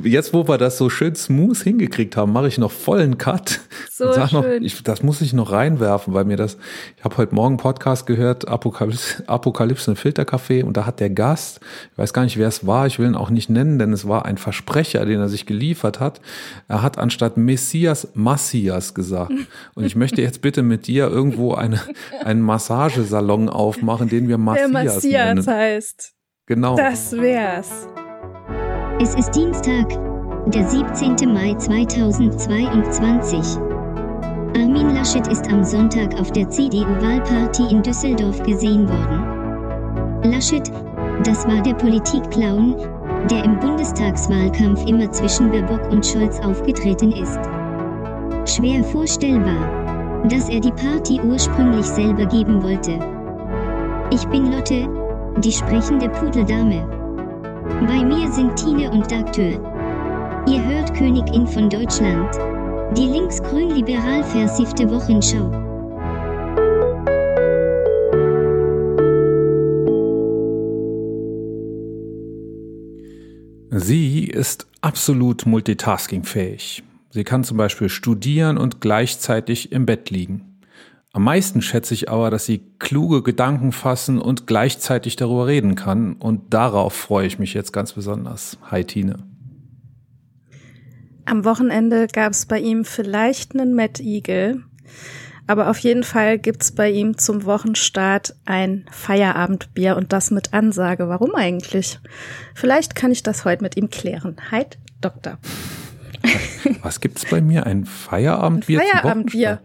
Jetzt, wo wir das so schön smooth hingekriegt haben, mache ich noch vollen Cut. So und sag noch, ich, das muss ich noch reinwerfen, weil mir das, ich habe heute Morgen Podcast gehört, Apokalypse, Apokalypse im Filtercafé und da hat der Gast, ich weiß gar nicht, wer es war, ich will ihn auch nicht nennen, denn es war ein Versprecher, den er sich geliefert hat. Er hat anstatt Messias Massias gesagt. Und ich möchte jetzt bitte mit dir irgendwo eine, einen Massagesalon aufmachen, den wir Massias, der Massias nennen. heißt. Genau. Das wär's. Es ist Dienstag, der 17. Mai 2022. Armin Laschet ist am Sonntag auf der CDU-Wahlparty in Düsseldorf gesehen worden. Laschet, das war der Politikclown, der im Bundestagswahlkampf immer zwischen Baerbock und Scholz aufgetreten ist. Schwer vorstellbar, dass er die Party ursprünglich selber geben wollte. Ich bin Lotte, die sprechende Pudeldame. Bei mir sind Tine und Dagtür. Ihr hört Königin von Deutschland. Die linksgrün-liberal versiffte Wochenschau. Sie ist absolut multitaskingfähig. Sie kann zum Beispiel studieren und gleichzeitig im Bett liegen. Am meisten schätze ich aber, dass sie kluge Gedanken fassen und gleichzeitig darüber reden kann. Und darauf freue ich mich jetzt ganz besonders. Hi Tine. Am Wochenende gab es bei ihm vielleicht einen Mad Eagle, aber auf jeden Fall gibt's bei ihm zum Wochenstart ein Feierabendbier und das mit Ansage. Warum eigentlich? Vielleicht kann ich das heute mit ihm klären. Hi, Doktor. Was gibt's bei mir? Ein Feierabendbier? Ein Feierabendbier.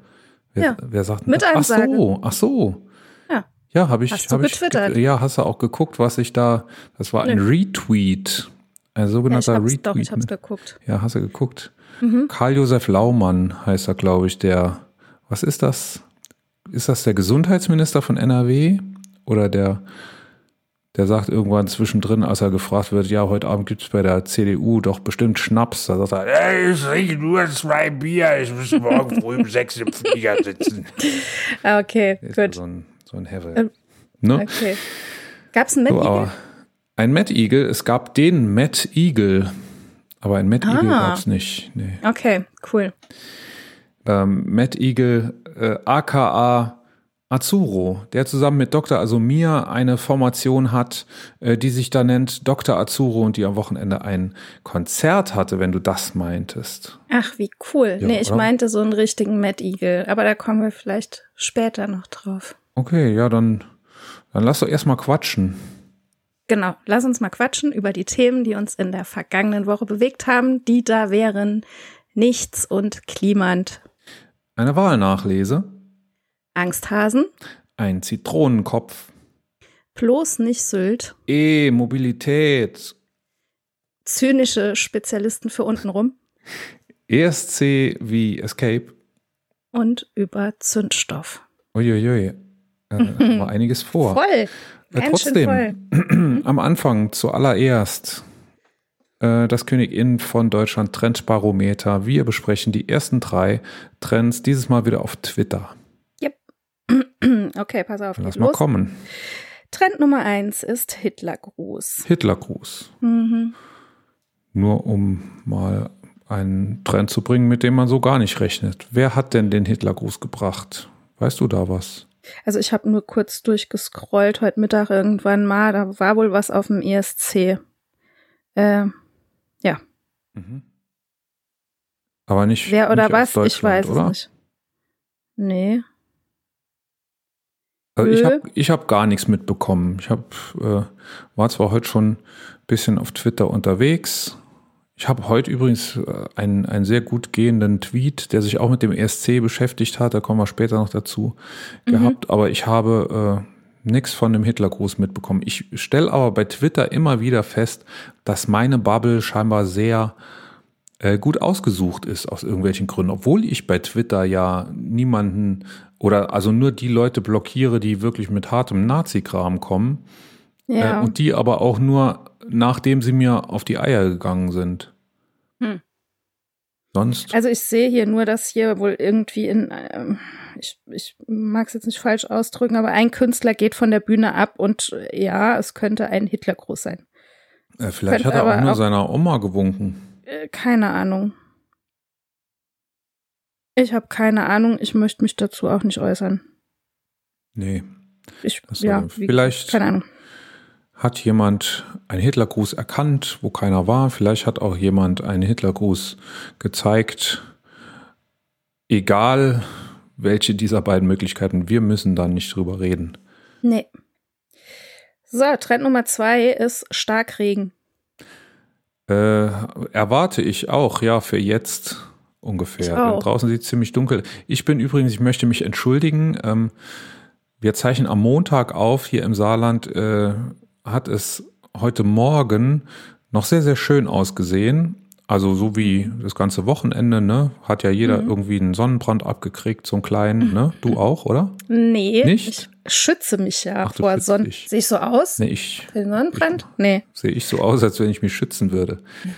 Wer, ja. wer sagt Mit Ach so, ach so. Ja. Ja, habe ich. Hast du hab getwittert? Ich, ja, hast du auch geguckt, was ich da. Das war ein Retweet. Ein sogenannter ja, ich Retweet. Doch, ich hab's geguckt. Ja, hast du geguckt. Mhm. Karl-Josef Laumann heißt er, glaube ich, der. Was ist das? Ist das der Gesundheitsminister von NRW? Oder der der sagt irgendwann zwischendrin, als er gefragt wird, ja, heute Abend gibt es bei der CDU doch bestimmt Schnaps. Da sagt er, ey, ich trinke nur zwei Bier, ich muss morgen früh um sechs im Flieger sitzen. Ah, okay, gut. So ein, so ein Hevel. Ähm, ne? Okay. Gab es einen Mad so, Eagle? Ein Mad Eagle, es gab den Mad Eagle, aber ein Mad ah. Eagle gab es nicht. Nee. Okay, cool. Ähm, Mad Eagle, äh, aka Azuro, der zusammen mit Dr. Asumir eine Formation hat, äh, die sich da nennt Dr. Azuro und die am Wochenende ein Konzert hatte, wenn du das meintest. Ach, wie cool. Ja, nee, ich oder? meinte so einen richtigen Mad Eagle, aber da kommen wir vielleicht später noch drauf. Okay, ja, dann, dann lass doch erstmal quatschen. Genau, lass uns mal quatschen über die Themen, die uns in der vergangenen Woche bewegt haben, die da wären Nichts und Klimand. Eine Wahlnachlese. Angsthasen. Ein Zitronenkopf. Bloß nicht Sylt. E-Mobilität. Zynische Spezialisten für untenrum. ESC wie Escape. Und über Zündstoff. Uiuiui. Äh, war einiges vor. Voll. Äh, trotzdem, voll. am Anfang zuallererst äh, das Königin von Deutschland Trendbarometer. Wir besprechen die ersten drei Trends, dieses Mal wieder auf Twitter. Okay, pass auf. Lass mal los. kommen. Trend Nummer eins ist Hitlergruß. Hitlergruß. Mhm. Nur um mal einen Trend zu bringen, mit dem man so gar nicht rechnet. Wer hat denn den Hitlergruß gebracht? Weißt du da was? Also ich habe nur kurz durchgescrollt heute Mittag irgendwann mal. Da war wohl was auf dem ESC. Äh, ja. Mhm. Aber nicht. Wer oder nicht was? Ich weiß oder? es nicht. Nee. Also ich habe ich hab gar nichts mitbekommen. Ich hab, äh, war zwar heute schon ein bisschen auf Twitter unterwegs. Ich habe heute übrigens äh, einen, einen sehr gut gehenden Tweet, der sich auch mit dem ESC beschäftigt hat, da kommen wir später noch dazu, mhm. gehabt. Aber ich habe äh, nichts von dem Hitlergruß mitbekommen. Ich stelle aber bei Twitter immer wieder fest, dass meine Bubble scheinbar sehr äh, gut ausgesucht ist aus irgendwelchen Gründen, obwohl ich bei Twitter ja niemanden oder also nur die Leute blockiere, die wirklich mit hartem Nazi-Kram kommen. Ja. Äh, und die aber auch nur, nachdem sie mir auf die Eier gegangen sind. Hm. Sonst? Also ich sehe hier nur, dass hier wohl irgendwie in, ähm, ich, ich mag es jetzt nicht falsch ausdrücken, aber ein Künstler geht von der Bühne ab und äh, ja, es könnte ein Hitlergruß sein. Äh, vielleicht könnte hat er auch nur auch, seiner Oma gewunken. Äh, keine Ahnung. Ich habe keine Ahnung. Ich möchte mich dazu auch nicht äußern. Nee. Ich, Das ja, wie, vielleicht keine Ahnung. hat jemand einen Hitlergruß erkannt, wo keiner war. Vielleicht hat auch jemand einen Hitlergruß gezeigt. Egal, welche dieser beiden Möglichkeiten, wir müssen da nicht drüber reden. Nee. So, Trend Nummer zwei ist Starkregen. Äh, erwarte ich auch, ja, für jetzt ungefähr. Draußen sieht es ziemlich dunkel. Ich bin übrigens, ich möchte mich entschuldigen. Ähm, wir zeichnen am Montag auf hier im Saarland. Äh, hat es heute Morgen noch sehr, sehr schön ausgesehen. Also so wie das ganze Wochenende, ne? Hat ja jeder Mhm. irgendwie einen Sonnenbrand abgekriegt, so einen kleinen, ne? Du auch, oder? Nee, Nicht? ich schütze mich ja Ach, vor Sonnen. Sehe ich so aus? Nee, ich Für den Sonnenbrand? Nee. sehe ich so aus, als wenn ich mich schützen würde.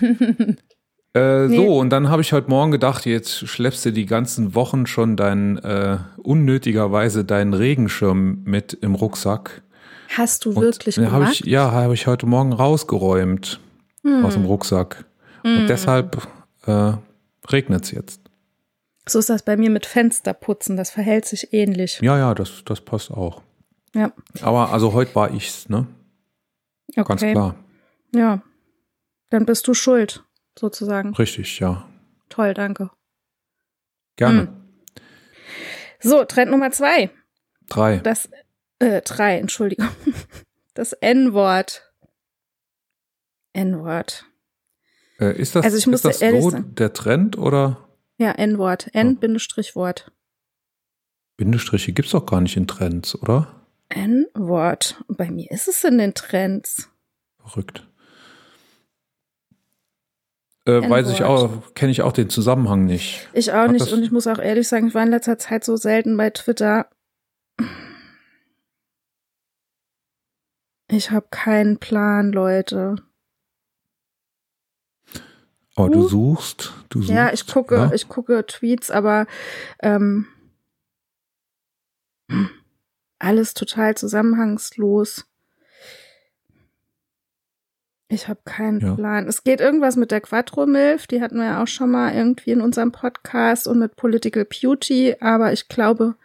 äh, Nee. So, und dann habe ich heute Morgen gedacht, jetzt schleppst du die ganzen Wochen schon deinen, äh, unnötigerweise deinen Regenschirm mit im Rucksack. Hast du Und wirklich den hab gemacht? ich, ja, habe ich heute Morgen rausgeräumt aus Hm. dem Rucksack. Und deshalb äh, regnet es jetzt. So ist das bei mir mit Fensterputzen. Das verhält sich ähnlich. Ja, ja, das, das passt auch. Ja. Aber also heute war ich's, ne? Okay. Ganz klar. Ja. Dann bist du schuld, sozusagen. Richtig, ja. Toll, danke. Gerne. Hm. So, Trend Nummer zwei. Drei. Das, äh, drei, Entschuldigung. Das N-Wort. N-Wort. Äh, ist das, Also ich muss ist das so der Trend oder? Ja, N-Wort. N-Wort. Bindestriche gibt's doch gar nicht in Trends, oder? N-Wort. Bei mir ist es in den Trends. Verrückt. Äh, weiß ich auch, kenne ich auch den Zusammenhang nicht. Ich auch Hat nicht und ich muss auch ehrlich sagen, ich war in letzter Zeit so selten bei Twitter. Ich habe keinen Plan, Leute. Aber du Uh. suchst, du suchst. Ja, ich gucke, ja? ich gucke Tweets, aber ähm, alles total zusammenhangslos. Ich habe keinen Ja. Plan. Es geht irgendwas mit der Quattro-Milf, die hatten wir ja auch schon mal irgendwie in unserem Podcast und mit Political Beauty, aber ich glaube,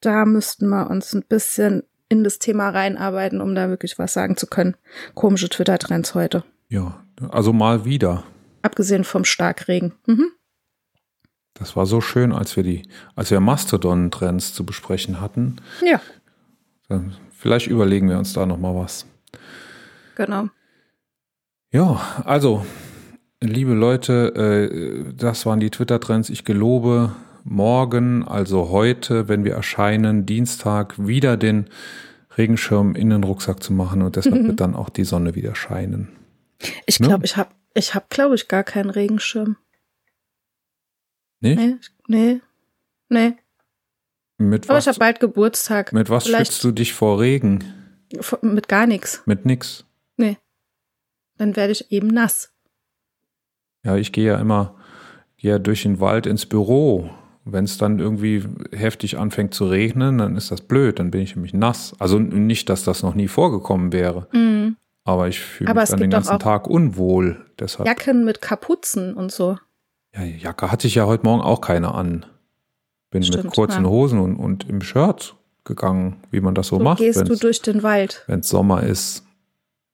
da müssten wir uns ein bisschen in das Thema reinarbeiten, um da wirklich was sagen zu können. Komische Twitter-Trends heute. ja, also mal wieder. Abgesehen vom Starkregen. Mhm. Das war so schön, als wir die, als wir Mastodon-Trends zu besprechen hatten. Ja, Dann vielleicht überlegen wir uns da noch mal was. genau. Ja, also, liebe Leute, äh, das waren die Twitter-Trends. Ich gelobe, morgen, also heute, wenn wir erscheinen, Dienstag, wieder den Regenschirm in den Rucksack zu machen und deshalb wird dann auch die Sonne wieder scheinen. Ich Ne? glaube, ich habe, ich habe, glaube ich, gar keinen Regenschirm. Nicht? Nee, nee, nee. Mit Aber was, ich habe bald Geburtstag. mit was vielleicht- schützt du dich vor Regen? Mit gar nichts. Mit nix. Nee. Dann werde ich eben nass. Ja, ich gehe ja immer gehe ja durch den Wald ins Büro. Wenn es dann irgendwie heftig anfängt zu regnen, dann ist das blöd, dann bin ich nämlich nass. Also nicht, dass das noch nie vorgekommen wäre, Mhm. Aber ich fühle mich dann den ganzen Tag unwohl. Deshalb, Jacken mit Kapuzen und so. ja, Jacke hatte ich ja heute Morgen auch keine an. Bin mit Stimmt, kurzen ja. Hosen und, und im Shirt gegangen, wie man das so, So macht, gehst du wenn durch den Wald. es Sommer ist.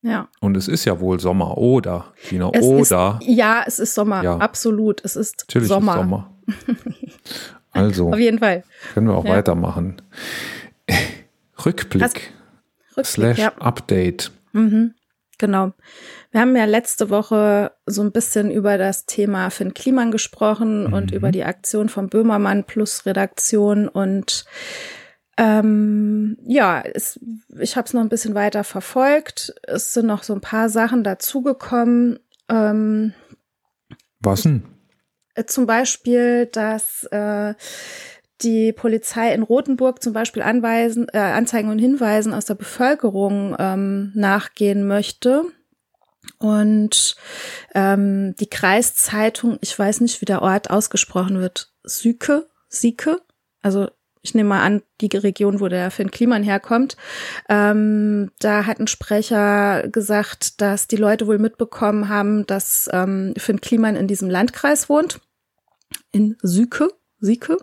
Ja. Und es ist ja wohl Sommer, oder? Tina, Es oder? Ist, ja, es ist Sommer. Ja. Absolut. Es ist Natürlich Sommer. ist Sommer. Also. Auf jeden Fall. Können wir auch Ja. weitermachen. Rückblick Rückblick, slash. Update. Mhm, genau. Wir haben ja letzte Woche so ein bisschen über das Thema Finn Kliman gesprochen und Mhm. über die Aktion von Böhmermann plus Redaktion und ähm, ja, es, ich habe es noch ein bisschen weiter verfolgt. Es sind noch so ein paar Sachen dazugekommen. Ähm, Was denn? äh, zum Beispiel, dass äh, die Polizei in Rothenburg zum Beispiel Anweisen, äh, Anzeigen und Hinweisen aus der Bevölkerung ähm, nachgehen möchte. Und ähm, die Kreiszeitung, ich weiß nicht, wie der Ort ausgesprochen wird, Süke, Sieke, also ich nehme mal an, die Region, wo der Finn Kliman herkommt. Ähm, da hat ein Sprecher gesagt, dass die Leute wohl mitbekommen haben, dass ähm, Finn Kliman in diesem Landkreis wohnt, in Süke. Sieke.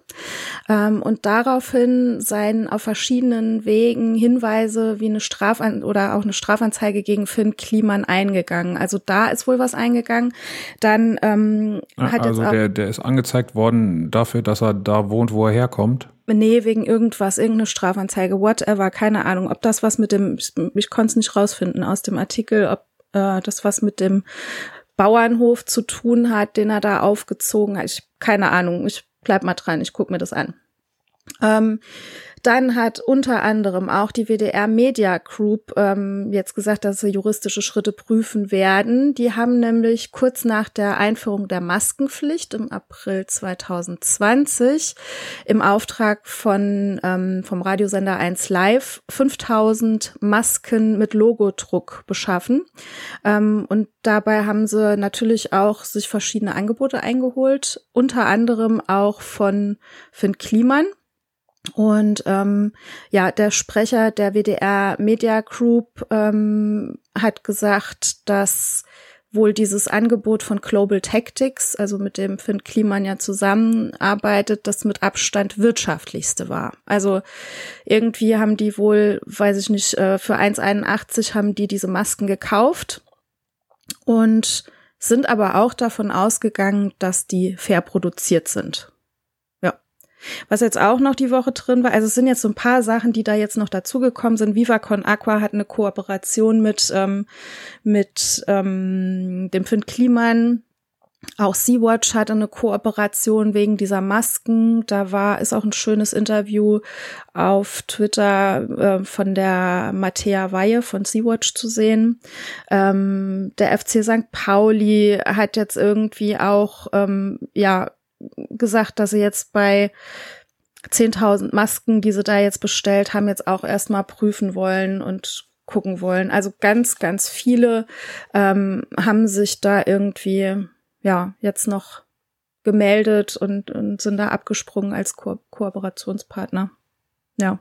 Ähm, und daraufhin seien auf verschiedenen Wegen Hinweise wie eine Strafan oder auch eine Strafanzeige gegen Finn Kliman eingegangen. Also da ist wohl was eingegangen. Dann ähm, hat also jetzt auch, der, der ist angezeigt worden dafür, dass er da wohnt, wo er herkommt. Nee, wegen irgendwas, irgendeine Strafanzeige, whatever, keine Ahnung. Ob das was mit dem, ich, ich konnte es nicht rausfinden aus dem Artikel, ob äh, das was mit dem Bauernhof zu tun hat, den er da aufgezogen hat. Ich keine Ahnung. Ich bleib mal dran, ich guck mir das an. Ähm, dann hat unter anderem auch die WDR Media Group ähm, jetzt gesagt, dass sie juristische Schritte prüfen werden. Die haben nämlich kurz nach der Einführung der Maskenpflicht im April 2020 im Auftrag von ähm, vom Radiosender 1 Live 5000 Masken mit Logodruck beschaffen. Ähm, und dabei haben sie natürlich auch sich verschiedene Angebote eingeholt, unter anderem auch von Finn Kliman und ähm, ja, der Sprecher der WDR Media Group ähm, hat gesagt, dass wohl dieses Angebot von Global Tactics, also mit dem Finn Kliman ja zusammenarbeitet, das mit Abstand wirtschaftlichste war. Also irgendwie haben die wohl, weiß ich nicht, äh, für 1,81 haben die diese Masken gekauft und sind aber auch davon ausgegangen, dass die fair produziert sind. Was jetzt auch noch die Woche drin war, also es sind jetzt so ein paar Sachen, die da jetzt noch dazugekommen sind. Viva Aqua hat eine Kooperation mit, ähm, mit ähm, dem Finn Kliman. Auch Sea-Watch hatte eine Kooperation wegen dieser Masken. Da war, ist auch ein schönes Interview auf Twitter äh, von der Mattea Weihe von Sea-Watch zu sehen. Ähm, der FC St. Pauli hat jetzt irgendwie auch, ähm, ja, gesagt, dass sie jetzt bei 10.000 Masken, die sie da jetzt bestellt haben, jetzt auch erstmal prüfen wollen und gucken wollen. Also ganz, ganz viele ähm, haben sich da irgendwie, ja, jetzt noch gemeldet und, und sind da abgesprungen als Ko Kooperationspartner. Ja.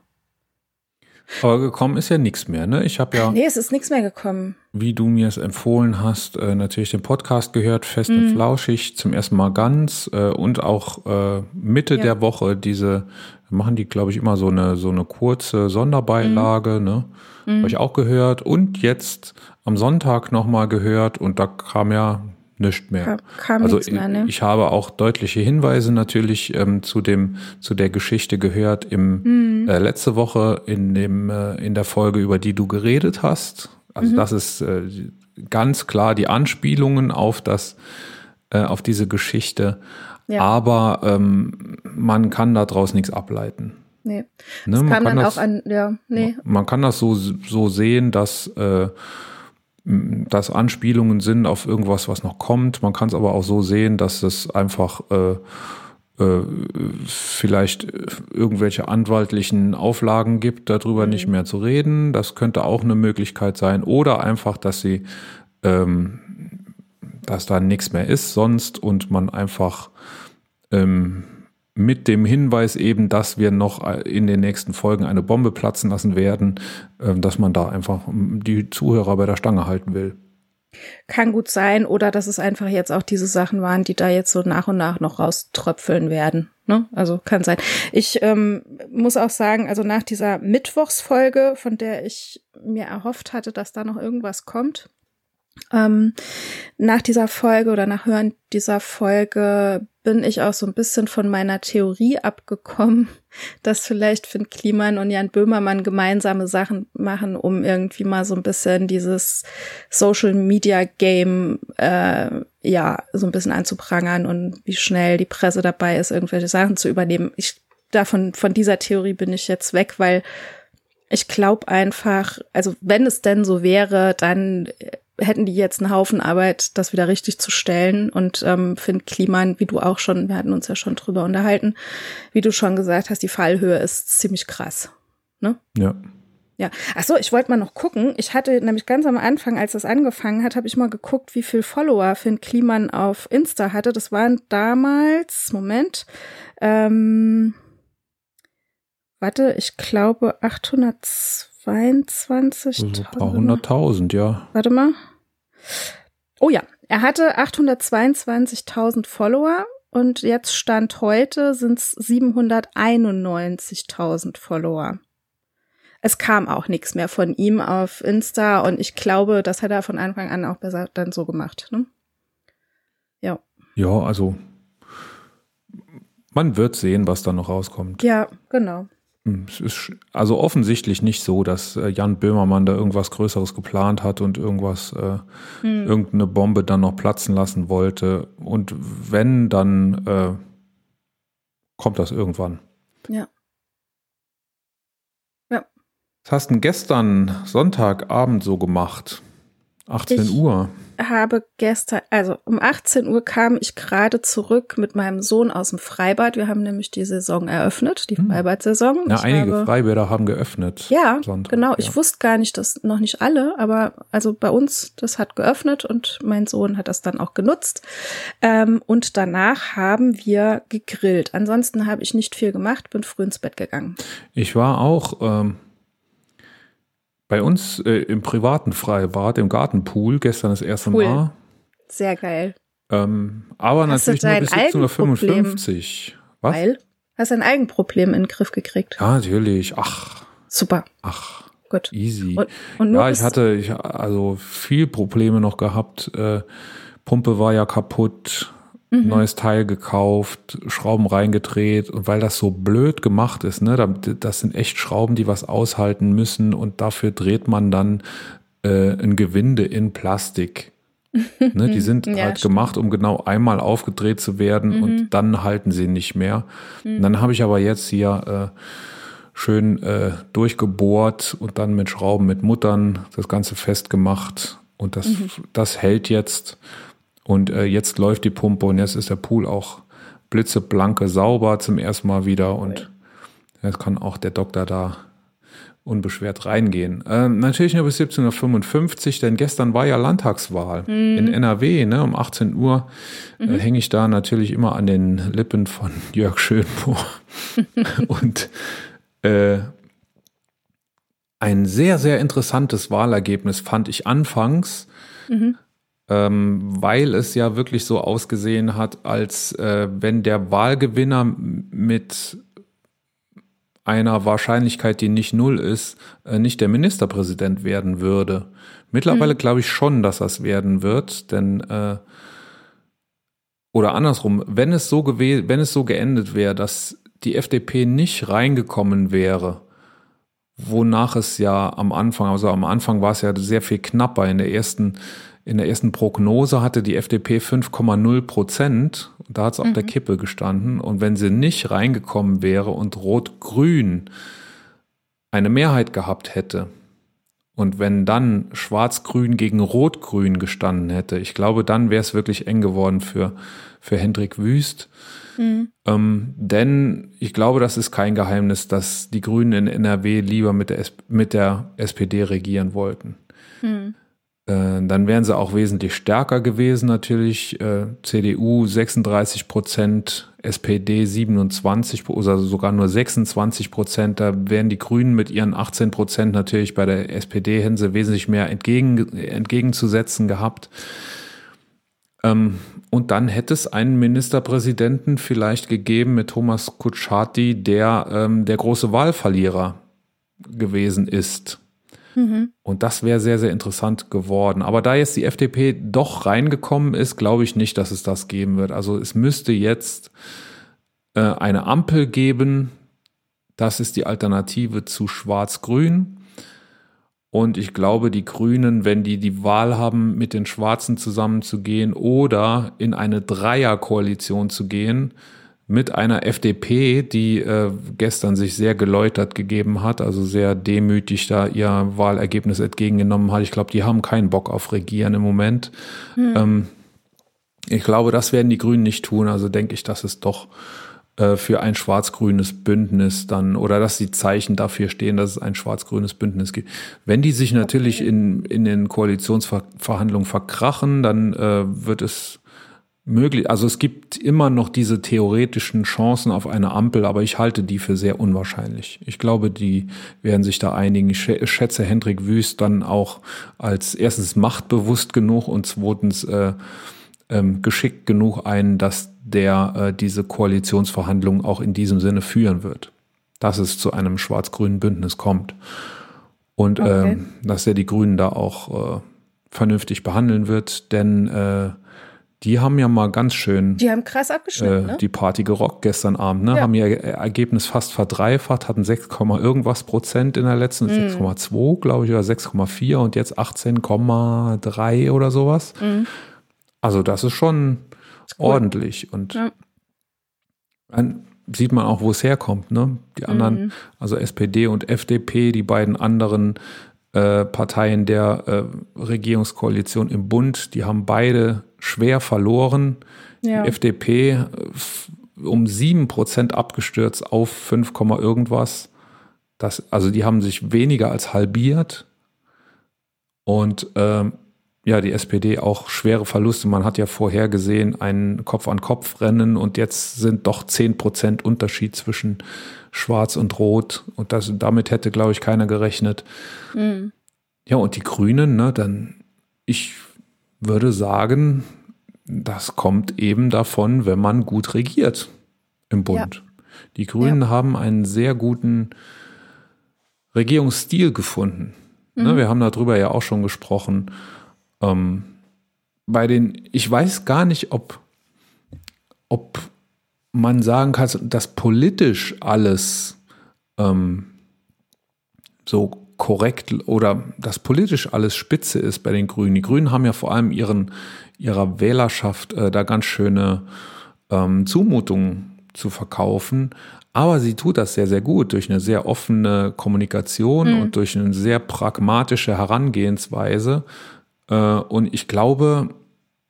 Aber gekommen ist ja nichts mehr, ne? Ich habe ja. Nee, es ist nichts mehr gekommen. Wie du mir es empfohlen hast, äh, natürlich den Podcast gehört, fest und mhm. flauschig, zum ersten Mal ganz äh, und auch äh, Mitte ja. der Woche diese, machen die, glaube ich, immer so eine, so eine kurze Sonderbeilage, mhm. ne? Mhm. Habe ich auch gehört. Und jetzt am Sonntag nochmal gehört und da kam ja nichts mehr. Kam also mehr, ne? ich habe auch deutliche Hinweise natürlich ähm, zu dem zu der Geschichte gehört im mhm. äh, letzte Woche in dem äh, in der Folge über die du geredet hast. Also mhm. das ist äh, ganz klar die Anspielungen auf das äh, auf diese Geschichte. Ja. Aber ähm, man kann daraus nichts ableiten. Nee. Ne, das kam dann das, auch an, ja, nee. Man kann das so, so sehen, dass äh, dass Anspielungen sind auf irgendwas, was noch kommt. Man kann es aber auch so sehen, dass es einfach äh, äh, vielleicht irgendwelche anwaltlichen Auflagen gibt, darüber mhm. nicht mehr zu reden. Das könnte auch eine Möglichkeit sein. Oder einfach, dass sie, ähm, dass da nichts mehr ist sonst und man einfach ähm, mit dem Hinweis eben, dass wir noch in den nächsten Folgen eine Bombe platzen lassen werden, ähm, dass man da einfach die Zuhörer bei der Stange halten will. Kann gut sein, oder dass es einfach jetzt auch diese Sachen waren, die da jetzt so nach und nach noch rauströpfeln werden. Ne? Also kann sein. Ich ähm, muss auch sagen, also nach dieser Mittwochsfolge, von der ich mir erhofft hatte, dass da noch irgendwas kommt, ähm, nach dieser Folge oder nach Hören dieser Folge bin ich auch so ein bisschen von meiner Theorie abgekommen, dass vielleicht Finn Kliman und Jan Böhmermann gemeinsame Sachen machen, um irgendwie mal so ein bisschen dieses Social Media Game äh, ja so ein bisschen anzuprangern und wie schnell die Presse dabei ist, irgendwelche Sachen zu übernehmen. Ich davon von dieser Theorie bin ich jetzt weg, weil ich glaube einfach, also wenn es denn so wäre, dann hätten die jetzt einen Haufen Arbeit, das wieder richtig zu stellen. Und ähm, Finn Kliman, wie du auch schon, wir hatten uns ja schon drüber unterhalten, wie du schon gesagt hast, die Fallhöhe ist ziemlich krass. Ne? Ja. Ja. Ach so, ich wollte mal noch gucken. Ich hatte nämlich ganz am Anfang, als das angefangen hat, habe ich mal geguckt, wie viel Follower Finn Kliman auf Insta hatte. Das waren damals, Moment, ähm, warte, ich glaube 822.000. Also ein paar hunderttausend, ja. Warte mal. Oh ja, er hatte 822.000 Follower und jetzt Stand heute sind es 791.000 Follower. Es kam auch nichts mehr von ihm auf Insta und ich glaube, das hat er von Anfang an auch besser dann so gemacht. Ne? Ja. Ja, also man wird sehen, was da noch rauskommt. Ja, genau. Hm, Es ist also offensichtlich nicht so, dass äh, Jan Böhmermann da irgendwas Größeres geplant hat und irgendwas, äh, Hm. irgendeine Bombe dann noch platzen lassen wollte. Und wenn, dann äh, kommt das irgendwann. Ja. Was hast du denn gestern Sonntagabend so gemacht? 18 Ich- Uhr. habe gestern, also um 18 Uhr kam ich gerade zurück mit meinem Sohn aus dem Freibad. Wir haben nämlich die Saison eröffnet, die Hm. Freibad-Saison. Ja, Ich einige habe, Freibäder haben geöffnet. Ja, Sonntag, genau. Ich ja. wusste gar nicht, dass noch nicht alle, aber also bei uns, das hat geöffnet und mein Sohn hat das dann auch genutzt. Ähm, und danach haben wir gegrillt. Ansonsten habe ich nicht viel gemacht, bin früh ins Bett gegangen. Ich war auch ähm, bei uns äh, im privaten Freibad, im Gartenpool, gestern das erste Cool. Mal. Sehr geil. Ähm, aber Hast natürlich nur bis 17.55 Eigenproblem? Was? Weil hast ein Eigenproblem in den Griff gekriegt. Ja, natürlich. Ach, Super, ach, gut. easy. Und, und ja, ich hatte ich, also viel Probleme noch gehabt. Äh, Pumpe war ja kaputt, Mhm. neues Teil gekauft, Schrauben reingedreht und weil das so blöd gemacht ist, ne, da- das sind echt Schrauben, die was aushalten müssen und dafür dreht man dann äh, ein Gewinde in Plastik. Ne, die sind Ja, halt stimmt. gemacht, um genau einmal aufgedreht zu werden Mhm. und dann halten sie nicht mehr. Und dann habe ich aber jetzt hier äh, schön äh, durchgebohrt und dann mit Schrauben mit Muttern das Ganze festgemacht und das, das hält jetzt und äh, jetzt läuft die Pumpe und jetzt ist der Pool auch blitzeblanke sauber zum ersten Mal wieder und jetzt kann auch der Doktor da unbeschwert reingehen. Ähm, natürlich nur bis 17.55 Uhr, denn gestern war ja Landtagswahl in NRW, ne, um 18 Uhr. Äh, hänge ich da natürlich immer an den Lippen von Jörg Schönbohr. und äh, ein sehr, sehr interessantes Wahlergebnis fand ich anfangs, ähm, weil es ja wirklich so ausgesehen hat, als äh, wenn der Wahlgewinner mit einer Wahrscheinlichkeit, die nicht null ist, äh, nicht der Ministerpräsident werden würde. Mittlerweile glaube ich schon, dass das werden wird, denn äh, oder andersrum, wenn es so gewesen, wenn es so geendet wäre, dass die FDP nicht reingekommen wäre, wonach es ja am Anfang, also am Anfang war es ja sehr viel knapper. In der ersten, in der ersten Prognose hatte die FDP 5,0 Prozent. Da hat es auf der Kippe gestanden. Und wenn sie nicht reingekommen wäre und Rot-Grün eine Mehrheit gehabt hätte, und wenn dann Schwarz-Grün gegen Rot-Grün gestanden hätte, ich glaube, dann wäre es wirklich eng geworden für, für Hendrik Wüst. Ähm, denn ich glaube, das ist kein Geheimnis, dass die Grünen in NRW lieber mit der, mit der SPD regieren wollten. Äh, dann wären sie auch wesentlich stärker gewesen natürlich. Äh, CDU 36 Prozent, SPD 27 oder sogar nur 26 Prozent. Da wären die Grünen mit ihren 18 Prozent natürlich bei der SPD hätten sie wesentlich mehr entgegen, entgegenzusetzen gehabt. Ähm, und dann hätte es einen Ministerpräsidenten vielleicht gegeben mit Thomas Kutschaty, der ähm, der große Wahlverlierer gewesen ist. Und das wäre sehr, sehr interessant geworden. Aber da jetzt die FDP doch reingekommen ist, glaube ich nicht, dass es das geben wird. Also es müsste jetzt äh, eine Ampel geben. Das ist die Alternative zu Schwarz-Grün. Und ich glaube, die Grünen, wenn die die Wahl haben, mit den Schwarzen zusammenzugehen oder in eine Dreierkoalition zu gehen, mit einer FDP, die äh, gestern sich sehr geläutert gegeben hat, also sehr demütig da ihr Wahlergebnis entgegengenommen hat. Ich glaube, die haben keinen Bock auf Regieren im Moment. Ähm, ich glaube, das werden die Grünen nicht tun. Also denke ich, dass es doch äh, für ein schwarz-grünes Bündnis dann oder dass die Zeichen dafür stehen, dass es ein schwarz-grünes Bündnis gibt. Wenn die sich natürlich in, in den Koalitionsverhandlungen verkrachen, dann äh, wird es möglich. Also es gibt immer noch diese theoretischen Chancen auf eine Ampel, aber ich halte die für sehr unwahrscheinlich. Ich glaube, die werden sich da einigen. Ich schätze Hendrik Wüst dann auch als erstens machtbewusst genug und zweitens äh, ähm, geschickt genug ein, dass der äh, diese Koalitionsverhandlungen auch in diesem Sinne führen wird, dass es zu einem schwarz-grünen Bündnis kommt und okay. ähm, dass er die Grünen da auch äh, vernünftig behandeln wird, denn äh, die haben ja mal ganz schön. Die haben krass abgeschnitten, äh, ne? Die Party gerockt gestern Abend, ne? Ja. Haben ihr Ergebnis fast verdreifacht, hatten 6, irgendwas Prozent in der letzten, mm. 6,2, glaube ich, oder 6,4 und jetzt 18,3 oder sowas. Mm. Also das ist schon ist cool. ordentlich und ja. dann sieht man auch, wo es herkommt, ne? Die anderen, mm. also SPD und FDP, die beiden anderen äh, Parteien der äh, Regierungskoalition im Bund, die haben beide schwer verloren. Ja. Die FDP äh, um sieben Prozent abgestürzt auf 5, irgendwas. Das, also die haben sich weniger als halbiert. Und ähm, ja, die SPD auch schwere Verluste. Man hat ja vorher gesehen, ein Kopf-an-Kopf-Rennen und jetzt sind doch zehn Prozent Unterschied zwischen Schwarz und Rot. Und das, damit hätte, glaube ich, keiner gerechnet. Mhm. Ja, und die Grünen, ne, dann, ich würde sagen, das kommt eben davon, wenn man gut regiert im Bund. Ja. Die Grünen ja. haben einen sehr guten Regierungsstil gefunden. Ne, mhm. wir haben darüber ja auch schon gesprochen. Ähm, bei den, ich weiß gar nicht, ob, ob man sagen kann, dass politisch alles ähm, so korrekt oder dass politisch alles spitze ist bei den Grünen. Die Grünen haben ja vor allem ihren, ihrer Wählerschaft äh, da ganz schöne ähm, Zumutungen zu verkaufen. Aber sie tut das sehr, sehr gut durch eine sehr offene Kommunikation mhm. und durch eine sehr pragmatische Herangehensweise. Äh, und ich glaube,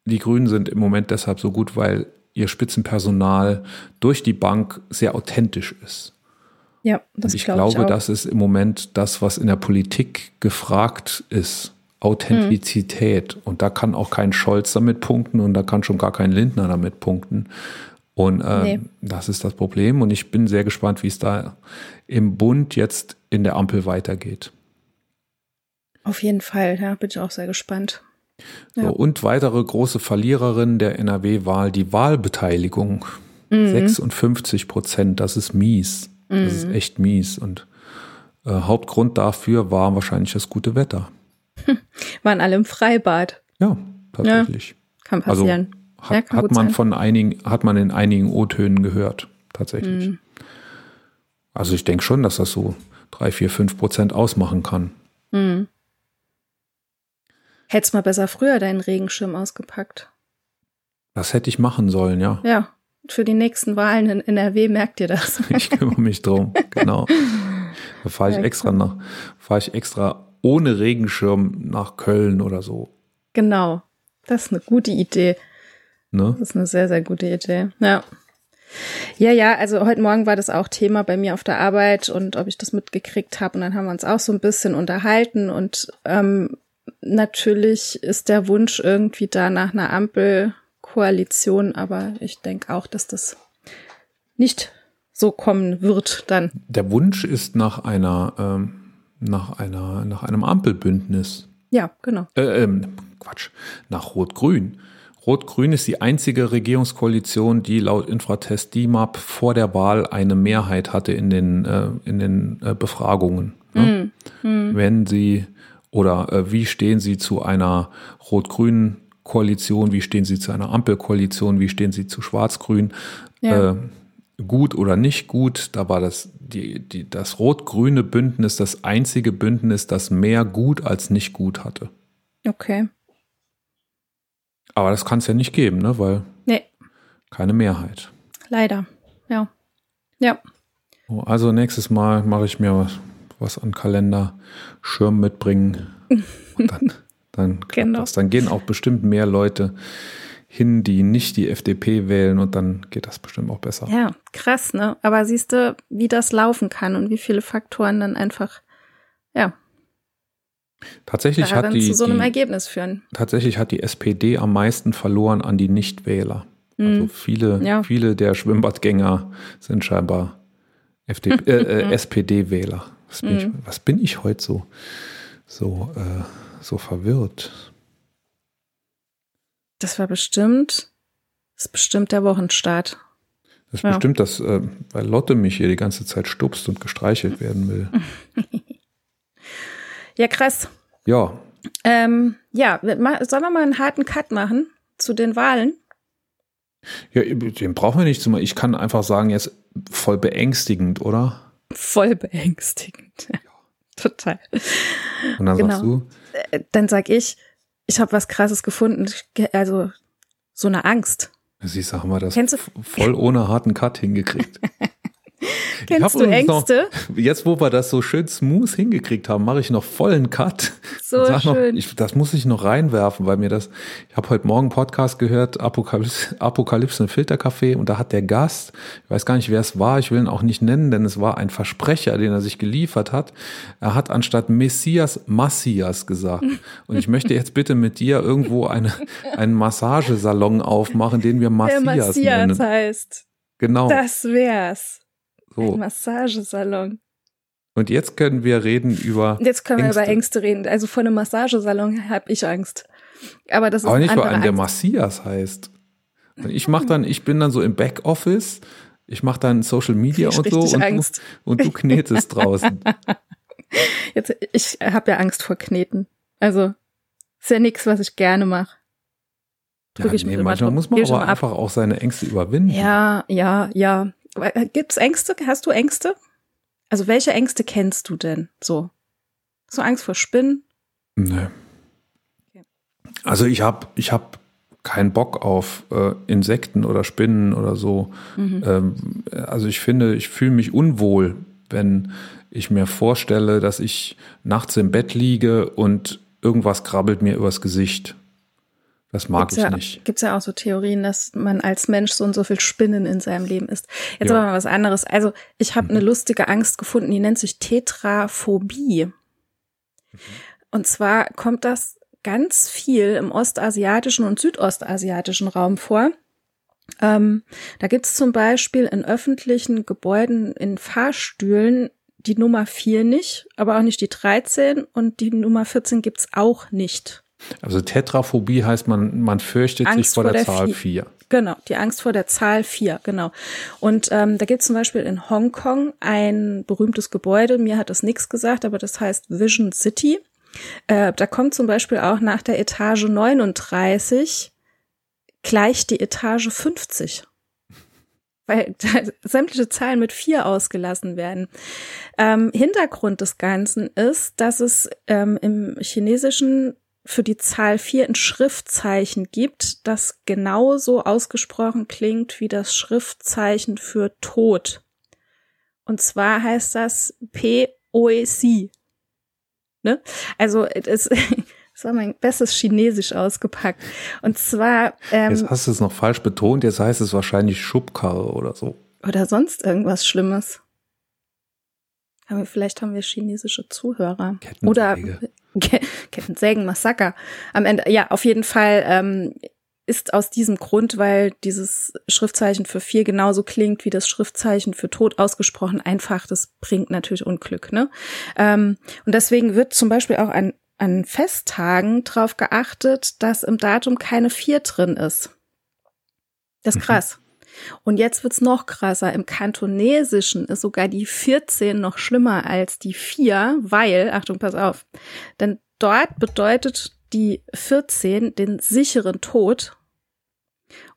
die Grünen sind im Moment deshalb so gut, weil ihr Spitzenpersonal durch die Bank sehr authentisch ist. Ja, das Und ich glaub glaube, ich das ist im Moment das, was in der Politik gefragt ist. Authentizität. Mhm. Und da kann auch kein Scholz damit punkten und da kann schon gar kein Lindner damit punkten. Und äh, nee. das ist das Problem. Und ich bin sehr gespannt, wie es da im Bund jetzt in der Ampel weitergeht. Auf jeden Fall, ja, bin ich auch sehr gespannt. Ja. So, und weitere große Verliererin der NRW-Wahl, die Wahlbeteiligung. Mhm. 56 Prozent, das ist mies. Mhm. Das ist mhm. echt mies. Und äh, Hauptgrund dafür war wahrscheinlich das gute Wetter. Waren alle im Freibad. Ja, tatsächlich. Ja, kann also passieren. Also, hat, ja, hat man sein. von einigen, hat man in einigen O-Tönen gehört, tatsächlich. Mhm. Also ich denke schon, dass das so drei, vier, fünf Prozent ausmachen kann. Mhm. Hättest mal besser früher deinen Regenschirm ausgepackt. Das hätte ich machen sollen, ja. Ja, für die nächsten Wahlen in NRW merkt ihr das. ich kümmere mich drum, genau. Da fahre ich ja, extra nach, fahre ich extra ohne Regenschirm nach Köln oder so. Genau. Das ist eine gute Idee. Ne? Das ist eine sehr, sehr gute Idee. Ja. Ja, ja, also heute Morgen war das auch Thema bei mir auf der Arbeit und ob ich das mitgekriegt habe. Und dann haben wir uns auch so ein bisschen unterhalten und ähm, natürlich ist der Wunsch irgendwie da nach einer Ampelkoalition, aber ich denke auch, dass das nicht so kommen wird dann. Der Wunsch ist nach einer, ähm, nach einer, nach einem Ampelbündnis. Ja, genau. Äh, ähm, Quatsch, nach Rot-Grün. Rot-Grün ist die einzige Regierungskoalition, die laut Infratest DIMAP vor der Wahl eine Mehrheit hatte in den, äh, in den äh, Befragungen. Ne? Mm, mm. Wenn sie oder äh, wie stehen Sie zu einer rot-grünen Koalition? Wie stehen Sie zu einer Ampelkoalition? Wie stehen Sie zu schwarz-grün? Ja. Äh, gut oder nicht gut? Da war das, die, die, das rot-grüne Bündnis das einzige Bündnis, das mehr gut als nicht gut hatte. Okay. Aber das kann es ja nicht geben, ne? Weil nee. keine Mehrheit. Leider, ja. Ja. Also nächstes Mal mache ich mir was an Kalender, Schirm mitbringen. Und dann, dann, genau. das. dann gehen auch bestimmt mehr Leute hin, die nicht die FDP wählen und dann geht das bestimmt auch besser. Ja, krass, ne? Aber siehst du, wie das laufen kann und wie viele Faktoren dann einfach, ja. Tatsächlich hat die, zu so einem die, Ergebnis führen. Tatsächlich hat die SPD am meisten verloren an die Nichtwähler. Also viele, Ja. viele der Schwimmbadgänger sind scheinbar FDP, äh, äh, SPD-Wähler. Was, bin ich- was bin ich heute so, so, äh, so verwirrt? Das war bestimmt, das ist bestimmt der Wochenstart. Das ist Ja. bestimmt, dass, äh, weil Lotte mich hier die ganze Zeit stupst und gestreichelt werden will. Ja, krass. Ja, Ähm, ja, sollen wir mal einen harten Cut machen zu den Wahlen? ja, den brauchen wir nicht zu machen. Ich kann einfach sagen, jetzt voll beängstigend, oder? Voll beängstigend. Total. Und dann sagst Genau. du, Äh, Dann sag ich, ich habe was Krasses gefunden. Also so eine Angst. siehst du, haben wir das Kennst du- voll ohne harten Cut hingekriegt. Kennst du übrigens noch- Ängste? Jetzt, wo wir das so schön smooth hingekriegt haben, mache ich noch vollen Cut. So Und sag noch, schön. ich, das muss ich noch reinwerfen, weil mir das, ich habe heute Morgen einen Podcast gehört, Apokalypse, Apokalypse ein Filtercafé und da hat der Gast, ich weiß gar nicht, wer es war, ich will ihn auch nicht nennen, denn es war ein Versprecher, den er sich geliefert hat. Er hat anstatt Messias Massias gesagt. Und ich möchte jetzt bitte mit dir irgendwo eine, einen Massagesalon aufmachen, den wir Der Massias Massias nennen. heißt. Genau. Das wär's. So. Ein Massagesalon. Und jetzt können wir reden über. Jetzt können wir Ängste. über Ängste reden. Also vor einem Massagesalon habe ich Angst. Aber das ist Aber nicht, andere einem der. Massias heißt. Und ich mach dann, ich bin dann so im Backoffice, ich mache dann Social Media und so und Angst. du, und du knetest draußen. Jetzt, ich habe ja Angst vor Kneten. Also ist ja nichts, was ich gerne mache. Ja, nee, manchmal muss man aber ab. einfach auch seine Ängste überwinden. Ja, ja, ja. Äh, Gibt's Ängste? Hast du Ängste? Also welche Ängste kennst du denn? So. Hast du Angst vor Spinnen? Nee. Okay. Also ich habe ich hab keinen Bock auf äh, Insekten oder Spinnen oder so. Mhm. Ähm, also ich finde, ich fühle mich unwohl, wenn ich mir vorstelle, dass ich nachts im Bett liege und irgendwas krabbelt mir übers Gesicht. Das mag Gibt's ich ja, nicht. Gibt's ja auch so Theorien, dass man als Mensch so und so viel Spinnen in seinem Leben ist. Jetzt Ja. aber mal was anderes. Also ich habe eine lustige Angst gefunden, die nennt sich Tetraphobie. Und zwar kommt das ganz viel im ostasiatischen und südostasiatischen Raum vor. Ähm, da gibt's zum Beispiel in öffentlichen Gebäuden in Fahrstühlen die Nummer 4 nicht, aber auch nicht die 13 und die Nummer 14 gibt's auch nicht. Also Tetraphobie heißt, man, man fürchtet sich Angst vor vor der, der Zahl Vie- 4. Genau, die Angst vor der Zahl 4, genau. Und ähm, da gibt es zum Beispiel in Hongkong ein berühmtes Gebäude, mir hat das nichts gesagt, aber das heißt Vision City. Äh, da kommt zum Beispiel auch nach der Etage 39 gleich die Etage 50. Weil da sämtliche Zahlen mit 4 ausgelassen werden. Ähm, Hintergrund des Ganzen ist, dass es ähm, im Chinesischen für die Zahl 4 ein Schriftzeichen gibt, das genauso ausgesprochen klingt wie das Schriftzeichen für Tod. Und zwar heißt das P-O-E-C. Ne? Also, es das war mein bestes Chinesisch ausgepackt. Und zwar, ähm, Jetzt hast du es noch falsch betont, jetzt heißt es wahrscheinlich Schubkarre oder so. oder sonst irgendwas Schlimmes. Aber vielleicht haben wir chinesische Zuhörer. Oder Ke- Kettensägen, Massaker. Am Ende, ja, auf jeden Fall ähm, ist aus diesem Grund, weil dieses Schriftzeichen für vier genauso klingt wie das Schriftzeichen für Tod ausgesprochen, einfach, das bringt natürlich Unglück. Ne? Ähm, und deswegen wird zum Beispiel auch an, an Festtagen darauf geachtet, dass im Datum keine vier drin ist. Das ist Mhm. Und jetzt wird's noch krasser. Im Kantonesischen ist sogar die 14 noch schlimmer als die 4, weil, Achtung, pass auf, denn dort bedeutet die 14 den sicheren Tod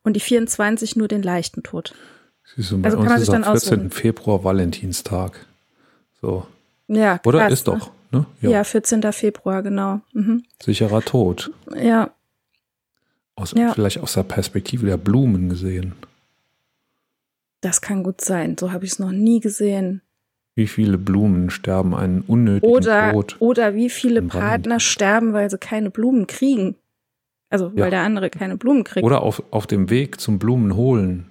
und die 24 nur den leichten Tod. Siehst du, Also kann man ist sich am dann 14. aussuchen. Februar Valentinstag. So. Ja, Oder krass, ist ne? doch, ne? Ja. 14. Februar, genau. Mhm. Sicherer Tod. Ja, Aus, Ja. Vielleicht aus der Perspektive der Blumen gesehen. Das kann gut sein. So habe ich es noch nie gesehen. Wie viele Blumen sterben einen unnötigen Oder, Tod? oder wie viele. Partner sterben, weil sie keine Blumen kriegen. Also, weil Ja. der andere keine Blumen kriegt. Oder auf, auf dem Weg zum Blumenholen.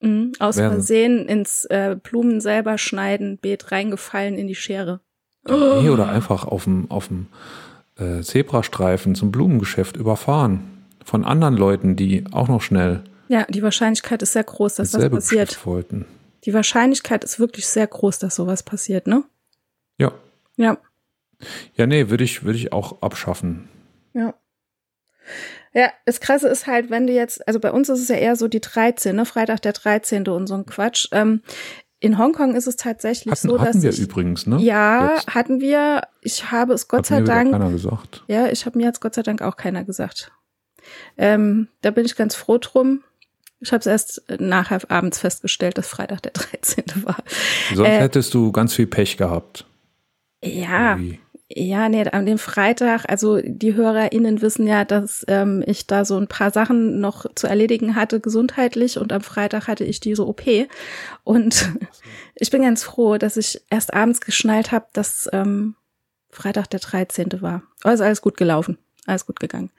Mhm. Aus werden. Versehen ins äh, Blumen selber schneiden, Beet reingefallen in die Schere. Ja, Nee, oder einfach auf dem, auf dem äh, Zebrastreifen zum Blumengeschäft überfahren von anderen Leuten, die auch noch schnell Ja, die Wahrscheinlichkeit ist sehr groß, dass das passiert. Wollten. Die Wahrscheinlichkeit ist wirklich sehr groß, dass sowas passiert, ne? Ja. Ja, Ja, nee, würde ich, würde ich auch abschaffen. ja. Ja, das Krasse ist halt, wenn du jetzt, also bei uns ist es ja eher so die 13, ne? Freitag der 13. und so ein Quatsch. Ähm, in Hongkong ist es tatsächlich Hatten, so, dass hatten wir ich, übrigens, ne? Ja, Jetzt. hatten wir. Ich habe es Gott Hat sei mir Dank. keiner gesagt. Ja, ich habe mir jetzt Gott sei Dank auch keiner gesagt. Ähm, da bin ich ganz froh drum. Ich habe es erst nachher abends festgestellt, dass Freitag der 13. war. Sonst Äh, hättest du ganz viel Pech gehabt. Ja, Irgendwie. ja, nee, an dem Freitag, also die HörerInnen wissen ja, dass ähm, ich da so ein paar Sachen noch zu erledigen hatte, gesundheitlich, und am Freitag hatte ich diese OP. Und ich bin ganz froh, dass ich erst abends geschnallt habe, dass ähm, Freitag der 13. war. Ist alles gut gelaufen. Alles gut gegangen.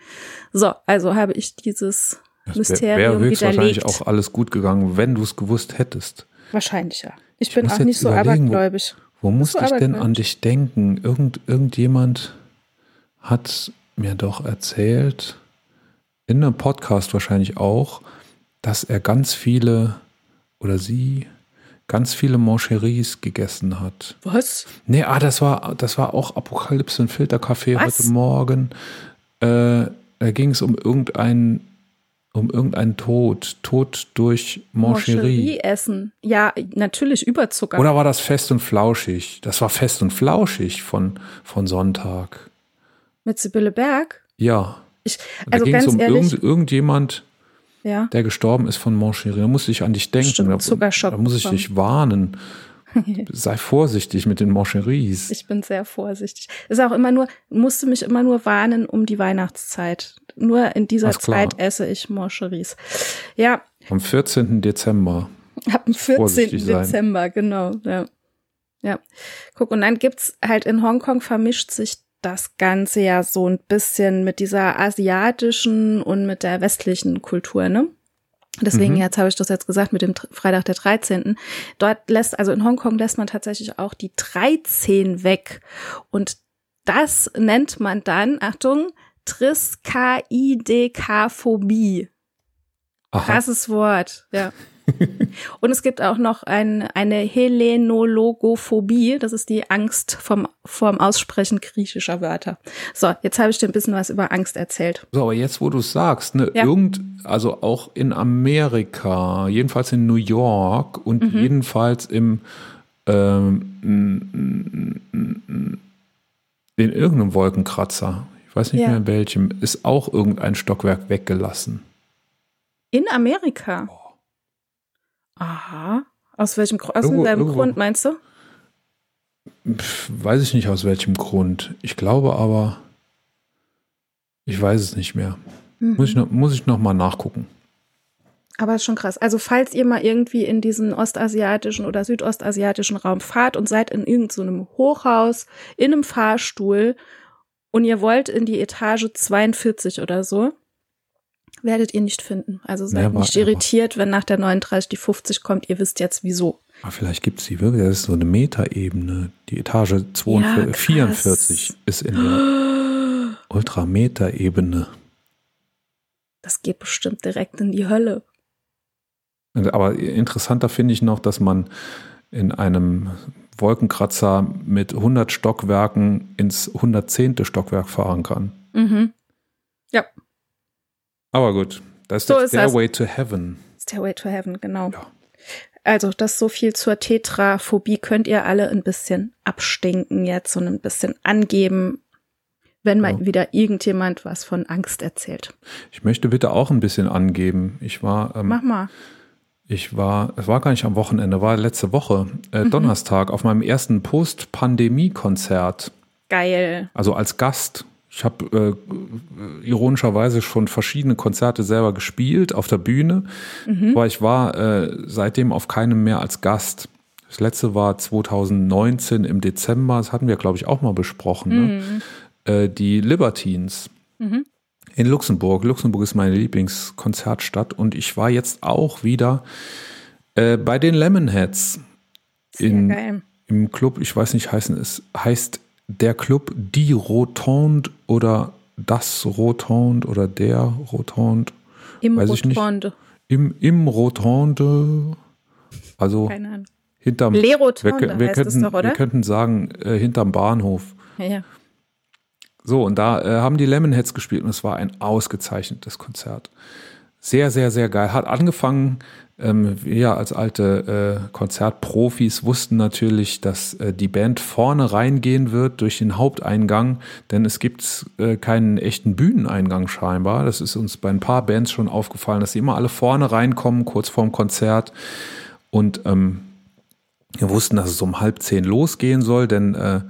So, also habe ich dieses Wär- Mysterium Wäre höchstwahrscheinlich widerlegt. auch alles gut gegangen, wenn du es gewusst hättest. Wahrscheinlich ja. Ich, Ich bin auch nicht so überlegen, wo- abergläubig. Wo musste ich denn an dich denken? Irgend, irgendjemand hat mir doch erzählt, in einem Podcast wahrscheinlich auch, dass er ganz viele oder sie ganz viele Mancheries gegessen hat. Was? Nee, ah, das war, das war auch Apokalypse und Filterkaffee heute Morgen. Äh, da ging es um irgendeinen, um irgendeinen Tod. Tod durch Mancherie. Essen. Ja, natürlich Überzucker. Oder war das fest und flauschig? Das war fest und flauschig von, von Sonntag. Mit Sibylle Berg? Ja. Ich, Da also ging es um ehrlich, irgend, irgendjemand, ja. der gestorben ist von Mancherie. Da muss ich an dich denken. Stimmt, da, Zuckerschock da muss ich dich warnen. Sei vorsichtig mit den Mancheries. Ich bin sehr vorsichtig. Ist auch immer nur, musste mich immer nur warnen um die Weihnachtszeit. Nur in dieser. Zeit esse ich Mancheries. Ja, Am 14. Dezember. ab dem 14. Vorsichtig sein. Dezember, genau. Ja. ja. Guck, und dann gibt's halt in Hongkong vermischt sich das Ganze ja so ein bisschen mit dieser asiatischen und mit der westlichen Kultur, ne? Deswegen, Mhm. jetzt habe ich das jetzt gesagt, mit dem Freitag der 13. Dort lässt, also in Hongkong lässt man tatsächlich auch die 13 weg. Und das nennt man dann, Achtung, Triskaidekaphobie. Aha. Krasses Wort, ja. Und es gibt auch noch ein, eine Helenologophobie, das ist die Angst vom, vorm Aussprechen griechischer Wörter. So, jetzt habe ich dir ein bisschen was über Angst erzählt. So, aber jetzt, wo du es sagst, ne, Ja. irgend, also auch in Amerika, jedenfalls in New York und Mhm. jedenfalls im ähm, in irgendeinem Wolkenkratzer, weiß nicht Ja. mehr in welchem, ist auch irgendein Stockwerk weggelassen. In Amerika. Aha. Aus welchem Grund? Aus Irgendwo- welchem irgendwo. Grund meinst du? Pff, weiß ich nicht aus welchem Grund. Ich glaube aber, ich weiß es nicht mehr. Muss ich noch, muss ich noch mal nachgucken. Aber ist schon krass. Also falls ihr mal irgendwie in diesen ostasiatischen oder südostasiatischen Raum fahrt und seid in irgendeinem Hochhaus, in einem Fahrstuhl und ihr wollt in die Etage 42 oder so, werdet ihr nicht finden. Also seid Never nicht irritiert, wenn nach der 39 die 50 kommt. Ihr wisst jetzt wieso. Aber vielleicht gibt es die wirklich. Das ist so eine Metaebene. Die Etage 42, Ja, krass. 44 ist in der Ultrameterebene. Das geht bestimmt direkt in die Hölle. Aber interessanter finde ich noch, dass man in einem Wolkenkratzer mit 100 Stockwerken ins 110. Stockwerk fahren kann. Mhm. Ja, Aber gut, das ist So der ist. Stairway to Heaven. Stairway to Heaven, genau. Ja. Also, das so viel zur Tetraphobie könnt ihr alle ein bisschen abstinken jetzt und ein bisschen angeben, wenn mal Ja. wieder irgendjemand was von Angst erzählt. Ich möchte bitte auch ein bisschen angeben. Ich war, ähm, Mach mal. Ich war, es war gar nicht am Wochenende, war letzte Woche, äh, Mhm. Donnerstag, auf meinem ersten Post-Pandemie-Konzert. Geil. Also als Gast. Ich habe äh, ironischerweise schon verschiedene Konzerte selber gespielt auf der Bühne, aber ich war äh, seitdem auf keinem mehr als Gast. Das letzte war 2019 im Dezember, das hatten wir, glaube ich, auch mal besprochen. Ne? Äh, die Libertines in Luxemburg. Luxemburg ist meine Lieblingskonzertstadt und ich war jetzt auch wieder äh, bei den Lemonheads in, geil. im Club, ich weiß nicht, heißen es heißt der Club Die Rotonde oder das Rotonde oder der Rotonde. Im Weiß ich nicht. Rotonde. Im, im Rotonde. Also hinterm. Le wir, Rotonde wir, es könnten, doch, oder? wir könnten sagen, äh, hinterm Bahnhof. Ja. So, und da äh, haben die Lemonheads gespielt und es war ein ausgezeichnetes Konzert. Sehr, sehr, sehr geil. Hat angefangen, ähm, wir als alte äh, Konzertprofis wussten natürlich, dass äh, die Band vorne reingehen wird durch den Haupteingang, denn es gibt äh, keinen echten Bühneneingang scheinbar. Das ist uns bei ein paar Bands schon aufgefallen, dass sie immer alle vorne reinkommen, kurz vorm Konzert. Und ähm, wir wussten, dass es um halb zehn losgehen soll, denn äh,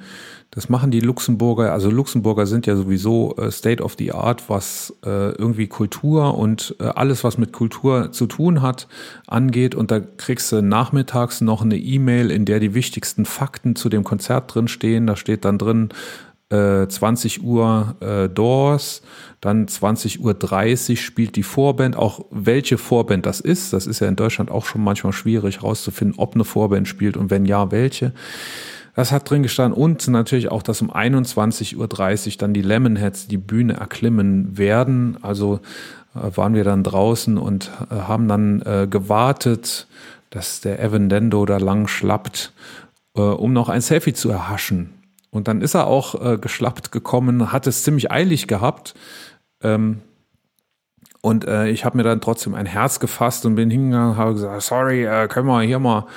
das machen die Luxemburger. Also Luxemburger sind ja sowieso äh, State of the Art, was äh, irgendwie Kultur und äh, alles, was mit Kultur zu tun hat, angeht. Und da kriegst du nachmittags noch eine E-Mail, in der die wichtigsten Fakten zu dem Konzert drin stehen. Da steht dann drin, äh, 20 Uhr äh, Doors, dann 20 Uhr 30 spielt die Vorband, auch welche Vorband das ist. Das ist ja in Deutschland auch schon manchmal schwierig herauszufinden, ob eine Vorband spielt und wenn ja, welche. Das hat drin gestanden und natürlich auch, dass um 21.30 Uhr dann die Lemonheads die Bühne erklimmen werden. Also äh, waren wir dann draußen und äh, haben dann äh, gewartet, dass der Evan Dendo da lang schlappt, äh, um noch ein Selfie zu erhaschen. Und dann ist er auch äh, geschlappt gekommen, hat es ziemlich eilig gehabt. Ähm, und äh, ich habe mir dann trotzdem ein Herz gefasst und bin hingegangen, habe gesagt, sorry, äh, können wir hier mal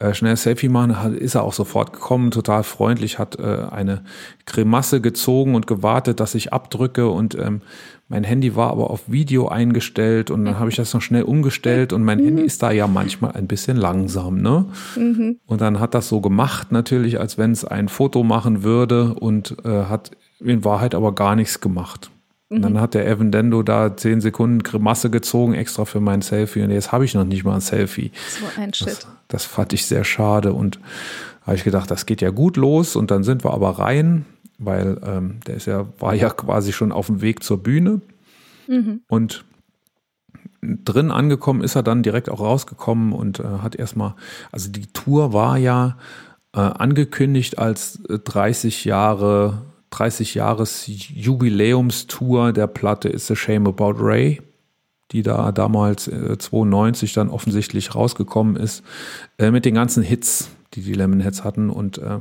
äh, schnell Selfie machen? Hat, ist er auch sofort gekommen, total freundlich, hat äh, eine Grimasse gezogen und gewartet, dass ich abdrücke und ähm, mein Handy war aber auf Video eingestellt und dann habe ich das noch schnell umgestellt und mein Handy ist da ja manchmal ein bisschen langsam, ne? Und dann hat das so gemacht natürlich, als wenn es ein Foto machen würde und äh, hat in Wahrheit aber gar nichts gemacht. Und dann hat der Evan Dendo da zehn Sekunden Grimasse gezogen, extra für mein Selfie. Und jetzt habe ich noch nicht mal ein Selfie. So ein Shit. Das, das fand ich sehr schade. Und habe ich gedacht, das geht ja gut los. Und dann sind wir aber rein, weil ähm, der ist ja, war ja quasi schon auf dem Weg zur Bühne. Und drin angekommen ist er dann direkt auch rausgekommen und äh, hat erstmal, also die Tour war ja äh, angekündigt als äh, 30 Jahre, 30 Jahres Jubiläumstour der Platte It's a Shame About Ray, die da damals äh, 92 dann offensichtlich rausgekommen ist, äh, mit den ganzen Hits, die die Lemonheads hatten und äh,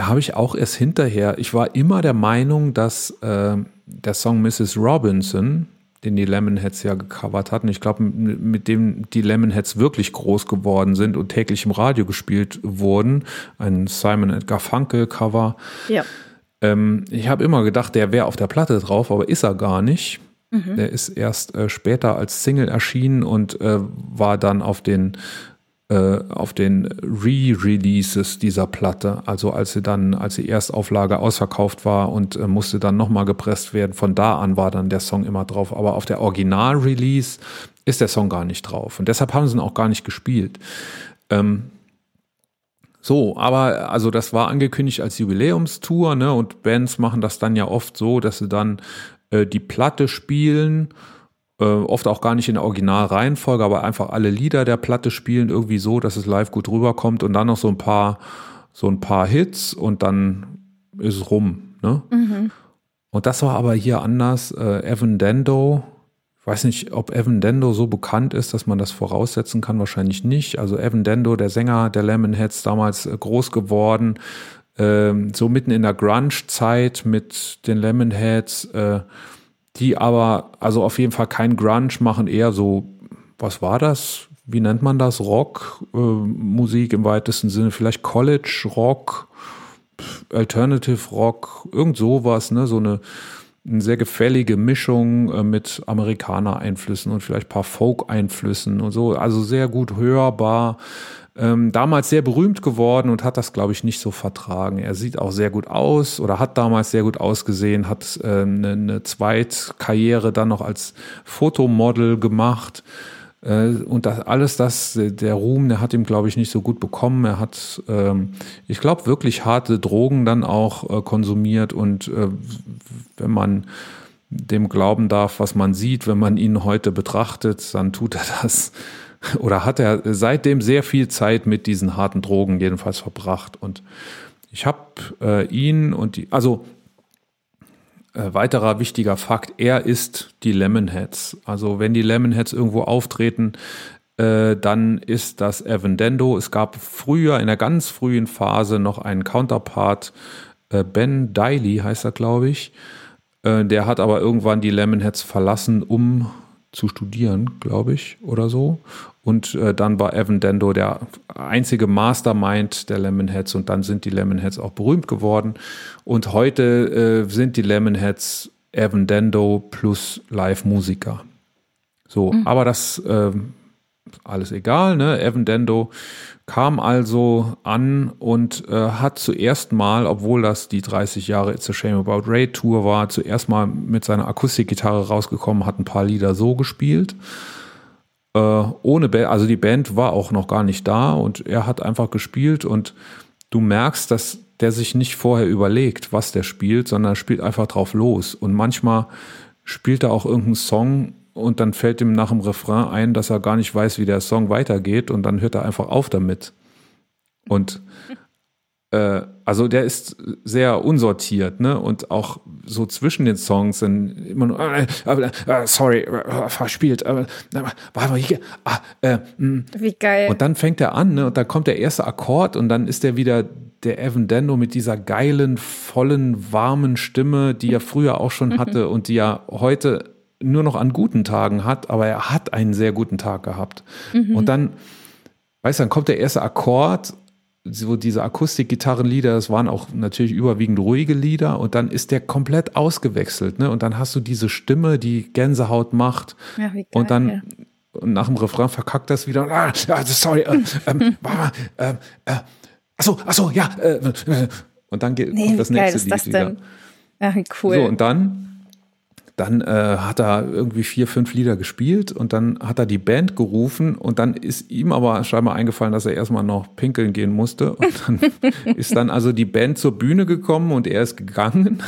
habe ich auch erst hinterher. Ich war immer der Meinung, dass äh, der Song Mrs. Robinson, den die Lemonheads ja gecovert hatten, ich glaube, mit dem die Lemonheads wirklich groß geworden sind und täglich im Radio gespielt wurden, ein Simon Edgar Funkel Cover. Ja. Ähm, ich habe immer gedacht, der wäre auf der Platte drauf, aber ist er gar nicht. Der ist erst äh, später als Single erschienen und äh, war dann auf den auf den Re-Releases dieser Platte, also als sie dann, als die Erstauflage ausverkauft war und äh, musste dann nochmal gepresst werden, von da an war dann der Song immer drauf. Aber auf der Original-Release ist der Song gar nicht drauf. Und deshalb haben sie ihn auch gar nicht gespielt. Ähm, so, aber also das war angekündigt als Jubiläumstour, ne? Und Bands machen das dann ja oft so, dass sie dann äh, die Platte spielen, äh, oft auch gar nicht in der Originalreihenfolge, aber einfach alle Lieder der Platte spielen irgendwie so, dass es live gut rüberkommt und dann noch so ein paar, so ein paar Hits und dann ist es rum, ne? Und das war aber hier anders. Äh, Evan Dando, ich weiß nicht, ob Evan Dando so bekannt ist, dass man das voraussetzen kann, wahrscheinlich nicht. Also Evan Dando, der Sänger der Lemonheads, damals äh, groß geworden, ähm, so mitten in der Grunge-Zeit mit den Lemonheads, äh, die aber also auf jeden Fall kein Grunge machen, eher so, was war das? Wie nennt man das? Rock, äh, Musik im weitesten Sinne, vielleicht College Rock, Alternative Rock, irgend sowas, ne? So eine, eine sehr gefällige Mischung äh, mit Amerikaner-Einflüssen und vielleicht ein paar Folk-Einflüssen und so. Also sehr gut hörbar. Ähm, damals sehr berühmt geworden und hat das, glaube ich, nicht so vertragen. Er sieht auch sehr gut aus oder hat damals sehr gut ausgesehen, hat äh, eine, eine Zweitkarriere dann noch als Fotomodel gemacht. Äh, Und das, alles das, der Ruhm, der hat ihm, glaube ich, nicht so gut bekommen. Er hat, ähm, ich glaube, wirklich harte Drogen dann auch äh, konsumiert. Und äh, wenn man dem glauben darf, was man sieht, wenn man ihn heute betrachtet, dann tut er das oder hat er seitdem sehr viel Zeit mit diesen harten Drogen jedenfalls verbracht. Und ich habe äh, ihn und die, also äh, weiterer wichtiger Fakt, er ist die Lemonheads. Also wenn die Lemonheads irgendwo auftreten, äh, dann ist das Evan Dendo. Es gab früher, in der ganz frühen Phase, noch einen Counterpart, äh, Ben Diley heißt er, glaube ich. Äh, der hat aber irgendwann die Lemonheads verlassen, um zu studieren, glaube ich, oder so. Und äh, dann war Evan Dendo der einzige Mastermind der Lemonheads und dann sind die Lemonheads auch berühmt geworden. Und heute äh, sind die Lemonheads Evan Dendo plus Live-Musiker. So, mhm. aber das äh, alles egal, ne? Evan Dendo kam also an und äh, hat zuerst mal, obwohl das die 30 Jahre It's a Shame About Ray Tour war, zuerst mal mit seiner Akustikgitarre rausgekommen, hat ein paar Lieder so gespielt. Äh, ohne Band, also die Band war auch noch gar nicht da und er hat einfach gespielt und du merkst, dass der sich nicht vorher überlegt, was der spielt, sondern er spielt einfach drauf los. Und manchmal spielt er auch irgendeinen Song und dann fällt ihm nach dem Refrain ein, dass er gar nicht weiß, wie der Song weitergeht und dann hört er einfach auf damit. Und äh, also der ist sehr unsortiert, ne? Und auch so zwischen den Songs sind immer nur äh, äh, äh sorry, äh, verspielt, äh, war hier, ah, hm. Wie geil. Und dann fängt er an, ne? Und dann kommt der erste Akkord und dann ist er wieder der Evan Dendo mit dieser geilen, vollen, warmen Stimme, die er früher auch schon hatte und die er heute nur noch an guten Tagen hat, aber er hat einen sehr guten Tag gehabt. Mhm. Und dann, weißt du, dann kommt der erste Akkord, so diese Akustikgitarrenlieder, das waren auch natürlich überwiegend ruhige Lieder und dann ist der komplett ausgewechselt, ne? Und dann hast du diese Stimme, die Gänsehaut macht. Ja, geil, und dann ja. und nach dem Refrain verkackt das wieder. Ah, sorry, äh, ähm, äh, äh, achso, achso, ja. Äh, äh, und dann geht nee, das nächste Lied wieder. Ach, wie cool. So, und dann dann äh, hat er irgendwie vier, fünf Lieder gespielt und dann hat er die Band gerufen und dann ist ihm aber scheinbar eingefallen, dass er erstmal noch pinkeln gehen musste. Und dann ist dann also die Band zur Bühne gekommen und er ist gegangen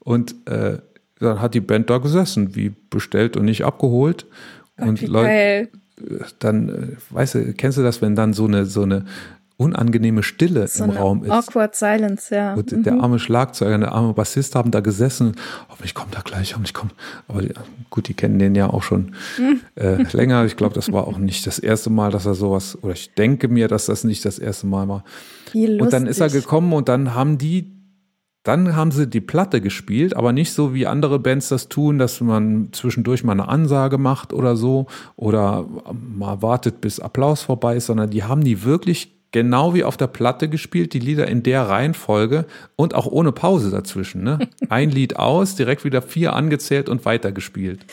und äh, dann hat die Band da gesessen, wie bestellt und nicht abgeholt. Gott, und Leute, dann, äh, weißt du, kennst du das, wenn dann so eine, so eine unangenehme Stille so im Raum ist. Awkward Silence, ja. Und mhm. der arme Schlagzeuger, der arme Bassist haben da gesessen. Hoffentlich kommt da gleich, hoffentlich kommt. Aber gut, die kennen den ja auch schon mhm. äh, länger. Ich glaube, das war auch nicht das erste Mal, dass er sowas, oder ich denke mir, dass das nicht das erste Mal war. Und dann ist er gekommen und dann haben die dann haben sie die Platte gespielt, aber nicht so wie andere Bands das tun, dass man zwischendurch mal eine Ansage macht oder so oder mal wartet, bis Applaus vorbei ist, sondern die haben die wirklich genau wie auf der Platte gespielt, die Lieder in der Reihenfolge und auch ohne Pause dazwischen. Ne? Ein Lied aus, direkt wieder vier angezählt und weitergespielt.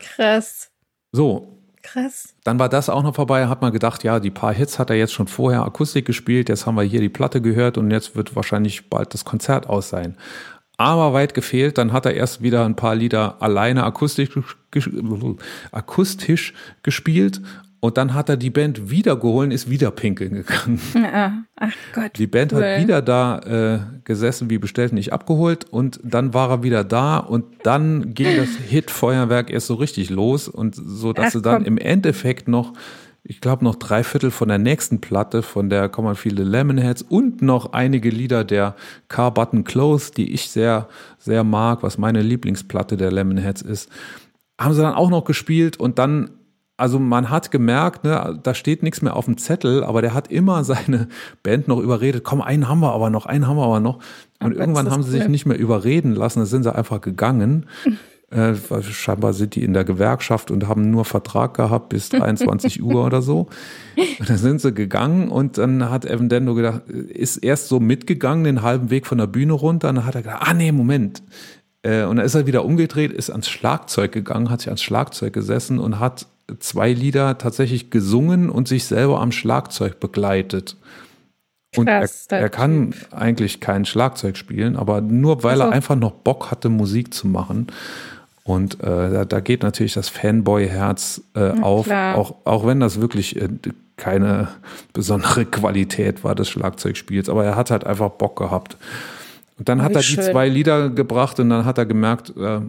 Krass. So. Krass. Dann war das auch noch vorbei, hat man gedacht, ja, die paar Hits hat er jetzt schon vorher Akustik gespielt, jetzt haben wir hier die Platte gehört und jetzt wird wahrscheinlich bald das Konzert aus sein. Aber weit gefehlt, dann hat er erst wieder ein paar Lieder alleine akustisch, akustisch gespielt und dann hat er die Band wiedergeholt, ist wieder pinkeln gegangen. Ja, ach Gott. Die Band cool. hat wieder da äh, gesessen, wie bestellt, nicht abgeholt. Und dann war er wieder da und dann ging das Hit-Feuerwerk erst so richtig los. Und so, dass ach, sie dann komm. im Endeffekt noch, ich glaube, noch drei Viertel von der nächsten Platte, von der kommen viele Lemonheads und noch einige Lieder der Car Button Close, die ich sehr, sehr mag, was meine Lieblingsplatte der Lemonheads ist, haben sie dann auch noch gespielt und dann also man hat gemerkt, ne, da steht nichts mehr auf dem Zettel, aber der hat immer seine Band noch überredet, komm, einen haben wir aber noch, einen haben wir aber noch. Und oh, irgendwann haben sie cool. sich nicht mehr überreden lassen, da sind sie einfach gegangen. äh, scheinbar sind die in der Gewerkschaft und haben nur Vertrag gehabt bis 23 Uhr oder so. Und dann sind sie gegangen und dann hat Evan Dendo gedacht, ist erst so mitgegangen, den halben Weg von der Bühne runter. Und dann hat er gedacht, ah nee, Moment, äh, und dann ist er wieder umgedreht, ist ans Schlagzeug gegangen, hat sich ans Schlagzeug gesessen und hat zwei Lieder tatsächlich gesungen und sich selber am Schlagzeug begleitet. Und Krass, er, er kann typ. eigentlich kein Schlagzeug spielen, aber nur weil also. er einfach noch Bock hatte, Musik zu machen. Und äh, da, da geht natürlich das Fanboy-Herz äh, auf, auch, auch wenn das wirklich äh, keine besondere Qualität war des Schlagzeugspiels. Aber er hat halt einfach Bock gehabt. Und dann oh, hat er schön. die zwei Lieder gebracht und dann hat er gemerkt, äh,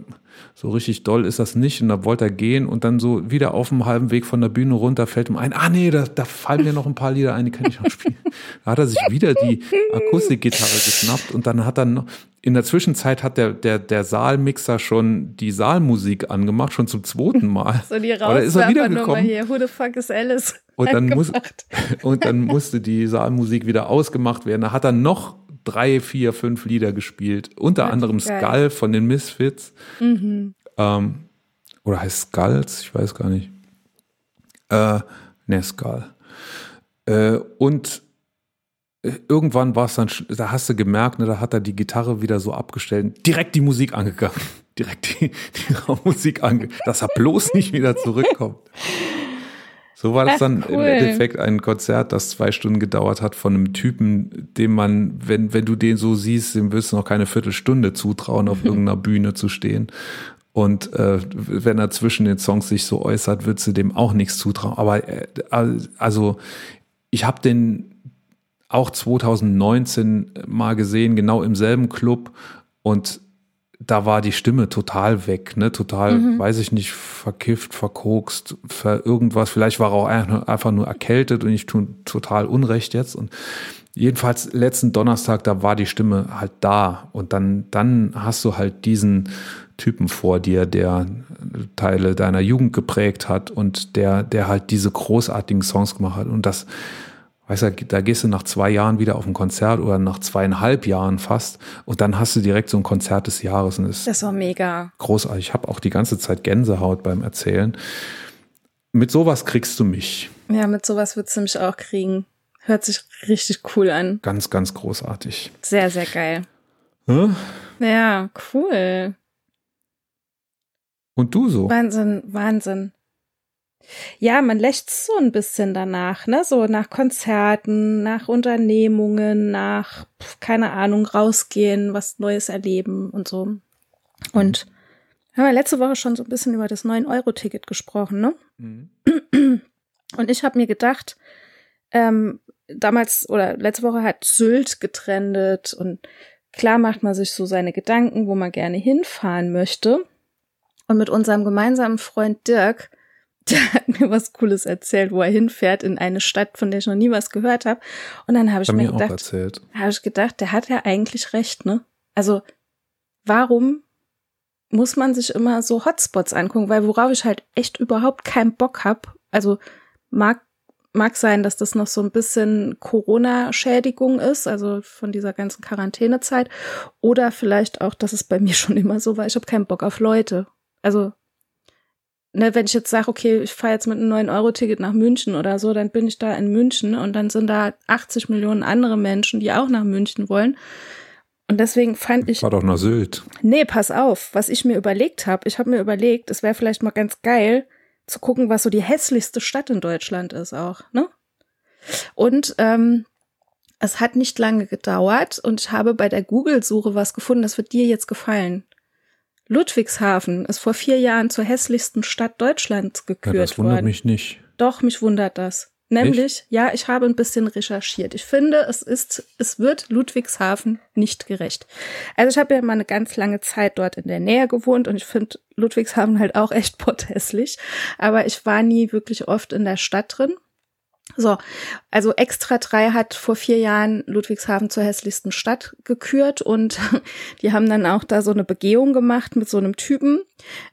so richtig doll ist das nicht. Und da wollte er gehen und dann so wieder auf dem halben Weg von der Bühne runter fällt ihm ein, ah nee, da, da fallen mir noch ein paar Lieder ein, die kann ich noch spielen. Da hat er sich wieder die Akustikgitarre geschnappt und dann hat er noch, in der Zwischenzeit hat der, der, der Saalmixer schon die Saalmusik angemacht, schon zum zweiten Mal. So die Aber da ist er wiedergekommen. hier. Who the fuck is Alice? Und dann, muss, und dann musste die Saalmusik wieder ausgemacht werden. Da hat er noch drei, vier, fünf Lieder gespielt. Unter Ja, anderem geil. Skull von den Misfits. Mhm. Ähm, oder heißt Skulls? Ich weiß gar nicht. Äh, ne, Skull. Äh, und äh, irgendwann war es dann, da hast du gemerkt, ne, da hat er die Gitarre wieder so abgestellt, direkt die Musik angegangen. Direkt die, die Raummusik ange, dass er bloß nicht wieder zurückkommt. So war das Ach, dann im cool. Endeffekt ein Konzert, das zwei Stunden gedauert hat von einem Typen, dem man, wenn, wenn du den so siehst, dem wirst du noch keine Viertelstunde zutrauen, auf irgendeiner Bühne zu stehen. Und äh, wenn er zwischen den Songs sich so äußert, würdest du dem auch nichts zutrauen. Aber äh, also ich habe den auch 2019 mal gesehen, genau im selben Club und da war die Stimme total weg, ne, total, weiß ich nicht, verkifft, verkokst, ver irgendwas. Vielleicht war er auch einfach- einfach nur erkältet und ich tue total Unrecht jetzt. Und jedenfalls letzten Donnerstag, da war die Stimme halt da und dann, dann hast du halt diesen Typen vor dir, der Teile deiner Jugend geprägt hat und der, der halt diese großartigen Songs gemacht hat und das, Weißt du, da gehst du nach zwei Jahren wieder auf ein Konzert oder nach zweieinhalb Jahren fast und dann hast du direkt so ein Konzert des Jahres und das ist Das war mega. großartig. Ich habe auch die ganze Zeit Gänsehaut beim Erzählen. Mit sowas kriegst du mich. Ja, mit sowas würdest du mich auch kriegen. Hört sich richtig cool an. Ganz, ganz großartig. Sehr, sehr geil. Hä? Ja, cool. Und du so? Wahnsinn, Wahnsinn. Ja, man lächzt so ein bisschen danach, ne? So nach Konzerten, nach Unternehmungen, nach, keine Ahnung, rausgehen, was Neues erleben und so. Und wir haben ja letzte Woche schon so ein bisschen über das 9-Euro-Ticket gesprochen, ne? Mhm. Und ich habe mir gedacht, ähm, damals oder letzte Woche hat Sylt getrendet und klar macht man sich so seine Gedanken, wo man gerne hinfahren möchte. Und mit unserem gemeinsamen Freund Dirk, der hat mir was Cooles erzählt, wo er hinfährt in eine Stadt, von der ich noch nie was gehört habe. Und dann habe ich mir gedacht, habe ich gedacht, der hat ja eigentlich recht, ne? Also, warum muss man sich immer so Hotspots angucken? Weil worauf ich halt echt überhaupt keinen Bock hab, also mag, mag sein, dass das noch so ein bisschen Corona-Schädigung ist, also von dieser ganzen Quarantänezeit, oder vielleicht auch, dass es bei mir schon immer so war, ich habe keinen Bock auf Leute. Also, ne, wenn ich jetzt sage, okay, ich fahre jetzt mit einem 9-Euro-Ticket nach München oder so, dann bin ich da in München und dann sind da 80 Millionen andere Menschen, die auch nach München wollen. Und deswegen fand ich, War doch nach Sylt. nee, pass auf, was ich mir überlegt habe. Ich habe mir überlegt, es wäre vielleicht mal ganz geil zu gucken, was so die hässlichste Stadt in Deutschland ist auch, ne? Und ähm, es hat nicht lange gedauert und ich habe bei der Google-Suche was gefunden, das wird dir jetzt gefallen. Ludwigshafen ist vor vier Jahren zur hässlichsten Stadt Deutschlands Ja, gekürt das wundert worden. mich nicht. Doch, mich wundert das. Nämlich, ja, ich habe ein bisschen recherchiert. Ich finde, es ist, es wird Ludwigshafen nicht gerecht. Also ich habe ja mal eine ganz lange Zeit dort in der Nähe gewohnt und ich finde Ludwigshafen halt auch echt potthässlich. Aber ich war nie wirklich oft in der Stadt drin. So, also Extra 3 hat vor vier Jahren Ludwigshafen zur hässlichsten Stadt gekürt und die haben dann auch da so eine Begehung gemacht mit so einem Typen.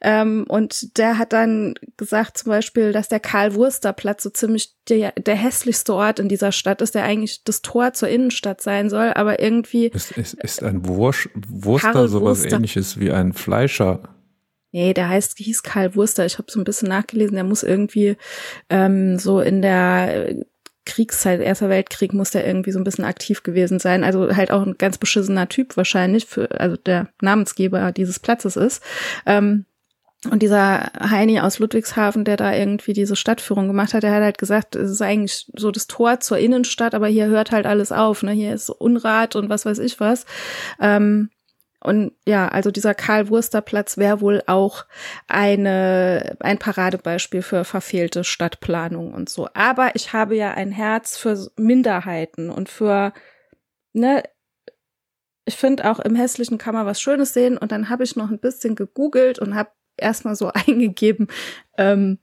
Ähm, und der hat dann gesagt zum Beispiel, dass der Karl-Wurster-Platz so ziemlich der, der hässlichste Ort in dieser Stadt ist, der eigentlich das Tor zur Innenstadt sein soll, aber irgendwie Ist, ist, ist ein Wursch, Wurster sowas ähnliches wie ein Fleischer? Nee, der heißt, hieß Karl Wurster. Ich habe so ein bisschen nachgelesen. Der muss irgendwie ähm, so in der Kriegszeit, Erster Weltkrieg, muss der irgendwie so ein bisschen aktiv gewesen sein. Also halt auch ein ganz beschissener Typ wahrscheinlich, für, also der Namensgeber dieses Platzes ist. Ähm, und dieser Heini aus Ludwigshafen, der da irgendwie diese Stadtführung gemacht hat, der hat halt gesagt, es ist eigentlich so das Tor zur Innenstadt, aber hier hört halt alles auf. Ne? Hier ist Unrat und was weiß ich was. Ähm, und ja, also dieser Karl-Wurster-Platz wäre wohl auch eine, ein Paradebeispiel für verfehlte Stadtplanung und so. Aber ich habe ja ein Herz für Minderheiten und für, ne, ich finde auch im Hässlichen kann man was Schönes sehen. Und dann habe ich noch ein bisschen gegoogelt und habe erstmal so eingegeben, ähm,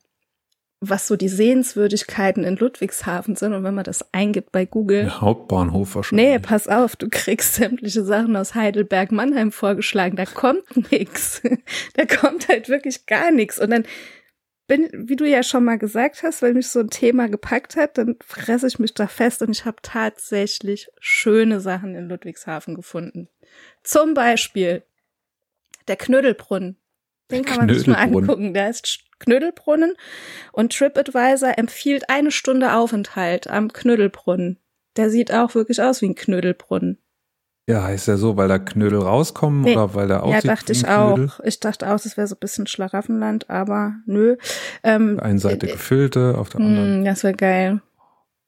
was so die Sehenswürdigkeiten in Ludwigshafen sind. Und wenn man das eingibt bei Google. Der Hauptbahnhof wahrscheinlich. Nee, pass auf, du kriegst sämtliche Sachen aus Heidelberg, Mannheim vorgeschlagen. Da kommt nix. Da kommt halt wirklich gar nichts. Und dann bin, wie du ja schon mal gesagt hast, wenn mich so ein Thema gepackt hat, dann fresse ich mich da fest und ich habe tatsächlich schöne Sachen in Ludwigshafen gefunden. Zum Beispiel der Knödelbrunnen. Den kann man sich mal angucken. Der ist Knödelbrunnen und TripAdvisor empfiehlt eine Stunde Aufenthalt am Knödelbrunnen. Der sieht auch wirklich aus wie ein Knödelbrunnen. Ja, heißt ja so, weil da Knödel rauskommen nee. oder weil der aussieht Ja, dachte ich auch. Ich dachte auch, das wäre so ein bisschen Schlaraffenland, aber nö. Ähm, auf der einen Seite äh, gefüllte, auf der anderen. Hm, das wäre geil.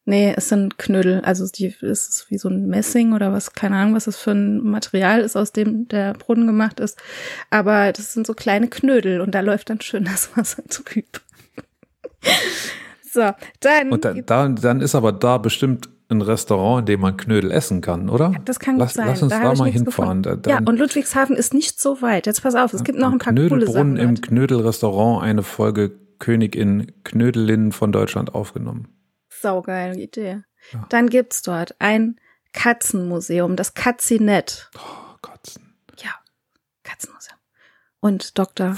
Nee, es sind Knödel. Also die ist wie so ein Messing oder was, keine Ahnung, was das für ein Material ist, aus dem der Brunnen gemacht ist. Aber das sind so kleine Knödel und da läuft dann schön das Wasser drüber. so, dann. Und da, da, dann ist aber da bestimmt ein Restaurant, in dem man Knödel essen kann, oder? Ja, das kann lass, sein. Lass uns da, da mal hinfahren. Da, ja, und Ludwigshafen ist nicht so weit. Jetzt pass auf, es gibt noch ein paar coole Sachen. im Knödelrestaurant eine Folge Königin Knödelin von Deutschland aufgenommen. Saugeile Idee. Ja. Dann gibt's dort ein Katzenmuseum, das Katzinett. Oh, Katzen. Ja, Katzenmuseum. Und Dr.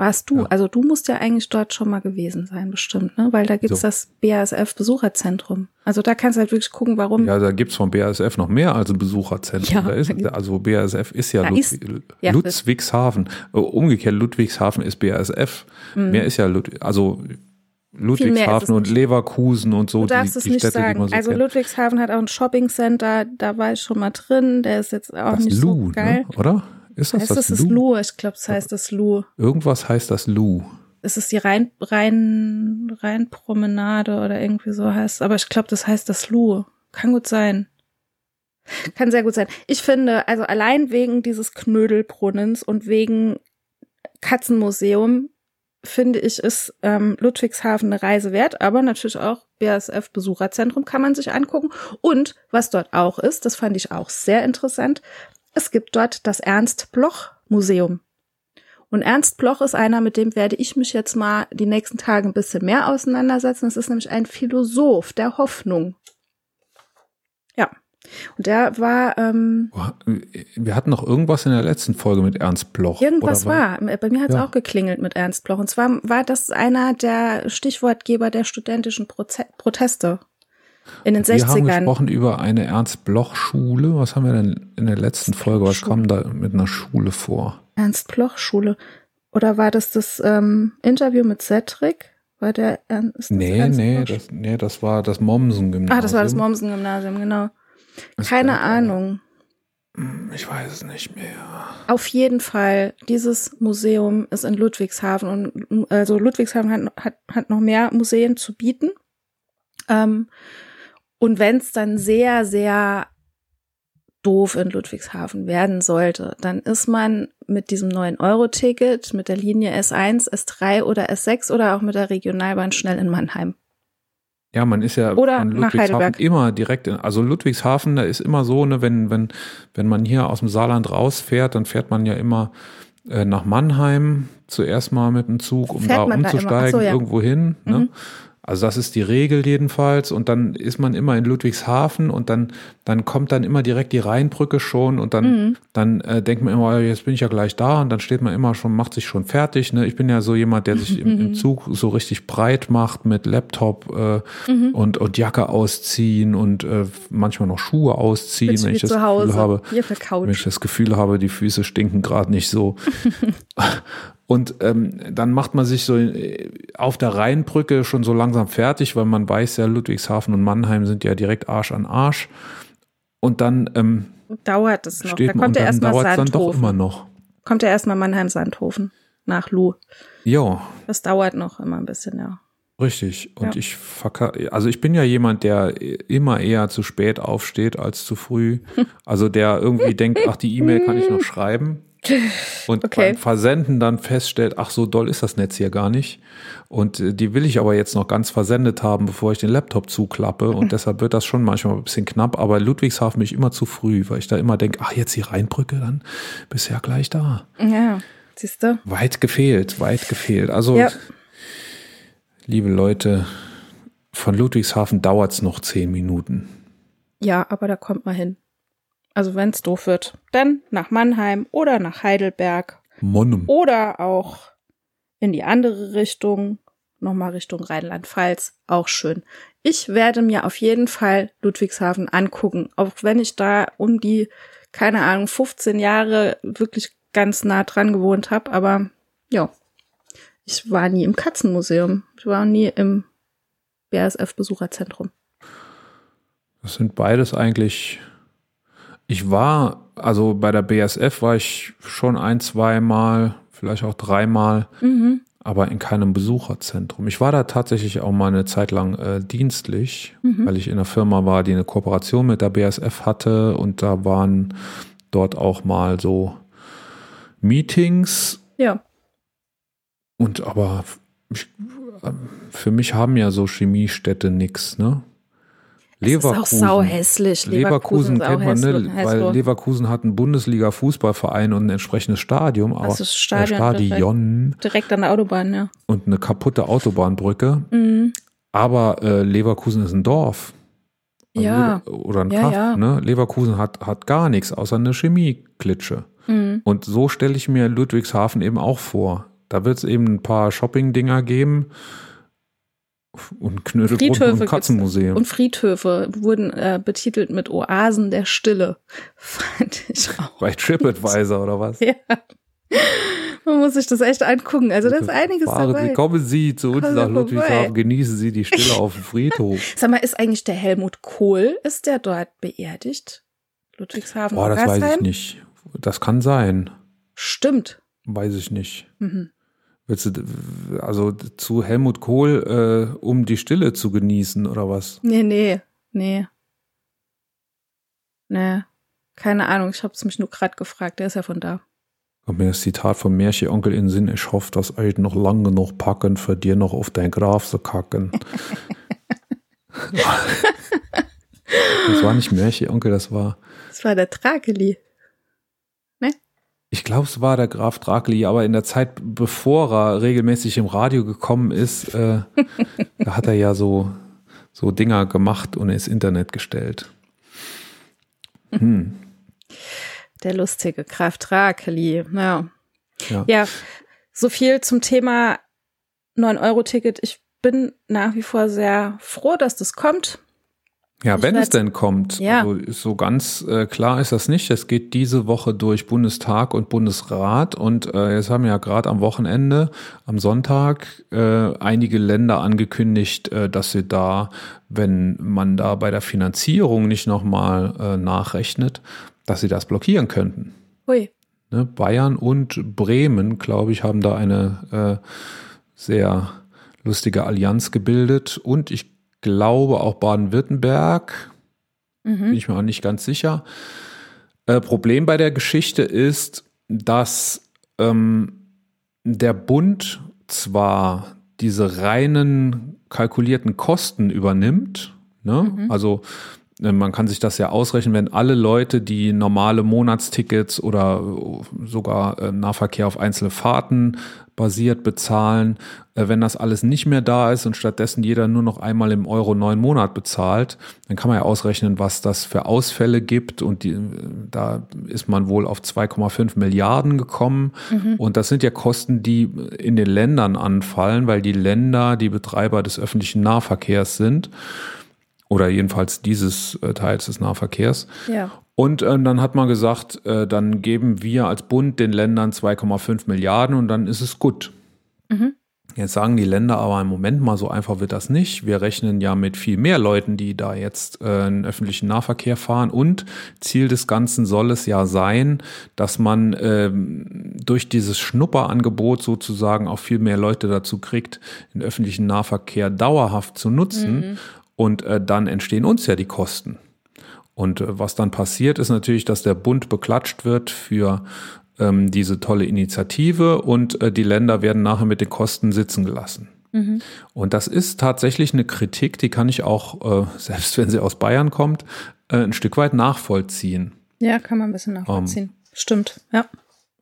Warst du, ja. also du musst ja eigentlich dort schon mal gewesen sein, bestimmt, ne? Weil da gibt's so. das BASF-Besucherzentrum. Also da kannst du halt wirklich gucken, warum. Ja, da gibt's vom BASF noch mehr als ein Besucherzentrum. Ja, ist, also BASF ist ja, Ludwig, ist, ja Ludwigshafen. Umgekehrt, Ludwigshafen ist BASF. Mhm. Mehr ist ja, Ludwig, also Ludwigshafen und Leverkusen und so. Du darfst die, es die nicht Städte, sagen. So also kennt. Ludwigshafen hat auch ein Shoppingcenter, da war ich schon mal drin. Der ist jetzt auch das nicht Lu, so ne? geil. Ne? Oder? Ist das heißt das, das Lu? Lu? Ich glaube, es das heißt das Lu. Irgendwas heißt das Lu. Es ist die Rhein, Rhein, Rheinpromenade oder irgendwie so heißt. Aber ich glaube, das heißt das Lu. Kann gut sein. Kann sehr gut sein. Ich finde, also allein wegen dieses Knödelbrunnens und wegen Katzenmuseum finde ich, ist ähm, Ludwigshafen eine Reise wert, aber natürlich auch BASF Besucherzentrum kann man sich angucken. Und was dort auch ist, das fand ich auch sehr interessant, es gibt dort das Ernst Bloch Museum. Und Ernst Bloch ist einer, mit dem werde ich mich jetzt mal die nächsten Tage ein bisschen mehr auseinandersetzen. Es ist nämlich ein Philosoph der Hoffnung. Und der war. Ähm, Wir hatten noch irgendwas in der letzten Folge mit Ernst Bloch. Irgendwas war? Bei mir hat es ja. auch geklingelt mit Ernst Bloch. Und zwar war das einer der Stichwortgeber der studentischen Proze Proteste in den 60ern. Wir haben gesprochen über eine Ernst-Bloch-Schule. Was haben wir denn in der letzten Folge? Was kam da mit einer Schule vor? Ernst-Bloch-Schule. Oder war das das ähm, Interview mit Cedric? War der Ernst? Nee, Ernst nee, das, nee, das war das Mommsen-Gymnasium. Ah, das war das Mommsen-Gymnasium, genau. Keine Ahnung. Hm, ich weiß es nicht mehr. Auf jeden Fall, dieses Museum ist in Ludwigshafen und also Ludwigshafen hat, hat, hat noch mehr Museen zu bieten. Ähm, und wenn es dann sehr, sehr doof in Ludwigshafen werden sollte, dann ist man mit diesem 9-Euro-Ticket, mit der Linie S1, S3 oder S6 oder auch mit der Regionalbahn schnell in Mannheim. Ja, man ist ja Oder von Ludwigshafen immer direkt, in, also Ludwigshafen, da ist immer so, ne, wenn, wenn, wenn man hier aus dem Saarland rausfährt, dann fährt man ja immer äh, nach Mannheim zuerst mal mit dem Zug, um fährt da umzusteigen, so, ja. irgendwo hin. Ne? Mhm. Also das ist die Regel jedenfalls. Und dann ist man immer in Ludwigshafen und dann, dann kommt dann immer direkt die Rheinbrücke schon und dann, mhm. dann äh, denkt man immer, jetzt bin ich ja gleich da und dann steht man immer schon, macht sich schon fertig. Ne? Ich bin ja so jemand, der sich im, im Zug so richtig breit macht mit Laptop äh, mhm. und, und Jacke ausziehen und äh, manchmal noch Schuhe ausziehen, wenn ich das Gefühl habe, wenn ich das Gefühl habe, die Füße stinken gerade nicht so. Und ähm, dann macht man sich so äh, auf der Rheinbrücke schon so langsam fertig, weil man weiß ja, Ludwigshafen und Mannheim sind ja direkt Arsch an Arsch. Und dann ähm, dauert es noch. Da kommt ja erstmal Sandhofen. Dann doch immer noch. Kommt ja erstmal Mannheim-Sandhofen nach Lu. Ja. Das dauert noch immer ein bisschen, ja. Richtig. Und ja. ich also ich bin ja jemand, der immer eher zu spät aufsteht als zu früh. Also der irgendwie denkt, ach, die E-Mail kann ich noch schreiben. Und okay. beim Versenden dann feststellt, ach so doll ist das Netz hier gar nicht. Und äh, die will ich aber jetzt noch ganz versendet haben, bevor ich den Laptop zuklappe. Und deshalb wird das schon manchmal ein bisschen knapp. Aber Ludwigshafen bin ich immer zu früh, weil ich da immer denke, ach jetzt die Rheinbrücke, dann bist du ja gleich da. Ja, siehst du. Weit gefehlt, weit gefehlt. Also ja. liebe Leute, von Ludwigshafen dauert es noch zehn Minuten. Ja, aber da kommt man hin. Also wenn es doof wird, dann nach Mannheim oder nach Heidelberg Monum. oder auch in die andere Richtung, nochmal Richtung Rheinland-Pfalz, auch schön. Ich werde mir auf jeden Fall Ludwigshafen angucken, auch wenn ich da um die, keine Ahnung, 15 Jahre wirklich ganz nah dran gewohnt habe, aber ja, ich war nie im Katzenmuseum, ich war nie im BASF-Besucherzentrum. Das sind beides eigentlich. Ich war, also bei der BSF war ich schon ein, zweimal, vielleicht auch dreimal, Mhm. aber in keinem Besucherzentrum. Ich war da tatsächlich auch mal eine Zeit lang äh, dienstlich, Mhm. weil ich in einer Firma war, die eine Kooperation mit der BSF hatte und da waren dort auch mal so Meetings Ja, und aber ich, äh, für mich haben ja so Chemiestädte nix, ne? Es ist auch sau hässlich. Leverkusen, auch kennt man, ne? Weil. Leverkusen hat einen Bundesliga-Fußballverein und ein entsprechendes Stadion, Das ist Stadion Stadion direkt an der Autobahn, ja. und eine kaputte Autobahnbrücke. Mhm. Aber äh, Leverkusen ist ein Dorf. Also Ja. Lever- Oder ein Ja, Kaff. ja. Ne? Leverkusen hat, hat gar nichts, außer eine Chemieklitsche. Mhm. Und so stelle ich mir Ludwigshafen eben auch vor. Da wird es eben ein paar Shopping-Dinger geben und Knödelbrot und. Katzenmuseum. Und Friedhöfe wurden äh, betitelt mit Oasen der Stille. Fand ich auch. Bei TripAdvisor oder was? Ja. Man muss sich das echt angucken. Also da ist einiges Fahren dabei. Sie, kommen Sie zu uns Kommen nach. Ludwigshafen, genießen Sie die Stille auf dem Friedhof. Sag mal, ist eigentlich der Helmut Kohl, ist der dort beerdigt? Ludwigshafen, Boah, das weiß ich nicht. Das kann sein. Stimmt. Weiß ich nicht. Mhm. Willst du, also zu Helmut Kohl, äh, um die Stille zu genießen oder was? Nee, nee, nee. Nee. Keine Ahnung, ich hab's mich nur gerade gefragt. Der ist ja von da. Kommt mir das Zitat vom Märchenonkel in den Sinn, ich hoffe, dass euch noch lange genug packen, für dir noch auf dein Graf zu kacken. das war nicht Märchenonkel, das war, Das war der Drakeli. Ich glaube, es war der Graf Drakli, aber in der Zeit, bevor er regelmäßig im Radio gekommen ist, äh, da hat er ja so, so Dinger gemacht und ins Internet gestellt. Hm. Der lustige Graf Drakeli. Ja. Ja. ja, so viel zum Thema 9-Euro-Ticket. Ich bin nach wie vor sehr froh, dass das kommt. Ja, wenn es denn kommt. Ja. Also so ganz äh, klar ist das nicht. Es geht diese Woche durch Bundestag und Bundesrat und äh, jetzt haben ja gerade am Wochenende, am Sonntag, äh, einige Länder angekündigt, äh, dass sie da, wenn man da bei der Finanzierung nicht nochmal äh, nachrechnet, dass sie das blockieren könnten. Hui. Ne? Bayern und Bremen, glaube ich, haben da eine äh, sehr lustige Allianz gebildet und ich glaube auch Baden-Württemberg, bin Mhm. ich mir auch nicht ganz sicher. Äh, Problem bei der Geschichte ist, dass ähm, der Bund zwar diese reinen kalkulierten Kosten übernimmt, ne? Mhm. also äh, man kann sich das ja ausrechnen, wenn alle Leute, die normale Monatstickets oder äh, sogar äh, Nahverkehr auf einzelne Fahrten basiert bezahlen, äh, wenn das alles nicht mehr da ist und stattdessen jeder nur noch einmal im Euro neun Monat bezahlt, dann kann man ja ausrechnen, was das für Ausfälle gibt und die, äh, da ist man wohl auf 2,5 Milliarden gekommen und das sind ja Kosten, die in den Ländern anfallen, weil die Länder die Betreiber des öffentlichen Nahverkehrs sind oder jedenfalls dieses äh, Teils des Nahverkehrs. Ja. Und äh, dann hat man gesagt, äh, dann geben wir als Bund den Ländern 2,5 Milliarden und dann ist es gut. Mhm. Jetzt sagen die Länder aber im Moment mal so einfach wird das nicht. Wir rechnen ja mit viel mehr Leuten, die da jetzt äh, einen öffentlichen Nahverkehr fahren. Und Ziel des Ganzen soll es ja sein, dass man ähm, durch dieses Schnupperangebot sozusagen auch viel mehr Leute dazu kriegt, den öffentlichen Nahverkehr dauerhaft zu nutzen. Und äh, dann entstehen uns ja die Kosten. Und äh, was dann passiert, ist natürlich, dass der Bund beklatscht wird für ähm, diese tolle Initiative und äh, die Länder werden nachher mit den Kosten sitzen gelassen. Mhm. Und das ist tatsächlich eine Kritik, die kann ich auch, äh, selbst wenn sie aus Bayern kommt, äh, ein Stück weit nachvollziehen. Ja, kann man ein bisschen nachvollziehen. Stimmt, ja.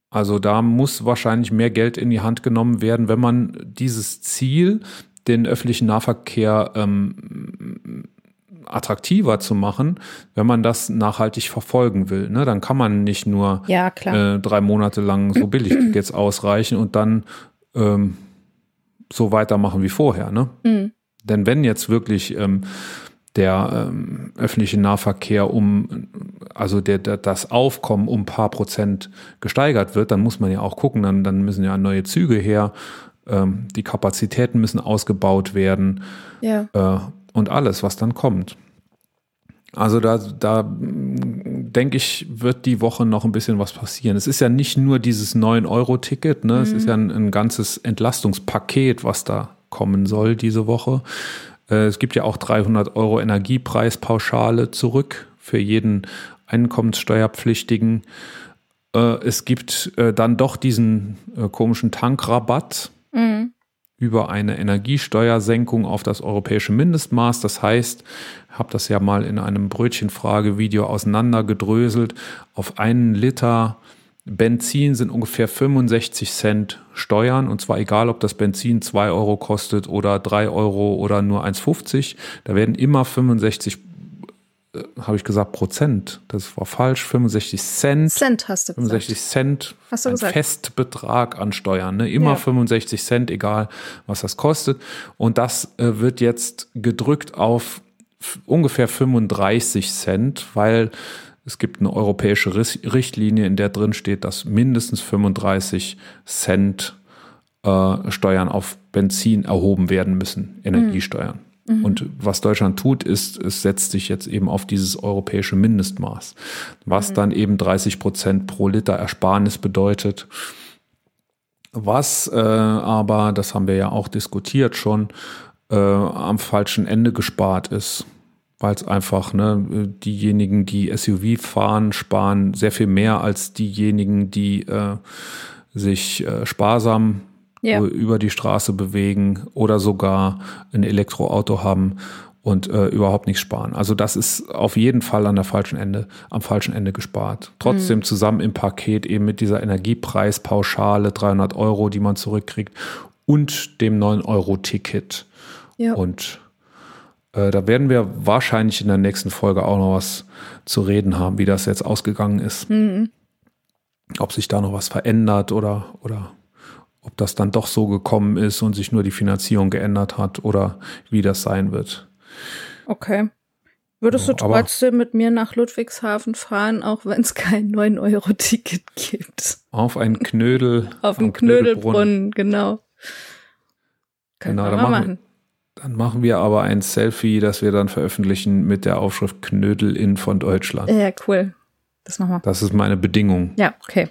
Also da muss wahrscheinlich mehr Geld in die Hand genommen werden, wenn man dieses Ziel, den öffentlichen Nahverkehr ähm, attraktiver zu machen, wenn man das nachhaltig verfolgen will. Ne? Dann kann man nicht nur ja, äh, drei Monate lang so billig jetzt ausreichen und dann ähm, so weitermachen wie vorher. Ne? Mhm. Denn wenn jetzt wirklich ähm, der ähm, öffentliche Nahverkehr um, also der, der, das Aufkommen um ein paar Prozent gesteigert wird, dann muss man ja auch gucken, dann, dann müssen ja neue Züge her, ähm, die Kapazitäten müssen ausgebaut werden ja. äh, und alles, was dann kommt. Also da, da denke ich, wird die Woche noch ein bisschen was passieren. Es ist ja nicht nur dieses 9-Euro-Ticket, ne? Mhm. es ist ja ein, ein ganzes Entlastungspaket, was da kommen soll diese Woche. Äh, es gibt ja auch 300 Euro Energiepreispauschale zurück für jeden Einkommenssteuerpflichtigen. Äh, es gibt äh, dann doch diesen komischen Tankrabatt mhm. Über eine Energiesteuersenkung auf das europäische Mindestmaß. Das heißt, ich habe das ja mal in einem Brötchenfrage-Video auseinandergedröselt, auf einen Liter Benzin sind ungefähr 65 Cent Steuern und zwar egal, ob das Benzin 2 Euro kostet oder 3 Euro oder nur 1,50. Da werden immer 65 äh, habe ich gesagt Prozent. Das war falsch. 65 Cent. Cent hast du 65 gesagt. Cent. Hast du ein gesagt. Festbetrag an Steuern. Ne? Immer Ja. 65 Cent, egal was das kostet. Und das äh, wird jetzt gedrückt auf ungefähr 35 Cent, weil es gibt eine europäische Richtlinie, in der drin steht, dass mindestens 35 Cent äh, Steuern auf Benzin erhoben werden müssen, Energiesteuern. Und was Deutschland tut, ist, es setzt sich jetzt eben auf dieses europäische Mindestmaß, was dann eben 30 Prozent pro Liter Ersparnis bedeutet. Was äh, aber, das haben wir ja auch diskutiert schon, äh, am falschen Ende gespart ist. Weil es einfach, ne, diejenigen, die SUV fahren, sparen sehr viel mehr als diejenigen, die äh, sich äh, sparsam Ja. über die Straße bewegen oder sogar ein Elektroauto haben und äh, überhaupt nichts sparen. Also das ist auf jeden Fall an der falschen Ende, am falschen Ende gespart. Trotzdem zusammen im Paket eben mit dieser Energiepreispauschale 300 Euro, die man zurückkriegt und dem 9-Euro-Ticket. Ja. Und äh, da werden wir wahrscheinlich in der nächsten Folge auch noch was zu reden haben, wie das jetzt ausgegangen ist. Ob sich da noch was verändert oder, oder ob das dann doch so gekommen ist und sich nur die Finanzierung geändert hat oder wie das sein wird. Okay. Würdest du aber- trotzdem mit mir nach Ludwigshafen fahren, auch wenn es kein 9-Euro-Ticket gibt? Auf einen Knödel. Auf am dem Knödelbrunnen, genau. Können Genau, wir dann machen. Dann machen wir aber ein Selfie, das wir dann veröffentlichen mit der Aufschrift Knödel in von Deutschland. Ja, cool. Das machen wir. Das ist meine Bedingung. Ja, okay.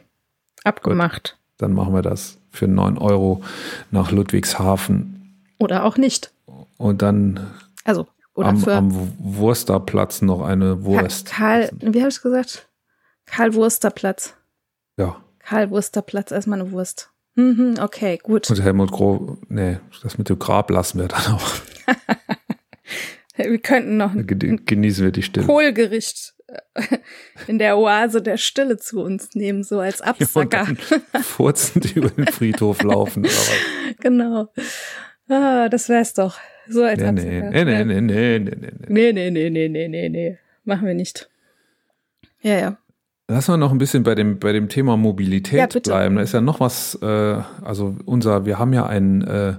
Abgemacht. Dann machen wir das für 9 Euro nach Ludwigshafen. Oder auch nicht. Und dann Also, oder am, für am Wursterplatz noch eine Wurst. Karl, wie habe ich gesagt? Karl Wursterplatz. Ja. Karl Wursterplatz, erstmal eine Wurst. Mhm, okay, gut. Und Helmut Groh, nee, das mit dem Grab lassen wir dann auch. Wir könnten noch Genießen wir die Stille. Kohlgericht in der Oase der Stille zu uns nehmen, so als Absacker. dann furzend über den Friedhof laufen. genau. Ah, das wär's doch. So als Nee, Absacker. nee, nee, nee, nee, nee, nee, nee. nee, nee, nee, nee, nee, nee. Machen wir nicht. Ja, ja. Lass mal noch ein bisschen bei dem, bei dem Thema Mobilität Ja, bleiben. Da ist ja noch was, äh, also unser, wir haben ja einen, äh,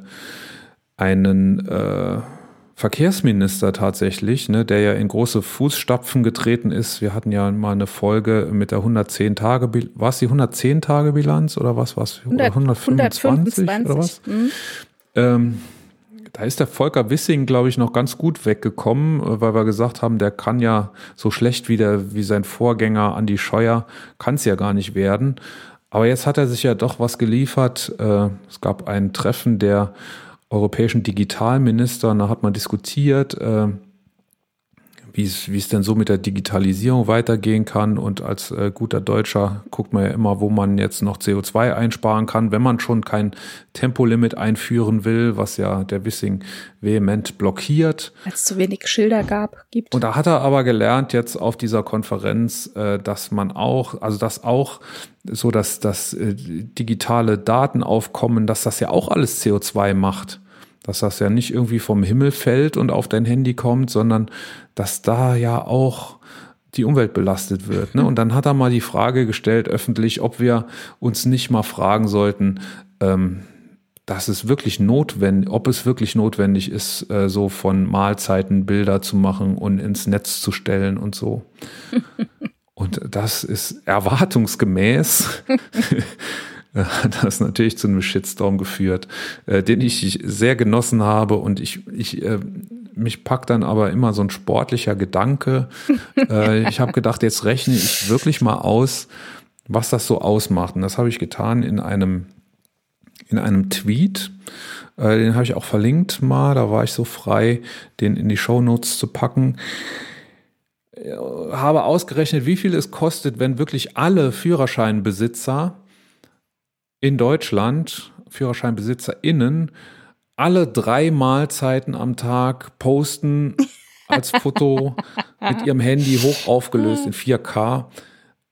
einen äh, Verkehrsminister tatsächlich, ne, der ja in große Fußstapfen getreten ist. Wir hatten ja mal eine Folge mit der 110 Tage, war es die 110 Tage Bilanz oder was was? 100, 125 oder was? Mhm. Ähm, da ist der Volker Wissing, glaube ich, noch ganz gut weggekommen, äh, weil wir gesagt haben, der kann ja so schlecht wie, der, wie sein Vorgänger Andi Scheuer, kann es ja gar nicht werden. Aber jetzt hat er sich ja doch was geliefert. Äh, Es gab ein Treffen der europäischen Digitalminister da hat man diskutiert, äh, wie es, wie es denn so mit der Digitalisierung weitergehen kann. Und als äh, guter Deutscher guckt man ja immer, wo man jetzt noch CO2 einsparen kann, wenn man schon kein Tempolimit einführen will, was ja der Wissing vehement blockiert. Als es zu wenig Schilder gab, gibt. Und da hat er aber gelernt jetzt auf dieser Konferenz, äh, dass man auch, also dass auch so, dass das äh, digitale Datenaufkommen, dass das ja auch alles CO2 macht. Dass das ja nicht irgendwie vom Himmel fällt und auf dein Handy kommt, sondern dass da ja auch die Umwelt belastet wird. Ne? Und dann hat er mal die Frage gestellt öffentlich, ob wir uns nicht mal fragen sollten, ähm, dass es wirklich notwendig, ob es wirklich notwendig ist, äh, so von Mahlzeiten Bilder zu machen und ins Netz zu stellen und so. und das ist erwartungsgemäß. hat das natürlich zu einem Shitstorm geführt, äh, den ich sehr genossen habe und ich, ich äh, mich packt dann aber immer so ein sportlicher Gedanke. äh, ich habe gedacht, jetzt rechne ich wirklich mal aus, was das so ausmacht. Und das habe ich getan in einem in einem Tweet. Äh, den habe ich auch verlinkt mal. Da war ich so frei, den in die Show Notes zu packen. Äh, habe ausgerechnet, wie viel es kostet, wenn wirklich alle Führerscheinbesitzer in Deutschland, FührerscheinbesitzerInnen, alle drei Mahlzeiten am Tag posten als Foto mit ihrem Handy hoch aufgelöst in 4K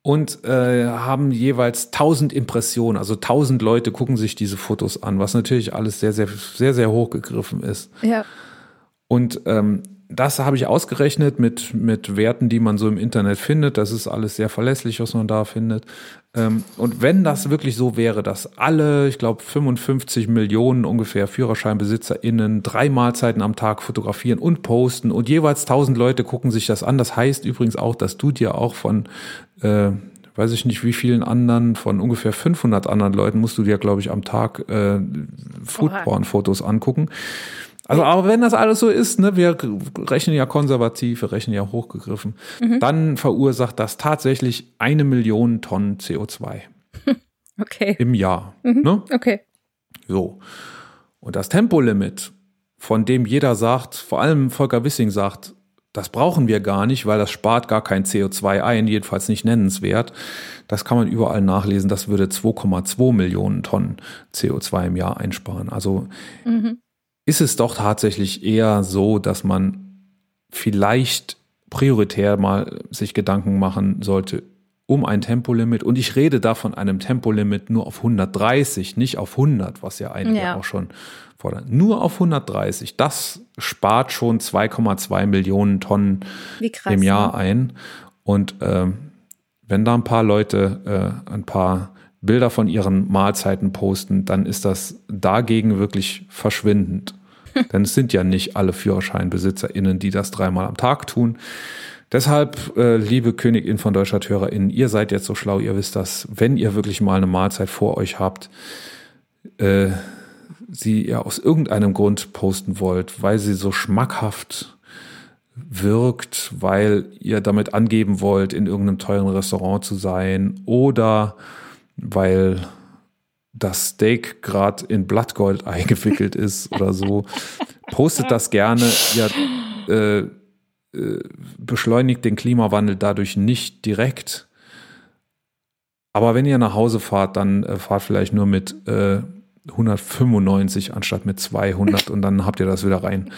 und äh, haben jeweils 1000 Impressionen, also 1000 Leute gucken sich diese Fotos an, was natürlich alles sehr, sehr, sehr, sehr hochgegriffen ist. Ja. Und ähm, das habe ich ausgerechnet mit, mit Werten, die man so im Internet findet. Das ist alles sehr verlässlich, was man da findet. Ähm, und wenn das wirklich so wäre, dass alle, ich glaube, 55 Millionen ungefähr FührerscheinbesitzerInnen drei Mahlzeiten am Tag fotografieren und posten und jeweils 1000 Leute gucken sich das an. Das heißt übrigens auch, dass du dir auch von, äh, weiß ich nicht wie vielen anderen, von ungefähr 500 anderen Leuten musst du dir, glaube ich, am Tag äh, Foodporn-Fotos angucken. Also, aber wenn das alles so ist, ne, wir rechnen ja konservativ, wir rechnen ja hochgegriffen, mhm. dann verursacht das tatsächlich eine Million Tonnen CO2. Okay. Im Jahr. Mhm. Ne? Okay. So. Und das Tempolimit, von dem jeder sagt, vor allem Volker Wissing sagt, das brauchen wir gar nicht, weil das spart gar kein CO2 ein, jedenfalls nicht nennenswert. Das kann man überall nachlesen. Das würde 2,2 Millionen Tonnen CO2 im Jahr einsparen. Also mhm ist es doch tatsächlich eher so, dass man vielleicht prioritär mal sich Gedanken machen sollte um ein Tempolimit. Und ich rede da von einem Tempolimit nur auf 130, nicht auf 100, was ja einige ja. auch schon fordern. Nur auf 130. Das spart schon 2,2 Millionen Tonnen krass, im Jahr ne? ein. Und äh, wenn da ein paar Leute äh, ein paar Bilder von ihren Mahlzeiten posten, dann ist das dagegen wirklich verschwindend. Denn es sind ja nicht alle FührerscheinbesitzerInnen, die das dreimal am Tag tun. Deshalb, äh, liebe Königin von Deutschland HörerInnen, ihr seid jetzt so schlau, ihr wisst das, wenn ihr wirklich mal eine Mahlzeit vor euch habt, äh, sie ja aus irgendeinem Grund posten wollt, weil sie so schmackhaft wirkt, weil ihr damit angeben wollt, in irgendeinem teuren Restaurant zu sein oder weil das Steak gerade in Blattgold eingewickelt ist oder so. Postet das gerne. Ihr äh, äh, beschleunigt den Klimawandel dadurch nicht direkt. Aber wenn ihr nach Hause fahrt, dann äh, fahrt vielleicht nur mit äh, 195 anstatt mit 200 und dann habt ihr das wieder rein.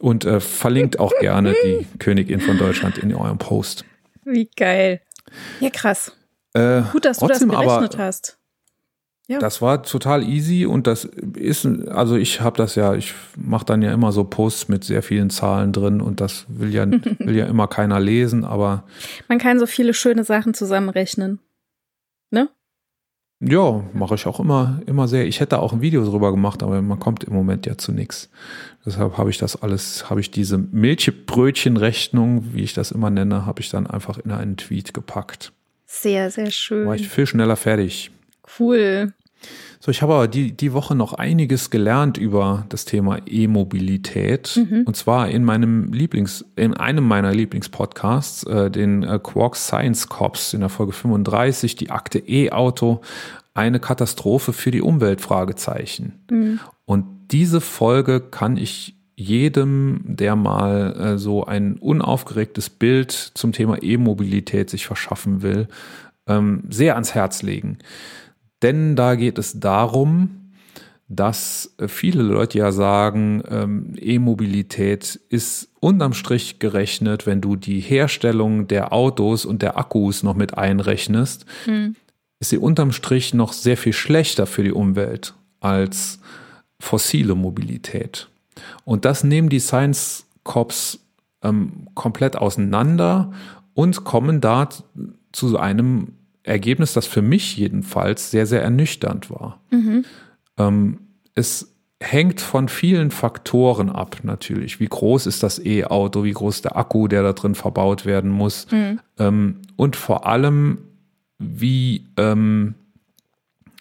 Und äh, verlinkt auch gerne die Königin von Deutschland in eurem Post. Wie geil. Ja, krass. Äh, Gut, dass du das gerechnet aber, hast. Ja. Das war total easy und das ist, also ich habe das ja, ich mache dann ja immer so Posts mit sehr vielen Zahlen drin und das will ja, will ja immer keiner lesen, aber. Man kann so viele schöne Sachen zusammenrechnen. Ne? Ja, mache ich auch immer, immer sehr. Ich hätte auch ein Video drüber gemacht, aber man kommt im Moment ja zu nichts. Deshalb habe ich das alles, habe ich diese Milchbrötchenrechnung, wie ich das immer nenne, habe ich dann einfach in einen Tweet gepackt. Sehr, sehr schön. War ich viel schneller fertig. Cool. So, ich habe aber die, die Woche noch einiges gelernt über das Thema E-Mobilität. Mhm. Und zwar in meinem Lieblings, in einem meiner Lieblingspodcasts, äh, den äh, Quark Science Cops in der Folge 35, die Akte E-Auto, eine Katastrophe für die Umwelt, Fragezeichen. Mhm. Und diese Folge kann ich jedem, der mal äh, so ein unaufgeregtes Bild zum Thema E-Mobilität sich verschaffen will, ähm, sehr ans Herz legen. Denn da geht es darum, dass viele Leute ja sagen, ähm, E-Mobilität ist unterm Strich gerechnet, wenn du die Herstellung der Autos und der Akkus noch mit einrechnest, mhm. ist sie unterm Strich noch sehr viel schlechter für die Umwelt als fossile Mobilität. Und das nehmen die Science Cops ähm, komplett auseinander und kommen da zu einem Ergebnis, das für mich jedenfalls sehr, sehr ernüchternd war. Mhm. Ähm, es hängt von vielen Faktoren ab, natürlich. Wie groß ist das E-Auto, wie groß der Akku, der da drin verbaut werden muss. Mhm. Ähm, und vor allem, wie, ähm,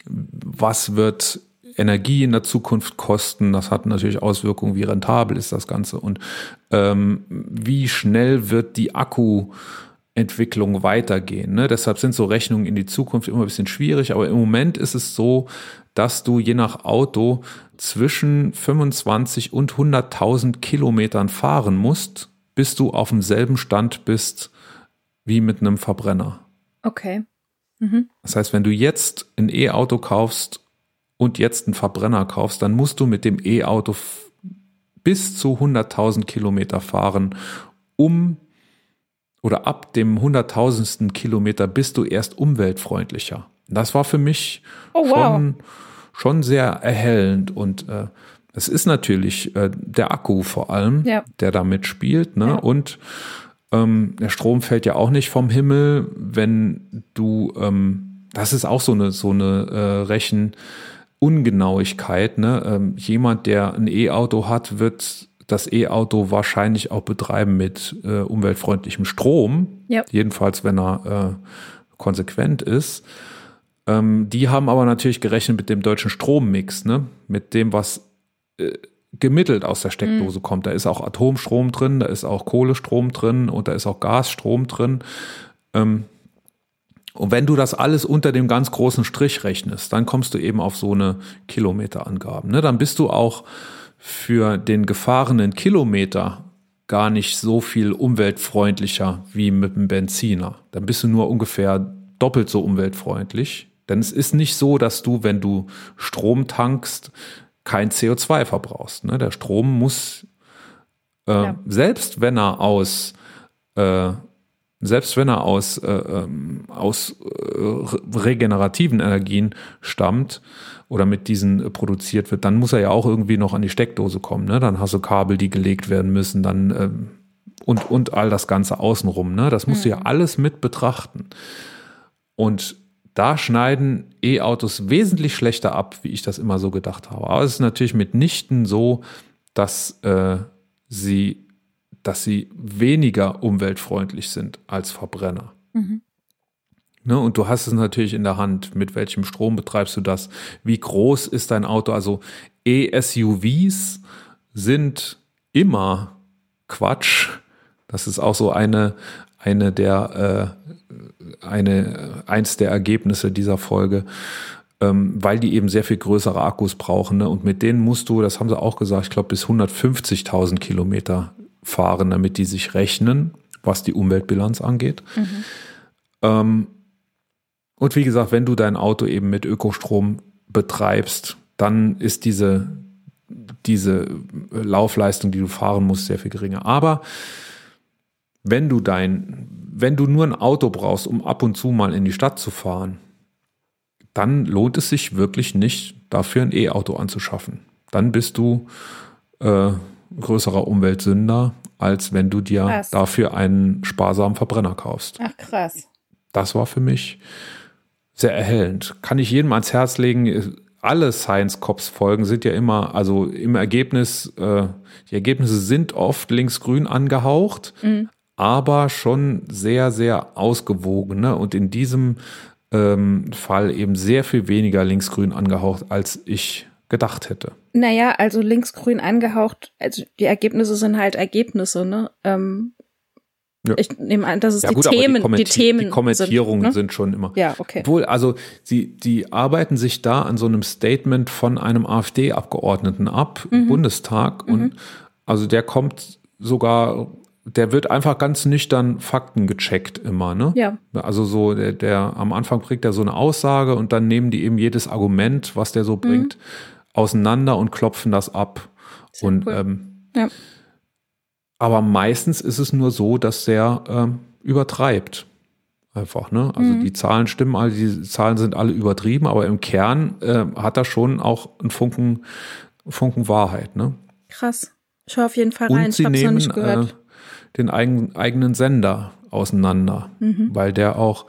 was wird Energie in der Zukunft kosten. Das hat natürlich Auswirkungen, wie rentabel ist das Ganze und ähm, wie schnell wird die Akkuentwicklung weitergehen. Ne? Deshalb sind so Rechnungen in die Zukunft immer ein bisschen schwierig, aber im Moment ist es so, dass du je nach Auto zwischen 25 und 100.000 Kilometern fahren musst, bis du auf demselben Stand bist wie mit einem Verbrenner. Okay. Mhm. Das heißt, wenn du jetzt ein E-Auto kaufst und jetzt einen Verbrenner kaufst, dann musst du mit dem E-Auto bis zu 100.000 Kilometer fahren, um oder ab dem hunderttausendsten Kilometer bist du erst umweltfreundlicher. Das war für mich oh, wow. schon, schon sehr erhellend und äh, es ist natürlich äh, der Akku vor allem, ja. der da mitspielt, ne? Ja. Und ähm, der Strom fällt ja auch nicht vom Himmel, wenn du, ähm, das ist auch so eine so eine äh, Rechen Ungenauigkeit. Ne? Ähm, jemand, der ein E-Auto hat, wird das E-Auto wahrscheinlich auch betreiben mit äh, umweltfreundlichem Strom. Ja. Jedenfalls, wenn er äh, konsequent ist. Ähm, die haben aber natürlich gerechnet mit dem deutschen Strommix, ne? mit dem, was äh, gemittelt aus der Steckdose mhm. kommt. Da ist auch Atomstrom drin, da ist auch Kohlestrom drin und da ist auch Gasstrom drin. Ähm, und wenn du das alles unter dem ganz großen Strich rechnest, dann kommst du eben auf so eine Kilometerangaben. Ne? Dann bist du auch für den gefahrenen Kilometer gar nicht so viel umweltfreundlicher wie mit dem Benziner. Dann bist du nur ungefähr doppelt so umweltfreundlich. Denn es ist nicht so, dass du, wenn du Strom tankst, kein CO2 verbrauchst. Ne? Der Strom muss, äh, ja. selbst wenn er aus äh, selbst wenn er aus, äh, ähm, aus äh, regenerativen Energien stammt oder mit diesen äh, produziert wird, dann muss er ja auch irgendwie noch an die Steckdose kommen. Ne? Dann hast du Kabel, die gelegt werden müssen, dann ähm, und, und all das Ganze außenrum. Ne? Das musst mhm. du ja mhm. alles mit betrachten. Und da schneiden E-Autos wesentlich schlechter ab, wie ich das immer so gedacht habe. Aber es ist natürlich mitnichten so, dass äh, sie dass sie weniger umweltfreundlich sind als Verbrenner. Mhm. Ne, und du hast es natürlich in der Hand, mit welchem Strom betreibst du das, wie groß ist dein Auto. Also E-SUVs sind immer Quatsch. Das ist auch so eine, eine der, äh, eine, eins der Ergebnisse dieser Folge, ähm, weil die eben sehr viel größere Akkus brauchen. Ne? Und mit denen musst du, das haben sie auch gesagt, ich glaube bis 150.000 Kilometer fahren, damit die sich rechnen, was die Umweltbilanz angeht. Mhm. Ähm, und wie gesagt, wenn du dein Auto eben mit Ökostrom betreibst, dann ist diese, diese Laufleistung, die du fahren musst, sehr viel geringer. Aber wenn du dein, wenn du nur ein Auto brauchst, um ab und zu mal in die Stadt zu fahren, dann lohnt es sich wirklich nicht, dafür ein E-Auto anzuschaffen. Dann bist du äh, größerer Umweltsünder, als wenn du dir krass. dafür einen sparsamen Verbrenner kaufst. Ach krass. Das war für mich sehr erhellend. Kann ich jedem ans Herz legen. Alle Science Cops Folgen sind ja immer, also im Ergebnis, äh, die Ergebnisse sind oft linksgrün angehaucht, mhm. aber schon sehr, sehr ausgewogen. Ne? Und in diesem ähm, Fall eben sehr viel weniger linksgrün angehaucht, als ich gedacht hätte. Naja, also linksgrün angehaucht, also die Ergebnisse sind halt Ergebnisse, ne? Ähm, ja. Ich nehme an, dass es ja, die, gut, Themen, die, die, Themen, die Kommentierungen sind, ne? sind, schon immer. Ja, okay. Obwohl, also sie, die arbeiten sich da an so einem Statement von einem AfD-Abgeordneten ab mhm. im Bundestag mhm. und also der kommt sogar der wird einfach ganz nüchtern Fakten gecheckt immer, ne? Ja. Also so, der, der am Anfang bringt er so eine Aussage und dann nehmen die eben jedes Argument, was der so mhm. Auseinander und klopfen das ab. Sehr und cool. ähm, ja. aber meistens ist es nur so, dass der ähm, übertreibt. Einfach, ne? Also mhm. die Zahlen stimmen alle, die Zahlen sind alle übertrieben, aber im Kern äh, hat er schon auch einen Funken Funken Wahrheit, ne? Krass. Ich höre auf jeden Fall rein. Und ich sie nehmen nicht gehört. äh, den eigen, eigenen Sender auseinander, Mhm. weil der auch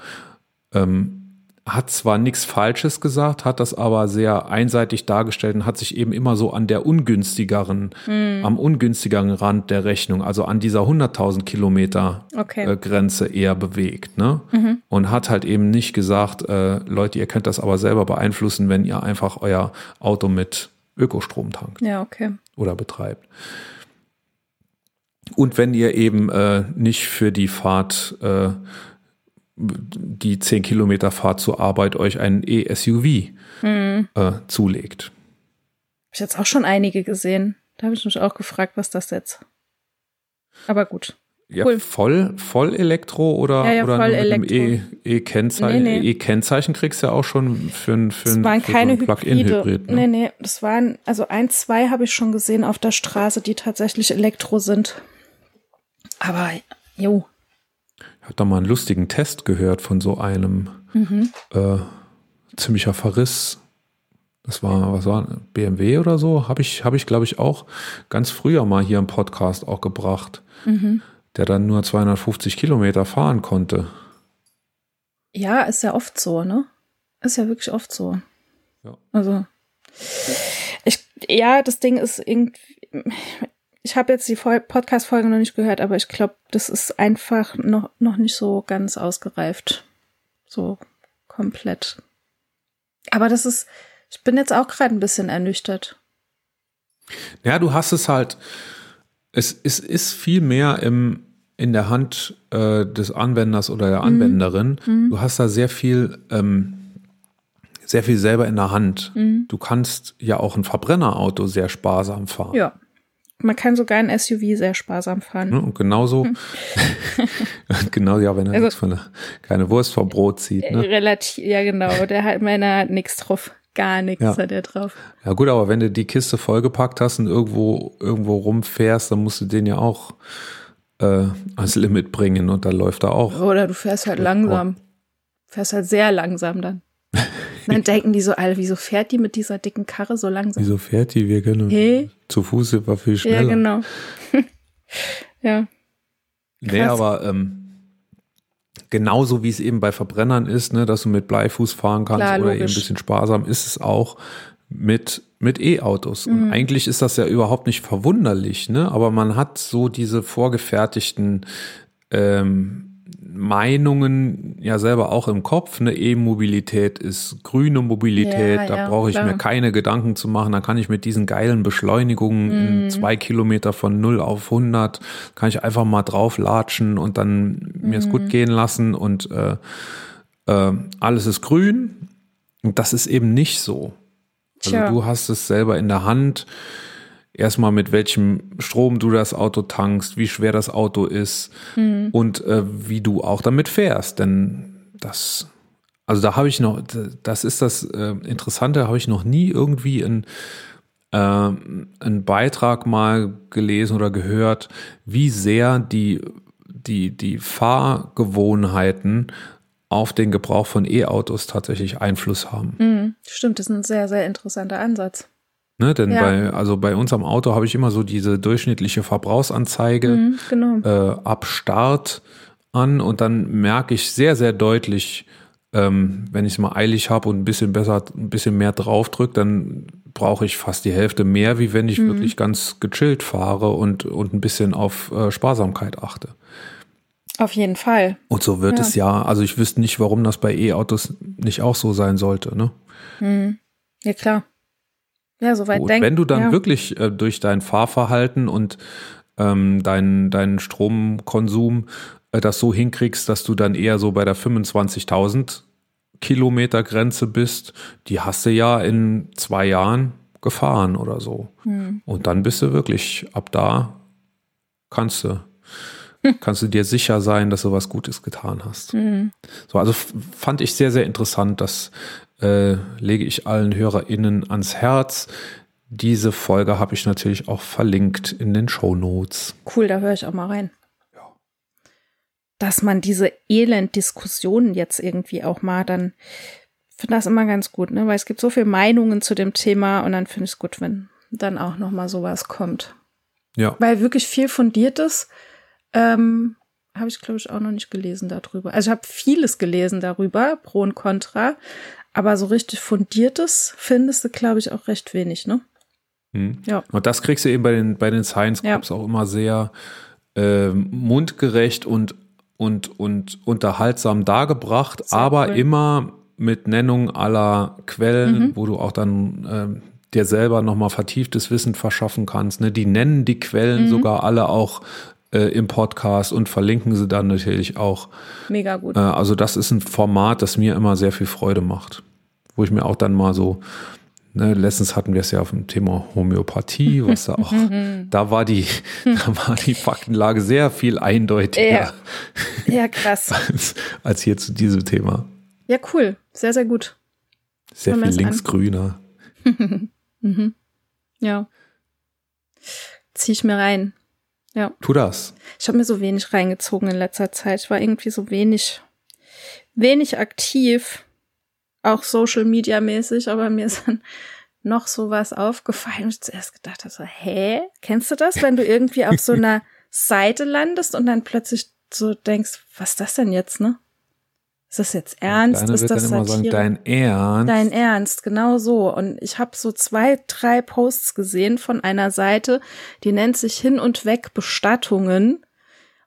ähm, hat zwar nichts Falsches gesagt, hat das aber sehr einseitig dargestellt und hat sich eben immer so an der ungünstigeren, Mhm. am ungünstigeren Rand der Rechnung, also an dieser 100.000 Kilometer Okay. äh, Grenze eher bewegt, ne? Und hat halt eben nicht gesagt, äh, Leute, ihr könnt das aber selber beeinflussen, wenn ihr einfach euer Auto mit Ökostrom tankt ja, okay. oder betreibt. Und wenn ihr eben äh, nicht für die Fahrt, äh, die 10 Kilometer Fahrt zur Arbeit euch ein E-SUV Hm. äh, zulegt. Hab ich jetzt auch schon einige gesehen. Da habe ich mich auch gefragt, was das jetzt. Aber gut. Ja, Cool. voll, voll Elektro oder, Ja, ja, oder voll mit Elektro. E- E-Kennzeichen? Nee, nee. E-Kennzeichen kriegst du ja auch schon für ein, für ein, waren für keine so. Plug-in-Hybrid. Nee, Ne? nee, das waren, also ein, zwei habe ich schon gesehen auf der Straße, die tatsächlich Elektro sind. Aber, jo. Ich habe da mal einen lustigen Test gehört von so einem Mhm. äh, ziemlicher Verriss. Das war, was war, BMW oder so? Habe ich, habe ich, glaube ich, auch ganz früher mal hier im Podcast auch gebracht, Mhm. der dann nur 250 Kilometer fahren konnte. Ja, ist ja oft so, ne? Ist ja wirklich oft so. Ja. Also, ich, ja, das Ding ist irgendwie, ich habe jetzt die Podcast-Folge noch nicht gehört, aber ich glaube, das ist einfach noch, noch nicht so ganz ausgereift. So komplett. Aber das ist, ich bin jetzt auch gerade ein bisschen ernüchtert. Ja, du hast es halt, es, es ist viel mehr im, in der Hand äh, des Anwenders oder Mhm. der Anwenderin. Du hast da sehr viel, ähm, sehr viel selber in der Hand. Du kannst ja auch ein Verbrennerauto sehr sparsam fahren. Ja. Man kann sogar ein SUV sehr sparsam fahren. Und genauso, genau, ja, wenn er Also- von der, keine Wurst vom Brot zieht. Äh, Ne? Relativ, ja genau. Der hat meiner hat nichts drauf. Gar nichts Ja. hat er drauf. Ja gut, aber wenn du die Kiste vollgepackt hast und irgendwo, irgendwo rumfährst, dann musst du den ja auch äh, ans Limit bringen und dann läuft er auch. Oder du fährst halt langsam. Fährst halt sehr langsam dann. dann denken die so, Alter, wieso fährt die mit dieser dicken Karre so langsam? Wieso fährt die? Wir können Hey? zu Fuß wir viel schneller. Ja, genau. ja. Nee, Krass. aber ähm, genauso wie es eben bei Verbrennern ist, ne, dass du mit Bleifuß fahren kannst Klar, oder eben ein bisschen sparsam, ist es auch mit, mit E-Autos. Mhm. Und eigentlich ist das ja überhaupt nicht verwunderlich, ne? Aber man hat so diese vorgefertigten ähm, Meinungen ja selber auch im Kopf. Eine E-Mobilität ist grüne Mobilität, Ja, da ja, brauche ich klar. mir keine Gedanken zu machen. Da kann ich mit diesen geilen Beschleunigungen Mhm. in zwei Kilometer von 0 auf 100, kann ich einfach mal drauf latschen und dann mir es Mhm. gut gehen lassen und äh, äh, alles ist grün. Und das ist eben nicht so. Also Tja. du hast es selber in der Hand. Erstmal mit welchem Strom du das Auto tankst, wie schwer das Auto ist Mhm. und äh, wie du auch damit fährst. Denn das, also da habe ich noch, das ist das äh, Interessante, da habe ich noch nie irgendwie ein äh, einen Beitrag mal gelesen oder gehört, wie sehr die, die, die Fahrgewohnheiten auf den Gebrauch von E-Autos tatsächlich Einfluss haben. Mhm. Stimmt, das ist ein sehr, sehr interessanter Ansatz. Ne, denn Ja. bei, also bei uns am Auto habe ich immer so diese durchschnittliche Verbrauchsanzeige Mhm, genau. äh, ab Start an und dann merke ich sehr, sehr deutlich, ähm, wenn ich es mal eilig habe und ein bisschen besser, ein bisschen mehr draufdrück, dann brauche ich fast die Hälfte mehr, wie wenn ich Mhm. wirklich ganz gechillt fahre und, und ein bisschen auf äh, Sparsamkeit achte. Auf jeden Fall. Und so wird Ja. es ja. Also ich wüsste nicht, warum das bei E-Autos nicht auch so sein sollte. Ne? Mhm. Ja, klar. Ja, soweit Gut, denken. wenn du dann ja. wirklich äh, durch dein Fahrverhalten und ähm, deinen deinen Stromkonsum äh, das so hinkriegst, dass du dann eher so bei der 25.000 Kilometer Grenze bist, die hast du ja in zwei Jahren gefahren oder so. Hm. Und dann bist du wirklich ab da kannst du kannst du dir sicher sein, dass du was Gutes getan hast. Mhm. So, also fand ich sehr, sehr interessant. Das äh, lege ich allen HörerInnen ans Herz. Diese Folge habe ich natürlich auch verlinkt in den Show Notes. Cool, da höre ich auch mal rein. Dass man diese Elend-Diskussionen jetzt irgendwie auch mal dann, finde das immer ganz gut, ne? Weil es gibt so viele Meinungen zu dem Thema und dann finde ich es gut, wenn dann auch noch mal sowas kommt. Ja. Weil wirklich viel Fundiertes ähm, habe ich, glaube ich, auch noch nicht gelesen darüber. Also ich habe vieles gelesen darüber, Pro und Contra, aber so richtig Fundiertes findest du, glaube ich, auch recht wenig, ne? Hm. Ja. Und das kriegst du eben bei den, bei den Science Ja. Clubs auch immer sehr ähm, mundgerecht und, und, und unterhaltsam dargebracht, Sehr aber cool. immer mit Nennung aller Quellen, Mhm. wo du auch dann ähm, dir selber nochmal vertieftes Wissen verschaffen kannst. Ne? Die nennen die Quellen Mhm. sogar alle auch äh, im Podcast und verlinken sie dann natürlich auch. Mega gut. Äh, also das ist ein Format, das mir immer sehr viel Freude macht. Wo ich mir auch dann mal so, ne, letztens hatten wir es ja auf dem Thema Homöopathie, was da auch, da war die, da war die Faktenlage sehr viel eindeutiger Ja. Ja, krass. als, als hier zu diesem Thema. Ja, cool. Sehr, sehr gut. Sehr Hören viel linksgrüner. Mhm. Ja. Zieh ich mir rein. Ja. Tu das. Ich habe mir so wenig reingezogen in letzter Zeit. Ich war irgendwie so wenig, wenig aktiv, auch Social Media mäßig, aber mir ist dann noch sowas aufgefallen und ich zuerst gedacht habe, so, hä? Kennst du das, wenn du irgendwie auf so einer Seite landest und dann plötzlich so denkst, was ist das denn jetzt, ne? Ist das jetzt ernst? Deine ist das dann immer sagen, Satire? dein Ernst. Dein Ernst, genau so. Und ich habe so zwei, drei Posts gesehen von einer Seite, die nennt sich Hin und Weg Bestattungen.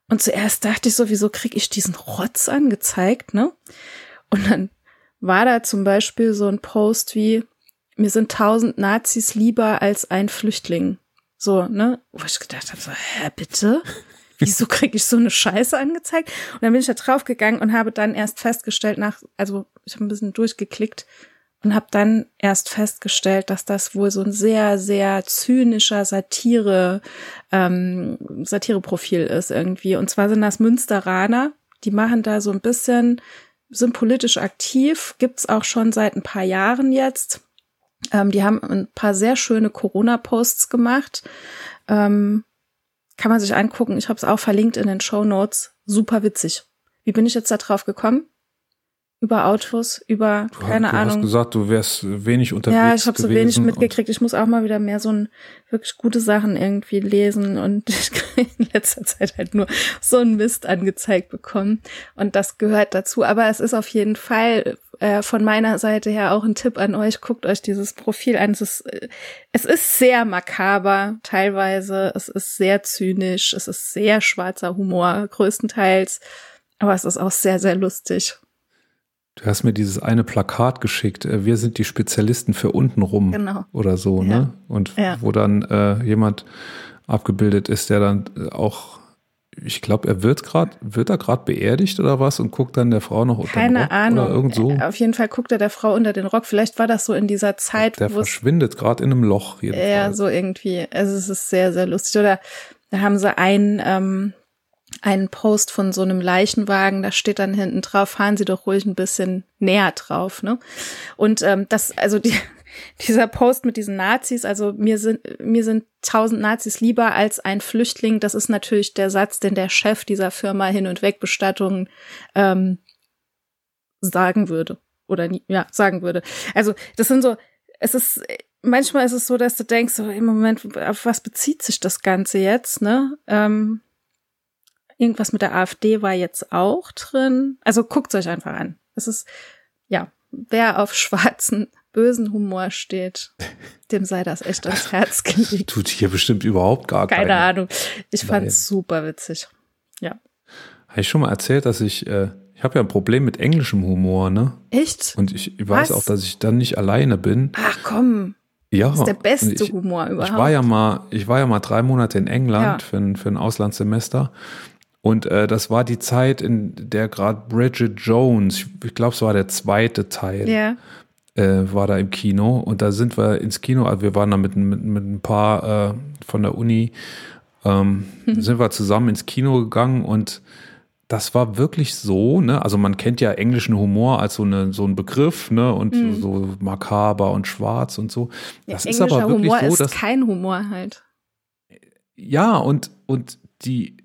Und zuerst dachte ich so, wieso krieg ich diesen Rotz angezeigt, ne? Und dann war da zum Beispiel so ein Post wie, mir sind tausend Nazis lieber als ein Flüchtling. So, ne? Wo ich gedacht habe, so, hä, bitte? Wieso krieg ich so eine Scheiße angezeigt? Und dann bin ich da draufgegangen und habe dann erst festgestellt, nach, also ich habe ein bisschen durchgeklickt und habe dann erst festgestellt, dass das wohl so ein sehr, sehr zynischer Satire, ähm, Satireprofil ist irgendwie. Und zwar sind das Münsteraner, die machen da so ein bisschen, sind politisch aktiv, gibt's auch schon seit ein paar Jahren jetzt. Ähm, die haben ein paar sehr schöne Corona-Posts gemacht. Ähm, kann man sich angucken. Ich habe es auch verlinkt in den Show Notes. Super witzig. Wie bin ich jetzt da drauf gekommen? Über Autos, über Du, keine du Ahnung. hast gesagt, du wärst wenig unterwegs Ja, ich habe so wenig mitgekriegt. Ich muss auch mal wieder mehr so ein wirklich gute Sachen irgendwie lesen und ich kriege in letzter Zeit halt nur so einen Mist angezeigt bekommen und das gehört dazu. Aber es ist auf jeden Fall äh, von meiner Seite her auch ein Tipp an euch. Guckt euch dieses Profil an. Es ist, äh, es ist sehr makaber teilweise. Es ist sehr zynisch. Es ist sehr schwarzer Humor größtenteils. Aber es ist auch sehr, sehr lustig. Du hast mir dieses eine Plakat geschickt, äh, wir sind die Spezialisten für untenrum Genau. oder so, Ja. ne? Und Ja. wo dann äh, jemand abgebildet ist, der dann äh, auch, ich glaube, er wird gerade, wird er gerade beerdigt oder was und guckt dann der Frau noch unter den Keine Rock Ahnung. oder irgend so. Auf jeden Fall guckt er der Frau unter den Rock. Vielleicht war das so in dieser Zeit, Der verschwindet gerade in einem Loch ja jedenfalls. so irgendwie. Also es ist sehr, sehr lustig. Oder da haben sie einen, ähm, einen Post von so einem Leichenwagen, da steht dann hinten drauf, fahren Sie doch ruhig ein bisschen näher drauf, ne? Und ähm, das, also die, dieser Post mit diesen Nazis, also mir sind mir sind tausend Nazis lieber als ein Flüchtling. Das ist natürlich der Satz, den der Chef dieser Firma Hin und Weg Bestattungen ähm, sagen würde oder nie, ja sagen würde. Also das sind so, es ist manchmal ist es so, dass du denkst, so im Moment, auf was bezieht sich das Ganze jetzt, ne? Ähm, irgendwas mit der AfD war jetzt auch drin. Also guckt euch einfach an. Es ist, ja, wer auf schwarzen, bösen Humor steht, dem sei das echt ans Herz gelegt. Tut hier bestimmt überhaupt gar Keine keine. Ahnung. Ich Nein. fand's super witzig. Habe ich schon mal erzählt, dass ich, äh, ich habe ja ein Problem mit englischem Humor, ne? Echt? Und ich weiß Was? auch, dass ich dann nicht alleine bin. Ach komm, Ja. das ist der beste ich, Humor überhaupt. Ich war ja mal, ich war ja mal drei Monate in England Ja. für, ein, für ein Auslandssemester. Und äh, das war die Zeit, in der gerade Bridget Jones, ich, ich glaube, es war der zweite Teil, ja. Äh, war da im Kino. Und da sind wir ins Kino, also wir waren da mit, mit, mit ein paar äh, von der Uni, ähm, sind wir zusammen ins Kino gegangen und das war wirklich so, ne? Also man kennt ja englischen Humor als so, eine, so ein Begriff, ne? Und so, so makaber und schwarz und so. Das ist Englischer aber wirklich Humor so, ist dass kein Humor halt. ja, und, und die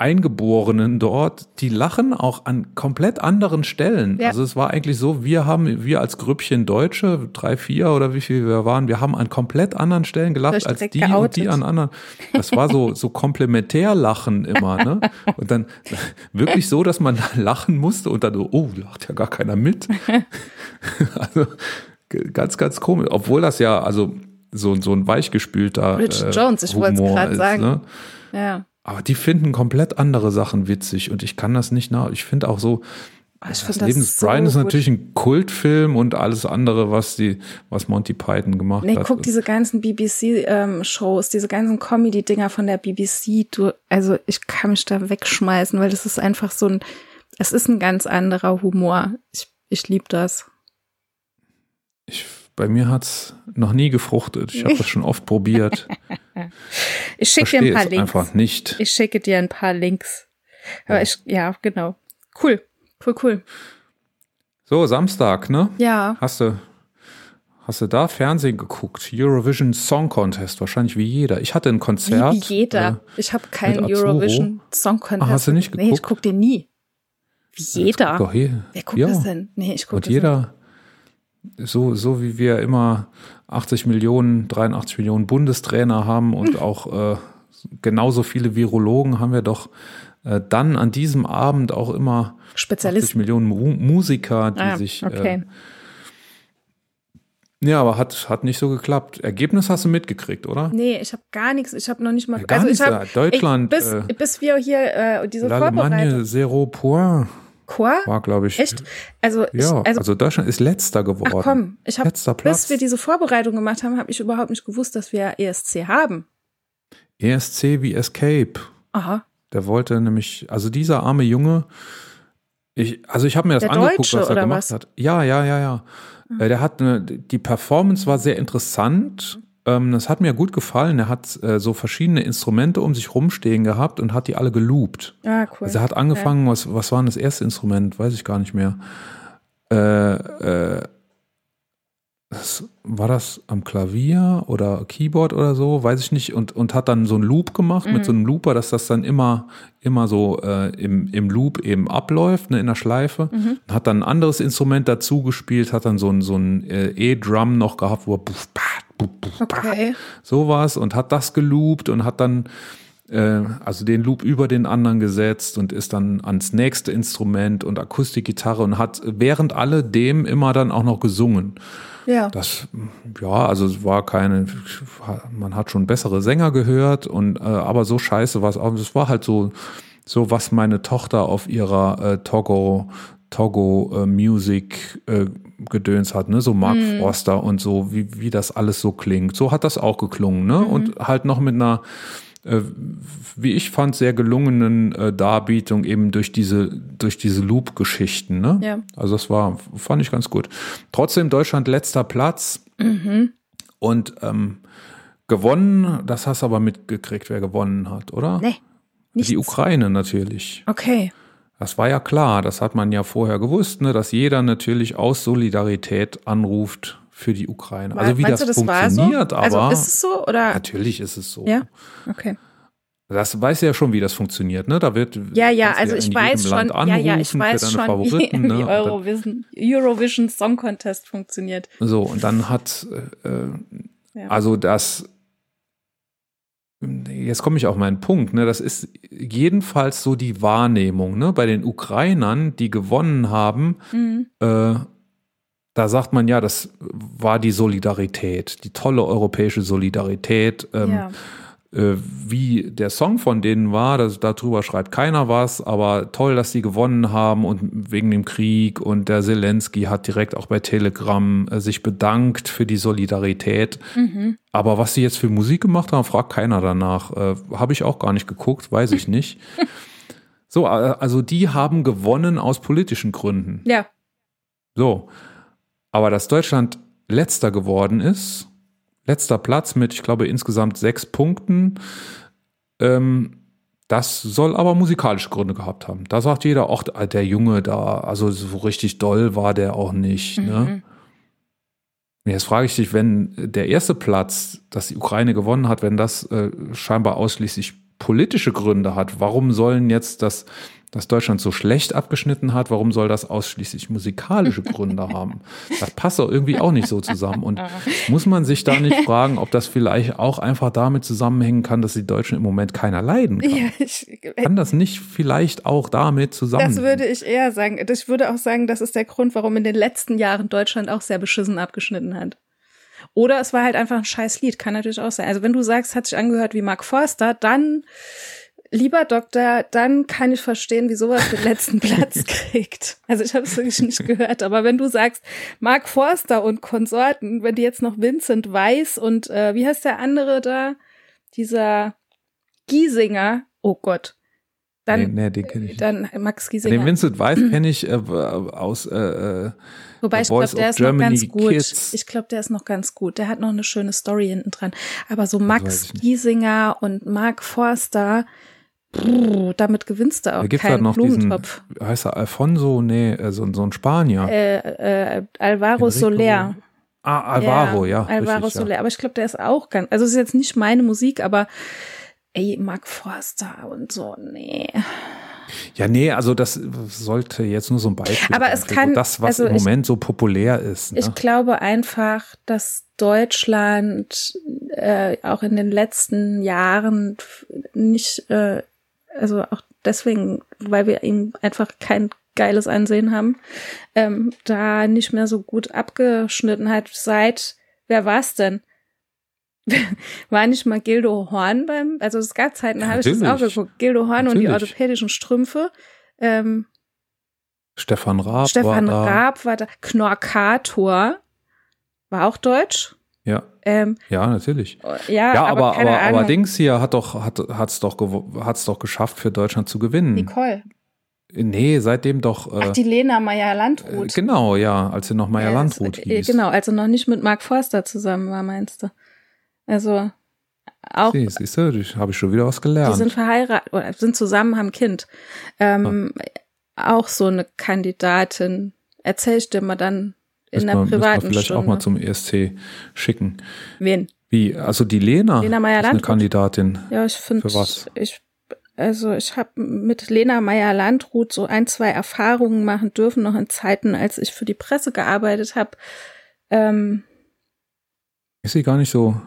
Eingeborenen dort, die lachen auch an komplett anderen Stellen. Ja. Also es war eigentlich so, wir haben, wir als Grüppchen Deutsche, drei, vier oder wie viel wir waren, wir haben an komplett anderen Stellen gelacht als die und die geoutet. an anderen. Das war so, so Komplementärlachen immer, ne? Und dann wirklich so, dass man da lachen musste und dann so, oh, lacht ja gar keiner mit. also ganz, ganz komisch. Obwohl das ja, also so, so ein weichgespülter Bridget äh, Jones, ich wollte es gerade sagen. Ne? Ja. Aber die finden komplett andere Sachen witzig und ich kann das nicht nach. Ich finde auch so, Ich das Leben des so Brian ist natürlich ein Kultfilm und alles andere, was die, was Monty Python gemacht Nee, hat. guck diese ganzen BBC-Shows, diese ganzen Comedy-Dinger von der BBC. Du, also ich kann mich da wegschmeißen, weil das ist einfach so ein, es ist ein ganz anderer Humor. Ich, ich liebe das. ich, bei mir hat's noch nie gefruchtet. Ich habe das schon oft probiert. Ich schicke dir ein paar Links. einfach nicht. Ich schicke dir ein paar Links. Aber Ja. ich, ja, genau. Cool. Cool, cool. So, Samstag, ne? Ja. Hast du, hast du da Fernsehen geguckt? Eurovision Song Contest, wahrscheinlich wie jeder. Ich hatte ein Konzert. wie jeder. äh, ich habe keinen. Eurovision Song Contest. Ah, hast du nicht Nee, ich geguckt? guck den nie. Wie jeder. Doch, hier. Wer guckt ja. das denn? Nee, ich guck Und das jeder, so, so wie wir immer 80 Millionen, 83 Millionen Bundestrainer haben und auch äh, genauso viele Virologen haben wir doch äh, dann an diesem Abend auch immer nicht. Spezialist. 80 Millionen Mu Musiker, die Ah, sich. okay. Äh, ja, aber hat, hat nicht so geklappt. Ergebnis hast du mitgekriegt, oder? Nee, ich habe gar nichts. Ich habe noch nicht mal. Ja, gar also nichts, hab, Deutschland, Ich, bis, äh, bis wir hier äh, diese Vorbereitung. L'Allemagne zero point Chor? war, glaube ich. Echt? Also, ich, Ja, also, also, Deutschland ist letzter ach geworden. komm, ich habe, Letzter Platz. bis wir diese Vorbereitung gemacht haben, habe ich überhaupt nicht gewusst, dass wir ESC haben. ESC wie Escape. Aha. Der wollte nämlich, also dieser arme Junge, ich, also ich habe mir das Der angeguckt, Deutsche, was er gemacht was? hat. Ja, ja, ja, ja. Äh, Der hat eine, die Performance war sehr interessant. Ähm, das hat mir gut gefallen. Er hat äh, so verschiedene Instrumente um sich rumstehen gehabt und hat die alle geloopt. Ah, cool. Also er hat angefangen, was, was war denn das erste Instrument? Weiß ich gar nicht mehr. Äh, äh, das, war das am Klavier oder Keyboard oder so? Weiß ich nicht. Und, und hat dann so einen Loop gemacht Mhm. mit so einem Looper, dass das dann immer, immer so äh, im, im Loop eben abläuft, ne, in der Schleife. Mhm. Hat dann ein anderes Instrument dazu gespielt, hat dann so ein, so ein äh, E-Drum noch gehabt, wo er buff, bah, Okay. sowas und hat das geloopt und hat dann äh, also den Loop über den anderen gesetzt und ist dann ans nächste Instrument und Akustikgitarre und hat während alledem immer dann auch noch gesungen. Ja. Das, ja, also es war keine, man hat schon bessere Sänger gehört und äh, aber so scheiße war es auch. Es war halt so, so was meine Tochter auf ihrer äh, Togo, Togo äh, Music äh, Gedöns hat, ne? So Mark Forster und so, wie, wie das alles so klingt. So hat das auch geklungen, ne? Und halt noch mit einer äh, wie ich fand, sehr gelungenen äh, Darbietung eben durch diese, durch diese Loop-Geschichten. Ne? Ja. Also das war, fand ich ganz gut. Trotzdem Deutschland letzter Platz und ähm, gewonnen, das hast du aber mitgekriegt, wer gewonnen hat, oder? Nee. Nichts. Die Ukraine natürlich. Okay. Das war ja klar, das hat man ja vorher gewusst, ne, dass jeder natürlich aus Solidarität anruft für die Ukraine. Also wie Meinst das, du, das war so? funktioniert, aber Also ist es so oder? natürlich ist es so. Ja. Okay. Das weiß ja schon, wie das funktioniert, ne? Da wird Ja, ja, also ich weiß schon, Land ja, ja, ich anrufen weiß schon, Favoriten, wie, ne? wie dann- Eurovision, Eurovision Song Contest funktioniert. So, und dann hat, äh, Ja. also das, jetzt komme ich auf meinen Punkt, ne, das ist jedenfalls so die Wahrnehmung, ne, bei den Ukrainern, die gewonnen haben, Mhm. äh, da sagt man ja, das war die Solidarität, die tolle europäische Solidarität, ähm, ja. Äh, wie der Song von denen war, das, darüber schreibt keiner was, aber toll, dass die gewonnen haben und wegen dem Krieg und der Zelensky hat direkt auch bei Telegram äh, sich bedankt für die Solidarität. Mhm. Aber was sie jetzt für Musik gemacht haben, fragt keiner danach. Äh, Habe ich auch gar nicht geguckt, weiß ich nicht. so, äh, also die haben gewonnen aus politischen Gründen. Ja. So. Aber dass Deutschland letzter geworden ist, letzter Platz mit, ich glaube, insgesamt sechs Punkten, ähm, das soll aber musikalische Gründe gehabt haben. Da sagt jeder, ach, der Junge da, also so richtig doll war der auch nicht. Ne? Mhm. Jetzt frage ich dich, wenn der erste Platz, das die Ukraine gewonnen hat, wenn das äh, scheinbar ausschließlich politische Gründe hat. Warum sollen jetzt das, dass Deutschland so schlecht abgeschnitten hat, warum soll das ausschließlich musikalische Gründe haben? Das passt doch irgendwie auch nicht so zusammen. Und muss man sich da nicht fragen, ob das vielleicht auch einfach damit zusammenhängen kann, dass die Deutschen im Moment keiner leiden kann? Ja, ich, Kann das nicht vielleicht auch damit zusammenhängen? das würde ich eher sagen. Ich würde auch sagen, das ist der Grund, warum in den letzten Jahren Deutschland auch sehr beschissen abgeschnitten hat. Oder es war halt einfach ein scheiß Lied, kann natürlich auch sein. Also wenn du sagst, hat sich angehört wie Mark Forster, dann, lieber Doktor, dann kann ich verstehen, wie sowas den letzten Platz kriegt. Also ich habe es wirklich nicht gehört, aber wenn du sagst, Mark Forster und Konsorten, wenn die jetzt noch Vincent Weiss und äh, wie heißt der andere da? Dieser Giesinger, oh Gott. Dann, nee, nee, den kenne ich nicht. dann Max Giesinger. Den Vincent Weiss kenne ich äh, aus äh, äh, Wobei ich glaube, der ist noch Germany ganz gut. Kids. Ich glaube, der ist noch ganz gut. Der hat noch eine schöne Story hinten dran. Aber so Max. Giesinger und Mark Forster, brr, damit gewinnst du auch Da gibt's keinen halt noch diesen, Blumentopf. heißt er Alfonso? Nee, äh, so, so ein Spanier. Äh, äh, Alvaro Enrico- Soler. ah, Alvaro, ja. Alvaro richtig, Soler. Aber ich glaube, der ist auch ganz, also es ist jetzt nicht meine Musik, aber ey, Mark Forster und so, nee. Ja. ja, nee, also das sollte jetzt nur so ein Beispiel Aber sein es kann- das, was also im ich- Moment so populär ist. Ne? Ich glaube einfach, dass Deutschland äh, auch in den letzten Jahren nicht, äh, also auch deswegen, weil wir ihm einfach kein geiles Ansehen haben, ähm, da nicht mehr so gut abgeschnitten hat seit, wer war's denn? War nicht mal Gildo Horn beim, also es gab Zeiten, da habe ich das auch Natürlich. geguckt, Gildo Horn und die Natürlich. orthopädischen Strümpfe. Ähm, Stefan Raab Stefan war da. Raab war da, Knorkator war auch deutsch. Ja, Ähm, ja, natürlich. ja, Ja, aber, aber, keine aber, Ahnung. aber Dings hier hat doch, hat, hat's doch, hat's doch geschafft, für Deutschland zu gewinnen. Nicole. Nee, seitdem doch. Äh, Ach, die Lena Meyer äh, Landrut. genau, ja, als sie noch Meier Ja, äh, hieß. Genau, also noch nicht mit Mark Forster zusammen war, meinst du? Also auch, Sie, siehst du, ich habe ich schon wieder was die gelernt. sind verheiratet oder sind zusammen, haben ein Kind. Ähm, Auch so eine Kandidatin. Erzähl ich dir mal dann in wir privaten vielleicht Stunde. auch mal zum ESC schicken. Wen? Wie, also die Lena, Lena ist eine. Kandidatin. Ja, ich finde, Für was? ich, also ich habe mit Lena Meyer-Landrut so ein, zwei Erfahrungen machen dürfen, noch in Zeiten, als ich für die Presse gearbeitet habe. Ähm, Ist sie gar nicht so,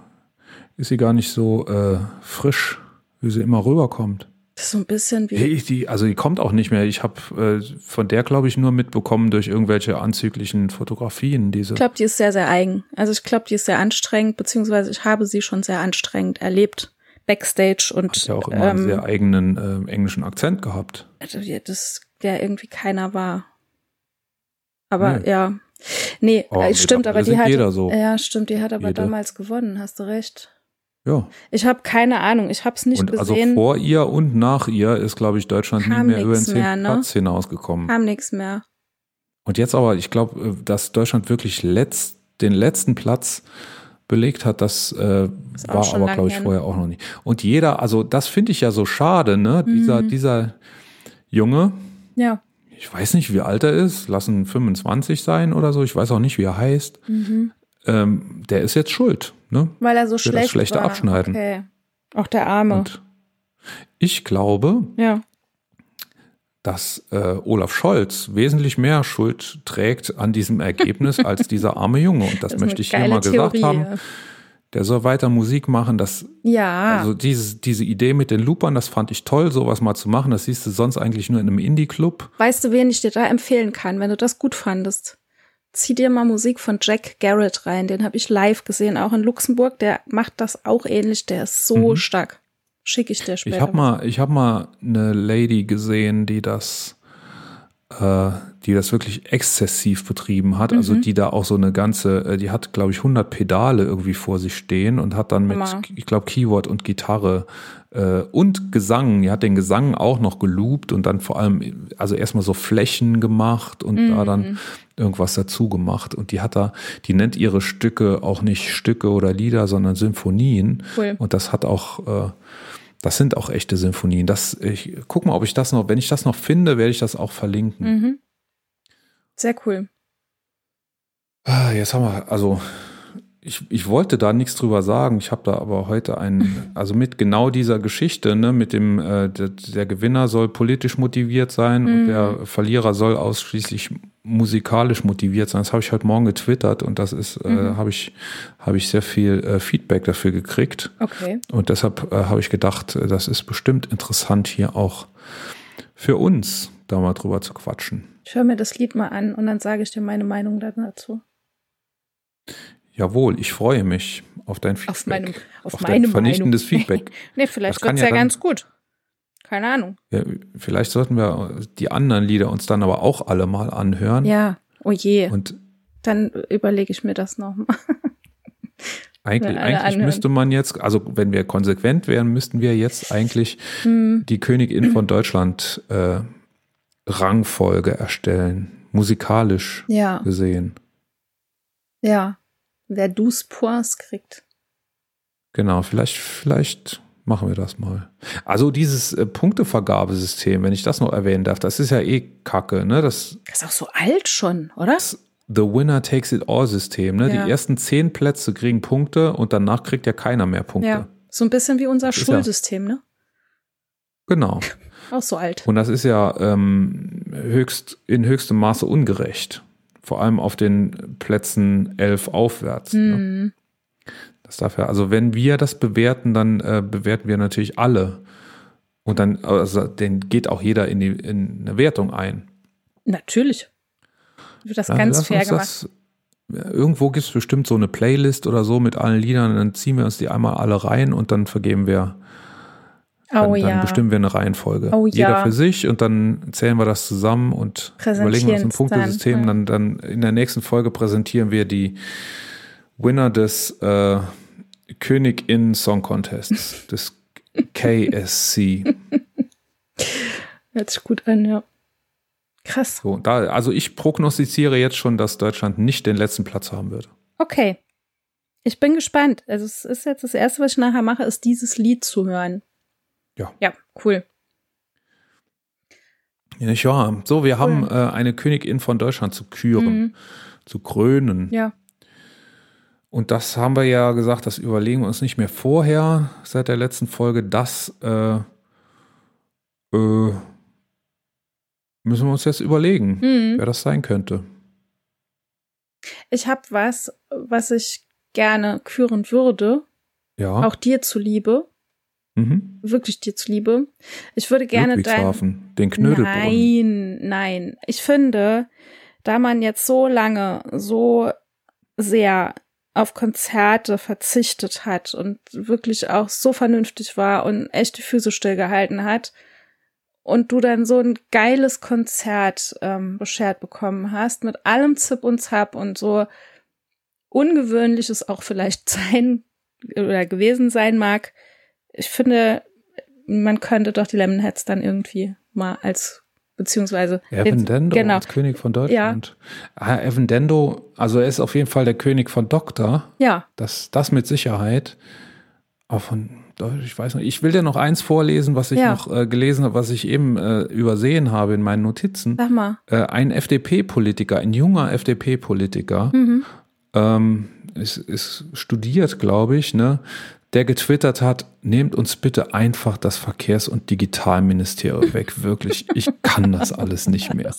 ist sie gar nicht so äh, frisch, wie sie immer rüberkommt. Das ist so ein bisschen wie Hey, die, also die kommt auch nicht mehr. Ich habe äh, von der, glaube ich, nur mitbekommen durch irgendwelche anzüglichen Fotografien. Diese. Ich glaube, die ist sehr, sehr eigen. Also ich glaube, die ist sehr anstrengend, beziehungsweise ich habe sie schon sehr anstrengend erlebt. Backstage und hat ja auch immer einen ähm, sehr eigenen äh, englischen Akzent gehabt. also, das der irgendwie keiner war. Aber Nee. ja. Nee, Aber äh, stimmt, aber die hat so. Ja, stimmt, die hat aber Jede. damals gewonnen, hast du recht. Ja. Ich habe keine Ahnung, ich habe es nicht und also gesehen, vor ihr und nach ihr ist, glaube ich, Deutschland nie Kam mehr über den nix zehnten mehr, ne? Platz hinausgekommen. kam nichts mehr. Und jetzt aber, ich glaube, dass Deutschland wirklich letzt, den letzten Platz belegt hat, das äh, war aber, glaube ich, ne? vorher auch noch nie. Und jeder, also das finde ich ja so schade, ne? Dieser, Mhm. dieser Junge, Ja. ich weiß nicht, wie alt er ist, lassen 25 sein oder so, ich weiß auch nicht, wie er heißt. Mhm. Ähm, der ist jetzt schuld, ne? Weil er so Für das schlecht schlechte war. Abschneiden. Okay. Auch der Arme. Und ich glaube, ja. dass äh, Olaf Scholz wesentlich mehr Schuld trägt an diesem Ergebnis als dieser arme Junge. Und das, Das möchte ich hier mal gesagt Theorie. haben. Der soll weiter Musik machen. Das, Ja. Also dieses, diese Idee mit den Loopern, das fand ich toll, sowas mal zu machen. Das siehst du sonst eigentlich nur in einem Indie-Club. weißt du, wen ich dir da empfehlen kann, wenn du das gut fandest? Zieh dir mal Musik von Jack Garrett rein. Den habe ich live gesehen, auch in Luxemburg. Der macht das auch ähnlich. Der ist so Mhm. stark. Schick ich dir später. Ich habe mal, ich habe mal eine Lady gesehen, die das, äh, die das wirklich exzessiv betrieben hat. Also Mhm. die da auch so eine ganze, äh, die hat, glaube ich, 100 Pedale irgendwie vor sich stehen und hat dann mit, Hammer. ich glaube, Keyboard und Gitarre äh, und Gesang. Die hat den Gesang auch noch geloopt und dann vor allem, also erstmal so Flächen gemacht und da Mhm. dann irgendwas dazu gemacht. Und die hat da, die nennt ihre Stücke auch nicht Stücke oder Lieder, sondern Symphonien. Cool. Und das hat auch, äh, das sind auch echte Symphonien. Das, ich guck mal, ob ich das noch, wenn ich das noch finde, werde ich das auch verlinken. Mhm. Sehr cool. Ah, Jetzt haben wir, also ich, ich wollte da nichts drüber sagen. Ich habe da aber heute einen, also mit genau dieser Geschichte, ne, mit dem, äh, der, der Gewinner soll politisch motiviert sein und der Verlierer soll ausschließlich musikalisch motiviert sein. Das habe ich heute Morgen getwittert und das ist, äh, habe ich, habe ich sehr viel äh, Feedback dafür gekriegt. Okay. Und deshalb äh, habe ich gedacht, äh, das ist bestimmt interessant hier auch für uns, da mal drüber zu quatschen. Ich höre mir das Lied mal an und dann sage ich dir meine Meinung dazu. Jawohl, ich freue mich auf dein Feedback. Auf meinem, auf, auf meine dein vernichtendes Meinung. Feedback. nee, vielleicht kann wird's ja, ja ganz gut. Keine Ahnung. Ja, vielleicht sollten wir die anderen Lieder uns dann aber auch alle mal anhören. Ja, oh je. Und Dann überlege ich mir das nochmal. eigentlich, eigentlich anhören. müsste man jetzt, also wenn wir konsequent wären, müssten wir jetzt eigentlich Hm. die Königin von Deutschland äh, Rangfolge erstellen, musikalisch Ja, gesehen. ja. Wer dus Points kriegt. Genau, vielleicht, vielleicht machen wir das mal. Also dieses äh, Punktevergabesystem, wenn ich das noch erwähnen darf, das ist ja eh Kacke, ne? Das Das ist auch so alt schon, oder? The Winner Takes It All System, ne? Ja. Die ersten zehn Plätze kriegen Punkte und danach kriegt ja keiner mehr Punkte. Ja. So ein bisschen wie unser Das ist ja- Schulsystem, ne? Genau. Auch so alt. Und das ist ja ähm, höchst, in höchstem Maße ungerecht. Vor allem auf den Plätzen elf aufwärts. Ne? Hm. Das darf ja, also wenn wir das bewerten, dann äh, bewerten wir natürlich alle. Und dann, also, den geht auch jeder in, die, in eine Wertung ein. Natürlich. Wird das Ja, ganz fair gemacht. das- ja, Irgendwo gibt es bestimmt so eine Playlist oder so mit allen Liedern, dann ziehen wir uns die einmal alle rein und dann vergeben wir, dann, Oh dann ja. bestimmen wir eine Reihenfolge. Oh Jeder ja. für sich und dann zählen wir das zusammen und überlegen uns ein dann, Punktesystem. Dann, dann in der nächsten Folge präsentieren wir die Winner des äh, Königin Song Contests, des KSC. Hört sich gut an, ja. Krass. So, da, also ich prognostiziere jetzt schon, dass Deutschland nicht den letzten Platz haben wird. Okay. Ich bin gespannt. Also es ist jetzt das erste, was ich nachher mache, ist dieses Lied zu hören. Ja. Ja, cool. Ja? So, wir haben äh, eine Königin von Deutschland zu küren, Mhm. zu krönen. Ja. Und das haben wir ja gesagt, das überlegen wir uns nicht mehr vorher, seit der letzten Folge. Das äh, äh, müssen wir uns jetzt überlegen, Mhm. wer das sein könnte. Ich habe was, was ich gerne küren würde, Ja. auch dir zuliebe, Mhm. wirklich dir zuliebe. Ich würde gerne dein den Knödelbrunnen. Nein, nein. Ich finde, da man jetzt so lange so sehr auf Konzerte verzichtet hat und wirklich auch so vernünftig war und echt die Füße stillgehalten hat und du dann so ein geiles Konzert ähm, beschert bekommen hast mit allem Zip und Zap und so ungewöhnlich es auch vielleicht sein oder gewesen sein mag. Ich finde, man könnte doch die Lemonheads dann irgendwie mal als beziehungsweise Evan jetzt- Dendo genau als König von Deutschland. Ah, Evan Dendo, also er ist auf jeden Fall der König von Doktor. ja Das, das mit Sicherheit. Aber von ich weiß nicht. Ich will dir noch eins vorlesen, was ich Ja. noch äh, gelesen habe, was ich eben äh, übersehen habe in meinen Notizen. sag mal Äh, ein FDP-Politiker, ein junger FDP-Politiker, mhm. ähm, ist, ist studiert, glaube ich, ne, der getwittert hat, nehmt uns bitte einfach das Verkehrs- und Digitalministerium weg. Wirklich, ich kann das alles nicht mehr.